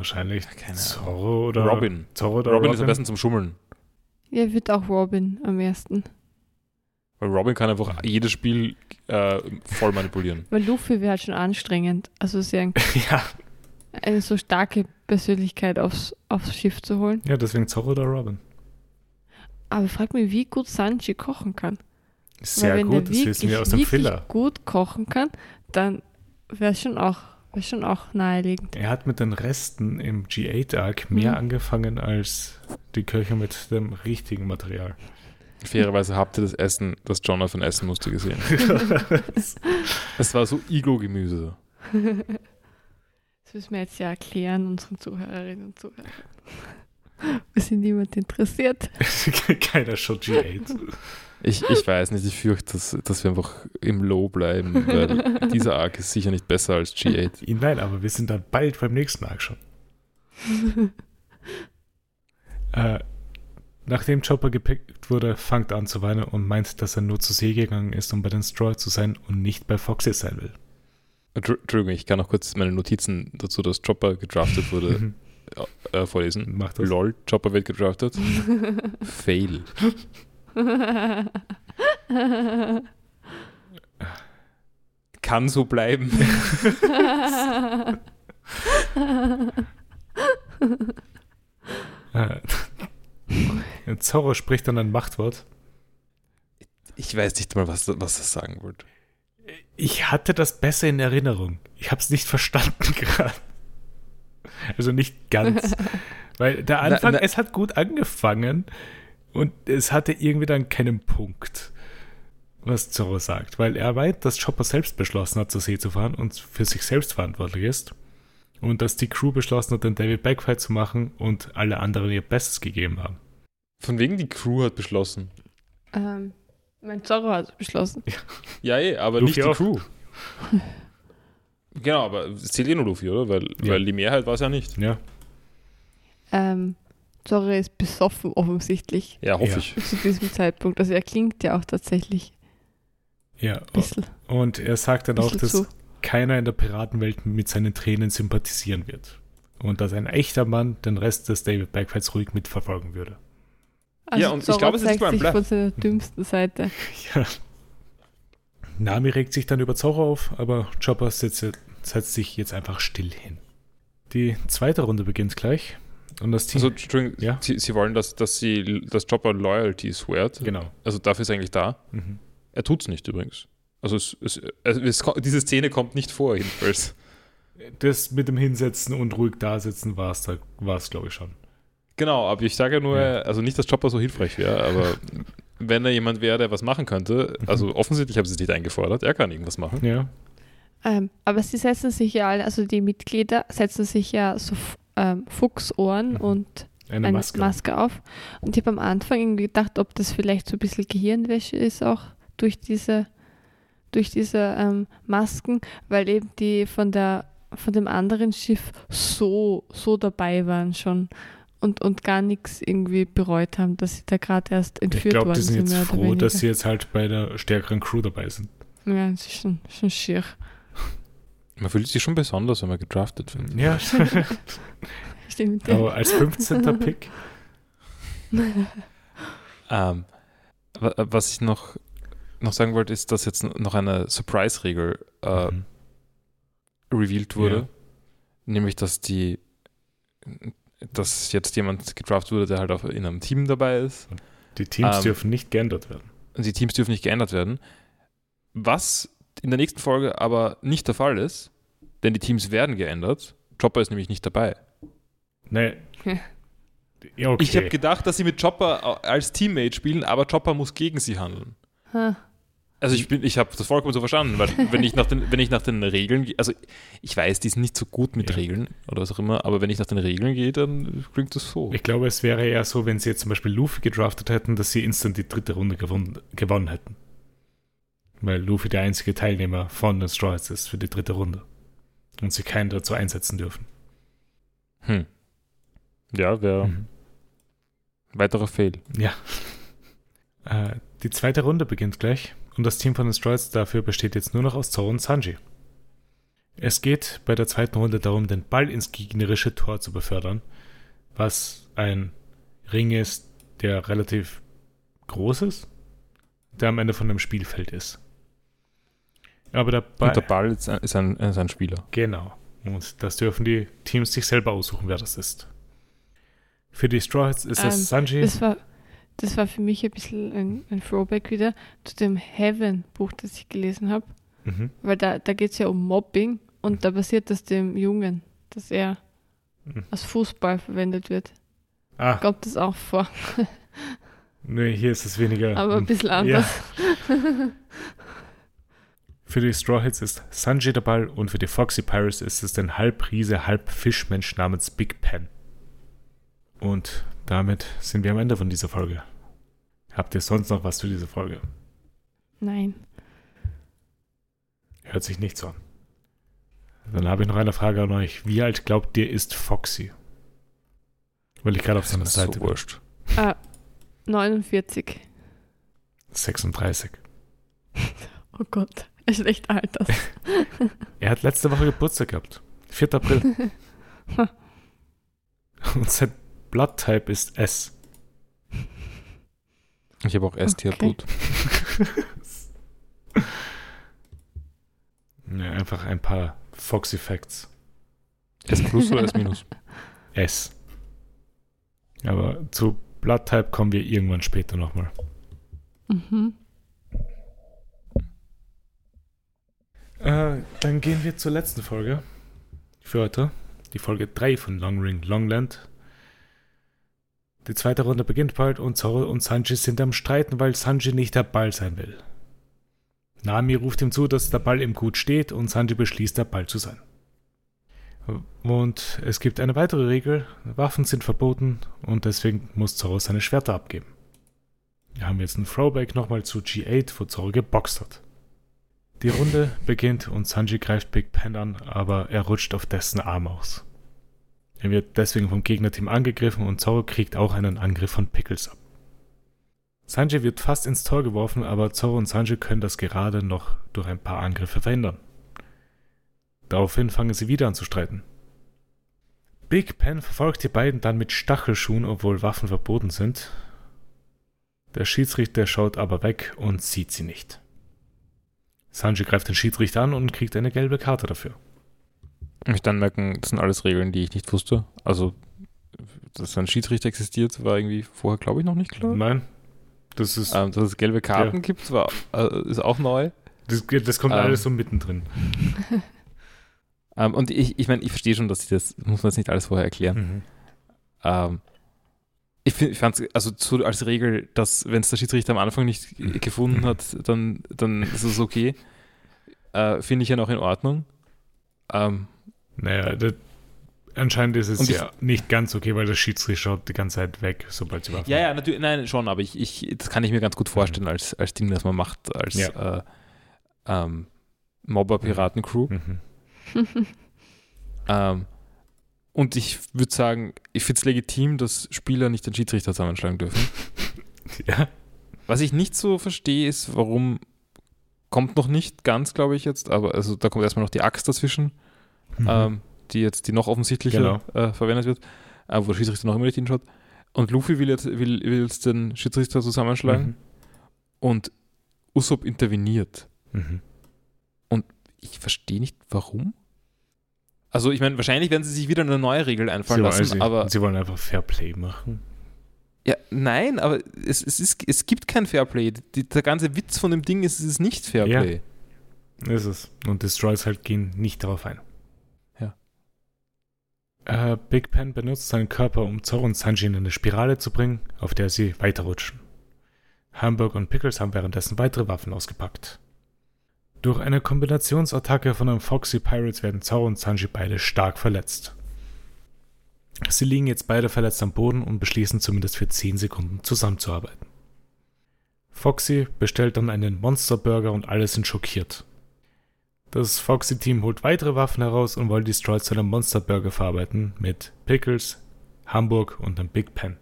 Wahrscheinlich Keine Zorro oder Robin. Zorro oder Robin, Robin. ist am besten zum Schummeln. Ja, würde auch Robin am ersten. Weil Robin kann einfach jedes Spiel äh, voll manipulieren. (laughs) Weil Luffy wäre halt schon anstrengend. Also sehr ein, (laughs) ja. eine so starke Persönlichkeit aufs, aufs Schiff zu holen. ja, deswegen Zorro oder Robin. Aber frag mich, wie gut Sanji kochen kann. Sehr Weil wenn gut, der das wissen wir aus dem Filler. gut kochen kann, dann wäre schon auch wäre schon auch naheliegend. Er hat mit den Resten im G8-Arc mehr Mhm. angefangen als die Köche mit dem richtigen Material. Fairerweise habt ihr das Essen, das Jonathan essen musste, gesehen. (laughs) Es war so Iglo-Gemüse. Das müssen wir jetzt ja erklären, unseren Zuhörerinnen und Zuhörern. Wir sind niemand interessiert. (laughs) Keiner schaut G8. Ich, ich weiß nicht, ich fürchte, dass, dass wir einfach im Low bleiben, weil (laughs) dieser Arc ist sicher nicht besser als G8. Nein, aber wir sind dann bald beim nächsten Arc schon. (laughs) Äh, nachdem Chopper gepickt wurde, fängt er an zu weinen und meint, dass er nur zur See gegangen ist, um bei den Straw zu sein und nicht bei Foxy sein will. Entschuldigung, ich kann noch kurz meine Notizen dazu, dass Chopper gedraftet wurde, Mhm. äh, vorlesen. Mach das. Lol, Chopper wird gedraftet. (laughs) Fail. (laughs) kann so bleiben. (laughs) äh, Zorro spricht dann ein Machtwort. Ich weiß nicht mal, was, was das sagen wird. Ich hatte das besser in Erinnerung. Ich habe es nicht verstanden (laughs) gerade. Also nicht ganz. Weil der Anfang, na, na, es hat gut angefangen und es hatte irgendwie dann keinen Punkt, was Zorro sagt. Weil er meint, dass Chopper selbst beschlossen hat, zur See zu fahren und für sich selbst verantwortlich ist. Und dass die Crew beschlossen hat, den David Backfight zu machen und alle anderen ihr Bestes gegeben haben. Von wegen die Crew hat beschlossen. Ähm, mein Zorro hat beschlossen. Ja, eh, aber Luffy nicht die auch. Crew. genau, aber es zählt eh nur Luffy, oder? Weil, ja. weil die Mehrheit war es ja nicht. Ja. Ähm, Zorro ist besoffen offensichtlich. Ja, hoffe ja. ich. Zu diesem Zeitpunkt. Also er klingt ja auch tatsächlich. Ja. Bisschen, und er sagt dann auch, dass zu. keiner in der Piratenwelt mit seinen Tränen sympathisieren wird. Und dass ein echter Mann den Rest des David Backfights ruhig mitverfolgen würde. Also ja, und Zorro ich glaube, es ist beim Bluff. von seiner dümmsten Seite. (laughs) ja. Nami regt sich dann über Zorro auf, aber Chopper setzt, setzt sich jetzt einfach still hin. Die zweite Runde beginnt gleich. Und das Team. Also, ja? Sie, sie, wollen, dass, dass sie das Chopper Loyalty sweart. Genau. Also dafür ist er eigentlich da. Mhm. Er tut es nicht übrigens. Also es, es, es, diese Szene kommt nicht vor, jedenfalls. Das mit dem Hinsetzen und ruhig da sitzen war es, es, glaube ich, schon. Genau, aber ich sage nur, ja. also nicht, dass Chopper so hilfreich wäre, aber wenn da jemand wäre, der was machen könnte, mhm. also offensichtlich haben sie es nicht eingefordert, er kann irgendwas machen. Ja. Ähm, aber sie setzen sich ja alle, also die Mitglieder setzen sich ja so ähm, Fuchsohren mhm. und eine, eine Maske. Maske. auf. Und ich habe am Anfang irgendwie gedacht, ob das vielleicht so ein bisschen Gehirnwäsche ist, auch durch diese, durch diese ähm, Masken, weil eben die von der von dem anderen Schiff so, so dabei waren schon und, und gar nichts irgendwie bereut haben, dass sie da gerade erst entführt ich glaub, worden sind. Ich glaube, die sind jetzt froh, dass sie jetzt halt bei der stärkeren Crew dabei sind. Ja, das ist schon, schon schier. Man fühlt sich schon besonders, wenn man gedraftet wird. Ja, (laughs) stimmt. Aber als 15. (laughs) Pick. ähm, was ich noch, noch sagen wollte, ist, dass jetzt noch eine Surprise-Regel äh, mhm. revealed wurde. Ja. Nämlich, dass die dass jetzt jemand gedraftet wurde, der halt auch in einem Team dabei ist. Die Teams ähm, dürfen nicht geändert werden. Die Teams dürfen nicht geändert werden. Was in der nächsten Folge aber nicht der Fall ist, denn die Teams werden geändert. Chopper ist nämlich nicht dabei. Nee. (laughs) ja, okay. Ich habe gedacht, dass sie mit Chopper als Teammate spielen, aber Chopper muss gegen sie handeln. Huh. Also ich bin, ich habe das vollkommen so verstanden, weil (laughs) wenn ich nach den, wenn ich nach den Regeln, also ich weiß, die sind nicht so gut mit ja. Regeln oder was auch immer, aber wenn ich nach den Regeln gehe, dann klingt das so. Ich glaube, es wäre eher so, wenn sie jetzt zum Beispiel Luffy gedraftet hätten, dass sie instant die dritte Runde gewonnen, gewonnen hätten. Weil Luffy der einzige Teilnehmer von den Straw Hats ist für die dritte Runde. Und sie keinen dazu einsetzen dürfen. Hm. Ja, wäre mhm. weiterer Fail. Ja. (laughs) Äh, die zweite Runde beginnt gleich und das Team von den Stroids dafür besteht jetzt nur noch aus Zoro und Sanji. Es geht bei der zweiten Runde darum, den Ball ins gegnerische Tor zu befördern, was ein Ring ist, der relativ groß ist, der am Ende von dem Spielfeld ist. Aber der Ball, und der Ball ist ein, ist, ein, ist ein Spieler. Genau. Und das dürfen die Teams sich selber aussuchen, wer das ist. Für die Straw Hats ist es ähm, Sanji. Das war, das war für mich ein bisschen ein, ein Throwback wieder zu dem Heaven-Buch, das ich gelesen habe. Mhm. Weil da, da geht es ja um Mobbing und da passiert das dem Jungen, dass er mhm. als Fußball verwendet wird. Ah. Kommt das auch vor? nee, hier ist es weniger. Aber ein bisschen anders. Ja. (laughs) Für die Straw Hats ist Sanji der Ball und für die Foxy Pirates ist es ein Halbriese, Halbfischmensch namens Big Pen. Und damit sind wir am Ende von dieser Folge. Habt ihr sonst noch was zu dieser Folge? Nein. Hört sich nicht so an. Dann habe ich noch eine Frage an euch. Wie alt glaubt ihr ist Foxy? Weil ich gerade auf seiner Seite so wurscht. Ah, 49. 36. (laughs) oh Gott, ist echt alt. Das. (laughs) er hat letzte Woche Geburtstag gehabt. 4. April. (laughs) Und sein Blood-Type ist S. Ich habe auch S-Tier-Blut. (laughs) Ja, einfach ein paar Foxy Facts. S plus oder S minus? S. Aber zu Blood Type kommen wir irgendwann später nochmal. Mhm. Äh, dann gehen wir zur letzten Folge für heute. Die Folge 3 von Long Ring Longland. Die zweite Runde beginnt bald und Zoro und Sanji sind am Streiten, weil Sanji nicht der Ball sein will. Nami ruft ihm zu, dass der Ball ihm gut steht und Sanji beschließt, der Ball zu sein. Und es gibt eine weitere Regel, Waffen sind verboten und deswegen muss Zoro seine Schwerter abgeben. Wir haben jetzt einen Throwback nochmal zu G8, wo Zoro geboxt hat. Die Runde beginnt und Sanji greift Big Pen an, aber er rutscht auf dessen Arm aus. Er wird deswegen vom Gegnerteam angegriffen und Zoro kriegt auch einen Angriff von Pickles ab. Sanji wird fast ins Tor geworfen, aber Zoro und Sanji können das gerade noch durch ein paar Angriffe verhindern. Daraufhin fangen sie wieder an zu streiten. Big Pen verfolgt die beiden dann mit Stachelschuhen, obwohl Waffen verboten sind. Der Schiedsrichter schaut aber weg und sieht sie nicht. Sanji greift den Schiedsrichter an und kriegt eine gelbe Karte dafür. Ich dann merken, das sind alles Regeln, die ich nicht wusste. Also, dass ein Schiedsrichter existiert, war irgendwie vorher, glaube ich, noch nicht klar. Nein, das ist. Ähm, dass es gelbe Karten Ja. gibt, war, äh, ist auch neu. Das, das kommt Ähm. alles so mittendrin. (laughs) Ähm, und ich, ich meine, ich verstehe schon, dass sie das, muss man jetzt nicht alles vorher erklären. Mhm. Ich, find- ich fand es also so als Regel, dass wenn es der Schiedsrichter am Anfang nicht g- gefunden hat, dann, dann ist es okay. Äh, Finde ich ja noch in Ordnung. Ähm, Naja, das, anscheinend ist es Und ich- ja nicht ganz okay, weil der Schiedsrichter schaut die ganze Zeit weg, sobald sie Waffen ja, ja, natürlich, nein, schon, aber ich, ich, das kann ich mir ganz gut vorstellen als, als Ding, das man macht, als Ja. äh, ähm, Mobber-Piraten-Crew. Mhm. Ähm, und ich würde sagen, ich finde es legitim, dass Spieler nicht den Schiedsrichter zusammenschlagen dürfen. (laughs) Ja. Was ich nicht so verstehe, ist, warum kommt noch nicht ganz, glaube ich jetzt, aber also da kommt erstmal noch die Axt dazwischen, Mhm. ähm, die jetzt die noch offensichtlicher Genau. äh, verwendet wird, äh, wo der Schiedsrichter noch immer nicht hinschaut. Und Luffy will jetzt, will, will jetzt den Schiedsrichter zusammenschlagen Mhm. und Usopp interveniert. Mhm. Ich verstehe nicht, warum. Also ich meine, wahrscheinlich werden sie sich wieder eine neue Regel einfallen Sie, lassen, wollen, aber sie, sie wollen einfach Fair Play machen. Ja, nein, aber es, es, ist, es gibt kein Fairplay. Die, der ganze Witz von dem Ding ist, es ist nicht Fairplay. Ist es. Und Destroys halt gehen nicht darauf ein. Ja. Äh, Big Pen benutzt seinen Körper, um Zoro und Sanji in eine Spirale zu bringen, auf der sie weiterrutschen. Hamburg und Pickles haben währenddessen weitere Waffen ausgepackt. Durch eine Kombinationsattacke von den Foxy Pirates werden Zoro und Sanji beide stark verletzt. Sie liegen jetzt beide verletzt am Boden und beschließen zumindest für 10 Sekunden zusammenzuarbeiten. Foxy bestellt dann einen Monster Burger und alle sind schockiert. Das Foxy-Team holt weitere Waffen heraus und wollen Destroy zu einem Monster Burger verarbeiten mit Pickles, Hamburg und einem Big Pen.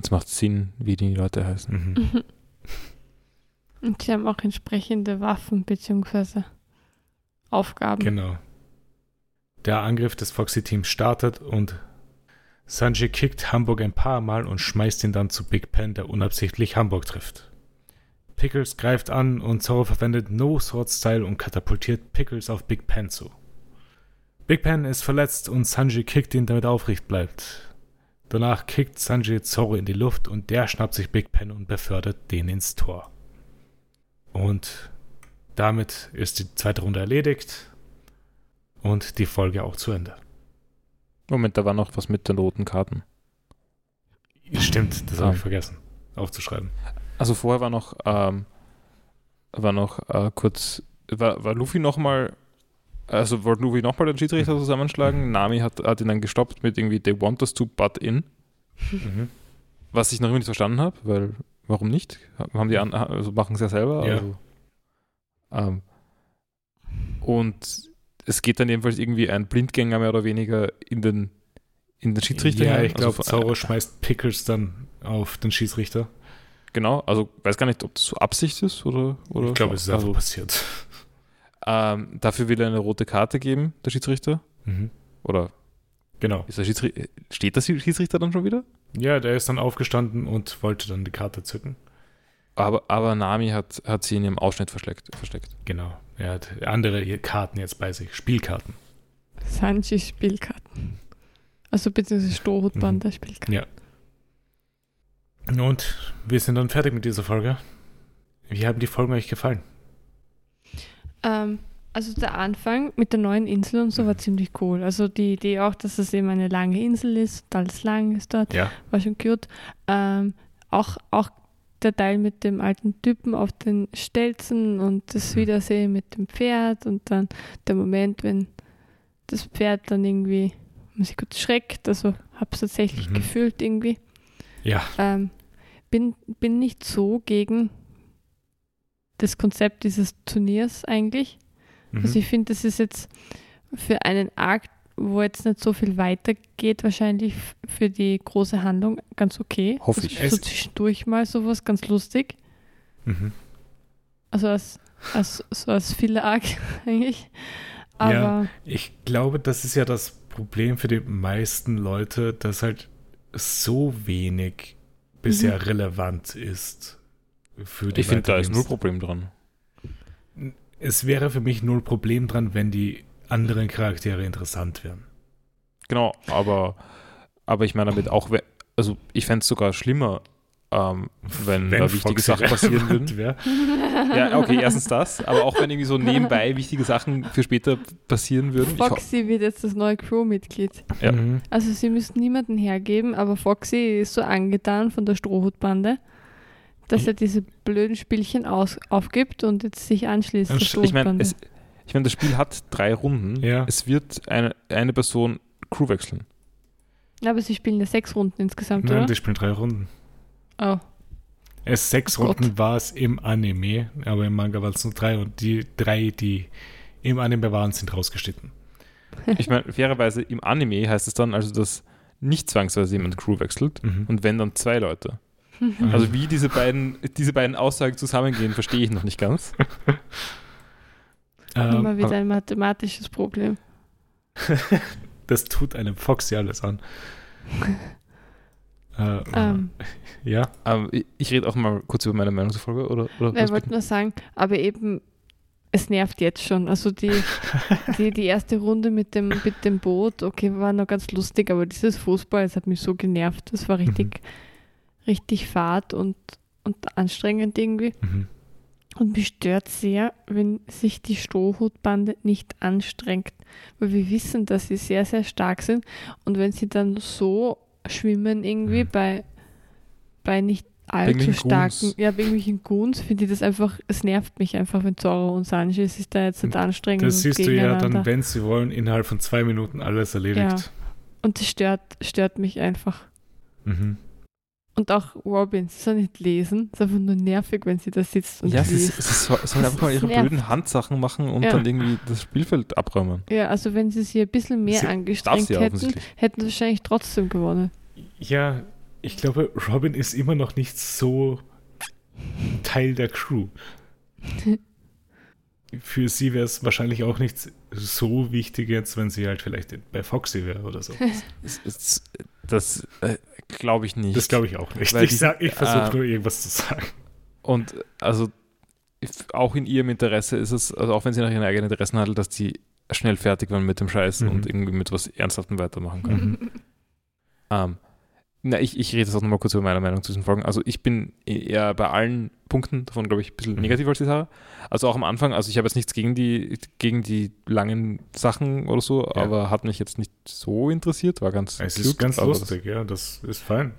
Es macht Sinn, wie die Leute heißen. Mhm. (laughs) Und sie haben auch entsprechende Waffen bzw. Aufgaben. Genau. Der Angriff des Foxy-Teams startet und Sanji kickt Hamburg ein paar Mal und schmeißt ihn dann zu Big Pen, der unabsichtlich Hamburg trifft. Pickles greift an und Zoro verwendet No Sword Style und katapultiert Pickles auf Big Pen zu. Big Pen ist verletzt und Sanji kickt ihn, damit er aufrecht bleibt. Danach kickt Sanji Zoro in die Luft und der schnappt sich Big Pen und befördert den ins Tor. Und damit ist die zweite Runde erledigt und die Folge auch zu Ende. Moment, da war noch was mit den roten Karten. Stimmt, das habe ich vergessen aufzuschreiben. Also vorher war noch, ähm, war noch äh, kurz, war, war Luffy nochmal, also wollte Luffy nochmal den Schiedsrichter zusammenschlagen. Nami hat, hat ihn dann gestoppt mit irgendwie They want us to butt in, Mhm. was ich noch immer nicht verstanden habe, weil warum nicht? Haben die an, also machen es ja selber. Ja. Also, ähm, und es geht dann jedenfalls irgendwie ein Blindgänger mehr oder weniger in den, in den Schiedsrichter Ja, ich glaube, Also, Zoro schmeißt Pickles dann auf den Schiedsrichter. Genau, also weiß gar nicht, ob das so Absicht ist oder. oder ich glaube, es ist einfach also, passiert. ähm, Dafür will er eine rote Karte geben, der Schiedsrichter. Mhm. Oder Genau. Schiedsrichter, steht der Schiedsrichter dann schon wieder? Ja, der ist dann aufgestanden und wollte dann die Karte zücken. Aber, aber Nami hat, hat sie in ihrem Ausschnitt versteckt. versteckt. Genau. Er hat andere Karten jetzt bei sich, Spielkarten. Sanji Spielkarten. Also beziehungsweise Strohhutband Mhm. der Spielkarten. Ja. Und wir sind dann fertig mit dieser Folge. Wie haben die Folgen euch gefallen? Ähm, also der Anfang mit der neuen Insel und so war Mhm. ziemlich cool. Also die Idee auch, dass es eben eine lange Insel ist, alles lang ist dort, Ja. war schon cute. Ähm, auch, auch der Teil mit dem alten Typen auf den Stelzen und das Mhm. Wiedersehen mit dem Pferd und dann der Moment, wenn das Pferd dann irgendwie man sich kurz schreckt. Also habe es tatsächlich Mhm. gefühlt irgendwie. Ja. Ähm, bin, bin nicht so gegen das Konzept dieses Turniers eigentlich. Mhm. Also ich finde, das ist jetzt für einen Arc, wo jetzt nicht so viel weitergeht, wahrscheinlich für die große Handlung ganz okay. Hoffe ich. So zwischendurch mal sowas ganz lustig. Mhm. Also als, als, so als Filler-Arc (laughs) eigentlich. Aber Ich glaube, das ist ja das Problem für die meisten Leute, dass halt so wenig bisher Mhm. relevant ist für die Ich finde, da ist null Weiterlebens- Problem dran. Es wäre für mich null Problem dran, wenn die anderen Charaktere interessant wären. Genau, aber, aber ich meine damit auch, also ich fände es sogar schlimmer, ähm, wenn, da wichtige Foxy Sachen passieren würden. Ja, okay, erstens das, aber auch wenn irgendwie so nebenbei wichtige Sachen für später passieren würden. Foxy wird jetzt das neue Crewmitglied. Ja. Mhm. Also sie müssen niemanden hergeben, aber Foxy ist so angetan von der Strohhutbande, dass er diese blöden Spielchen aus, aufgibt und jetzt sich anschließt Ich meine, ich mein, das Spiel hat drei Runden. Ja. Es wird eine, eine Person Crew wechseln. aber sie spielen ja sechs Runden insgesamt, Nein, oder? die spielen drei Runden. Oh, Es sechs Oh. Runden war es im Anime, aber im Manga waren es nur drei und die drei, die im Anime waren, sind rausgeschnitten. (laughs) Ich meine, fairerweise im Anime heißt es dann also, dass nicht zwangsweise jemand Crew wechselt Mhm. und wenn dann zwei Leute. Also wie diese beiden, diese beiden Aussagen zusammengehen, verstehe ich noch nicht ganz. ähm, immer wieder ein mathematisches Problem. (laughs) das tut einem Foxy alles an. (laughs) äh, Ähm, (laughs) ja, Ähm, ich- ich rede auch mal kurz über meine Meinung zur Folge, oder? oder ich wollte nur sagen, aber eben, es nervt jetzt schon. Also die, die, die erste Runde mit dem, mit dem Boot, okay, war noch ganz lustig, aber dieses Fußball, es hat mich so genervt. Das war richtig, richtig fad und, und anstrengend irgendwie. mhm. Und mich stört sehr, wenn sich die Strohhutbande nicht anstrengt. Weil wir wissen, dass sie sehr, sehr stark sind. Und wenn sie dann so schwimmen irgendwie Mhm. bei, bei nicht allzu starken, Goons. ja, bei irgendwelchen Goons, finde ich das einfach, es nervt mich einfach, wenn Zoro und Sanji sich da jetzt nicht anstrengen. das und siehst du ja dann, wenn sie wollen, innerhalb von zwei Minuten alles erledigt. Und das stört, stört mich einfach. Mhm. Und auch Robin, sie soll nicht lesen. Es ist einfach nur nervig, wenn sie da sitzt und Ja, sie, liest. sie soll, soll einfach mal ihre nervt. blöden Handsachen machen und Ja. dann irgendwie das Spielfeld abräumen. Ja, also wenn sie sich ein bisschen mehr Sie- Darf angestrengt sie ja hätten, offensichtlich. hätten sie wahrscheinlich trotzdem gewonnen. Ja, ich glaube, Robin ist immer noch nicht so Teil der Crew. (laughs) Für sie wäre es wahrscheinlich auch nicht so wichtig jetzt, wenn sie halt vielleicht bei Foxy wäre oder so. Es- es- Das äh, glaube ich nicht. Das glaube ich auch nicht. Weil Ich, die- sag- ich versuche äh, nur irgendwas zu sagen. Und also auch in ihrem Interesse ist es, also auch wenn sie nach ihren eigenen Interessen handelt, dass die schnell fertig werden mit dem Scheiß Mhm. und irgendwie mit was Ernsthaftem weitermachen können. Mhm. Ähm, na, ich, ich rede jetzt auch nochmal kurz über meine Meinung zu diesen Folgen. Also ich bin eher bei allen Punkten davon, glaube ich, ein bisschen Mhm. negativ als die Sarah. Also auch am Anfang, also ich habe jetzt nichts gegen die, gegen die langen Sachen oder so, Ja. aber hat mich jetzt nicht so interessiert, war ganz Es cute, ist ganz lustig, ja, das ist fein.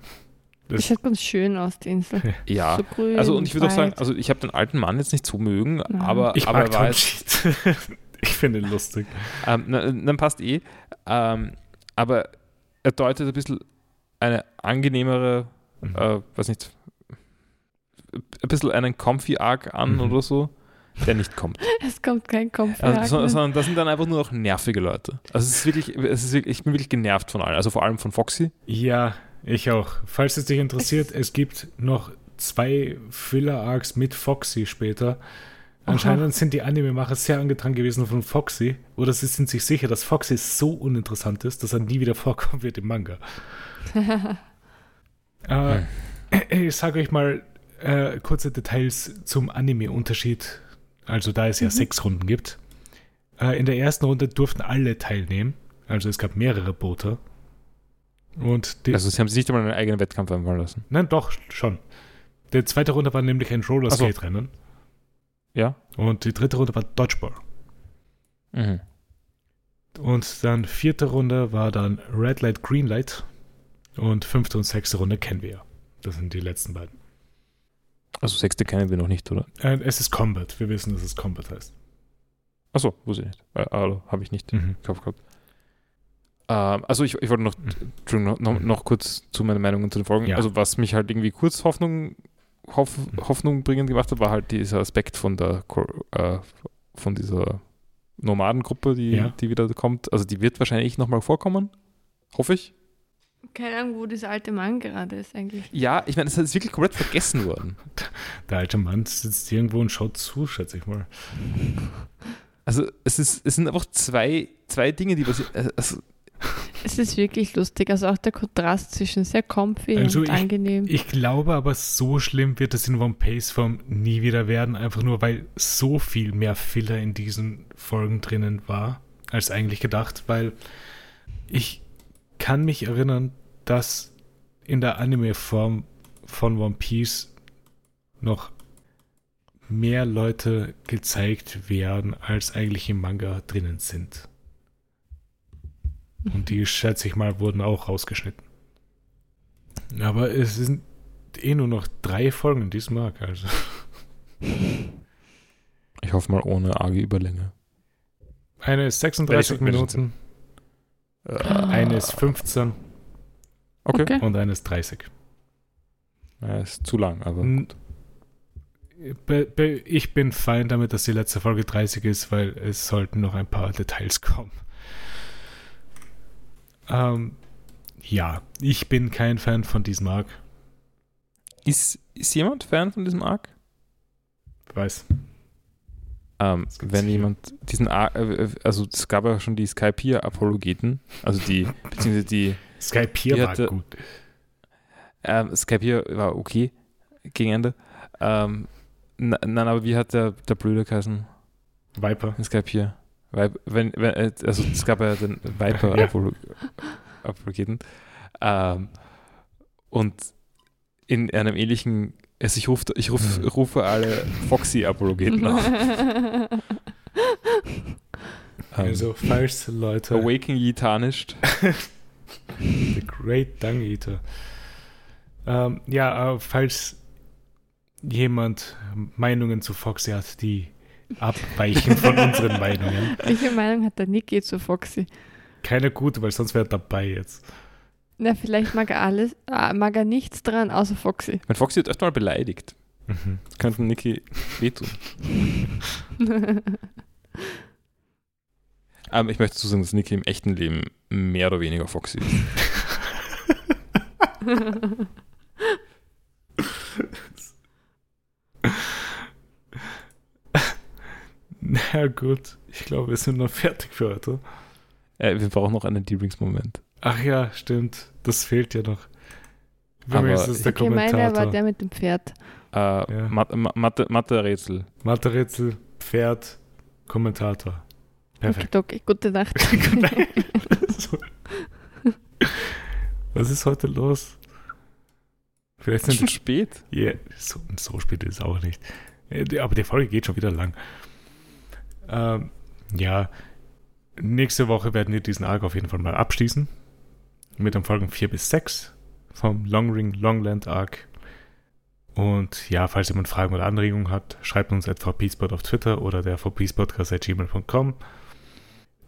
Das schaut ganz schön aus, die Insel. Das, ja, So grün, also und ich würde auch sagen, also ich habe den alten Mann jetzt nicht so mögen, Nein. aber, Ich aber mag er jetzt, (laughs) ich finde ihn lustig. ähm, na, dann passt eh. Ähm, aber er deutet ein bisschen eine angenehmere, Mhm. äh, weiß nicht, ein bisschen einen Comfy Arc an Mhm. oder so, der nicht kommt. (laughs) Es kommt kein Kopf. Also, so- sondern das sind dann einfach nur noch nervige Leute. Also es ist wirklich, es ist wirklich, ich bin wirklich genervt von allen. Also vor allem von Foxy. Ja, ich auch. Falls es dich interessiert, es gibt noch zwei Filler-Arcs mit Foxy später. Anscheinend sind die Anime-Macher sehr angetan gewesen von Foxy. Oder sie sind sich sicher, dass Foxy so uninteressant ist, dass er nie wieder vorkommen wird im Manga. (laughs) Äh, ich sage euch mal äh, kurze Details zum Anime-Unterschied Also da es ja Mhm. sechs Runden gibt. Äh, in der ersten Runde durften alle teilnehmen. Also es gab mehrere Boote. Und die, Also sie haben sich nicht einmal einen eigenen Wettkampf einfallen lassen. nein, doch, schon. Die zweite Runde war nämlich ein Rollerskate-Rennen. Ja? Und die dritte Runde war Dodgeball. Mhm. Und dann vierte Runde war dann Red Light, Green Light. Und fünfte und sechste Runde kennen wir ja. Das sind die letzten beiden. Also sechste kennen wir noch nicht, oder? Äh, es ist Combat. Wir wissen, dass es Combat heißt. Achso, wusste ich nicht. Äh, also, habe ich nicht Mhm. im Kopf gehabt. Ähm, also ich, ich wollte noch, Entschuldigung, noch, noch, kurz zu meinen Meinungen zu den Folgen. Ja. Also was mich halt irgendwie kurz Hoffnung, Hoff, Hoffnung bringend gemacht hat, war halt dieser Aspekt von der äh, von dieser Nomadengruppe, die, Ja. die wieder kommt. Also die wird wahrscheinlich nochmal vorkommen. Hoffe ich. Keine Ahnung, wo dieser alte Mann gerade ist eigentlich. Ja, ich meine, es ist wirklich komplett vergessen worden. (laughs) Der alte Mann sitzt irgendwo und schaut zu, schätze ich mal. Also es, ist, es sind einfach zwei, zwei Dinge, die passieren. Also, Es ist wirklich lustig. Also auch der Kontrast zwischen sehr comfy Also und ich- angenehm. Ich glaube aber, so schlimm wird es in One Piece Form nie wieder werden, einfach nur weil so viel mehr Filler in diesen Folgen drinnen war, als eigentlich gedacht, weil ich kann mich erinnern, dass in der Anime-Form von One Piece noch mehr Leute gezeigt werden, als eigentlich im Manga drinnen sind. Und die, schätze ich mal, wurden auch rausgeschnitten. Aber es sind eh nur noch drei Folgen in diesem Arc, also. (laughs) ich hoffe mal ohne arge Überlänge. Eine ist 36 Welche- welche Minuten, Äh, eine ist 15 okay. Okay. und eine ist 30. Ja, ist zu lang, aber be, ich bin fein damit, dass die letzte Folge 30 ist, weil es sollten noch ein paar Details kommen. Ähm, ja, ich bin kein Fan von diesem Arc. ist, ist jemand Fan von diesem Arc? Weiß. Ähm, wenn jemand diesen Arc, äh, also es gab ja schon die Skypiea-Apologeten, also die, beziehungsweise die Skype hier war hatte- gut. Ähm, Skype war okay gegen Ende. Ähm, na- nein, aber wie hat der, der Blöde geheißen Viper. in Skype hier? Vip- wenn, wenn, äh, also es gab ja den (laughs) Ja. Viper-Apologeten. Ähm, und in einem ähnlichen, also ich, ruf, ich ruf, Mhm. rufe alle Foxy-Apologeten auf. (laughs) Ähm, Also, falls Leute. Awaking Ye Tarnished. (laughs) The Great Dung Eater. Ähm, ja, äh, falls jemand Meinungen zu Foxy hat, die abweichen von (laughs) unseren Meinungen. Welche Meinung hat der Niki zu Foxy? Keine gute, weil sonst wäre er dabei jetzt. Na, vielleicht mag er alles, äh, mag er nichts dran, außer Foxy. Mein Foxy wird öfter mal beleidigt. Mhm. Das könnte Niki wehtun. (laughs) Ähm, ich möchte dazu sagen, dass Niki im echten Leben mehr oder weniger Foxy ist. (laughs) Na gut, ich glaube, wir sind noch fertig für heute. Äh, wir brauchen noch einen D-Rings-Moment. Ach ja, stimmt. Das fehlt ja noch. Aber Übrigens ist der okay, meiner war der mit dem Pferd. Äh, Ja. Mathe- Ma- Mathe- Mathe-Rätsel. Mathe-Rätsel, Pferd, Kommentator. Perfekt. Okay, gute Nacht. (laughs) (laughs) Was ist heute los? Vielleicht schon sind spät. Ja, so, so spät ist es auch nicht. Äh, Aber die Folge geht schon wieder lang. Ähm, ja, nächste Woche werden wir diesen Arc auf jeden Fall mal abschließen. Mit den Folgen 4 bis 6 vom Long Ring Longland Arc. Und ja, falls jemand Fragen oder Anregungen hat, schreibt uns at vpspot auf Twitter oder der vpspodcast.gmail.com.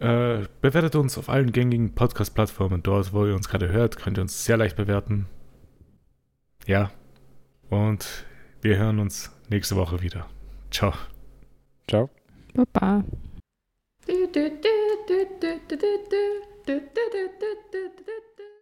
Äh, bewertet uns auf allen gängigen Podcast-Plattformen. Dort, wo ihr uns gerade hört, könnt ihr uns sehr leicht bewerten. Ja. Und wir hören uns nächste Woche wieder. Ciao. Ciao. Baba. Du, du, du,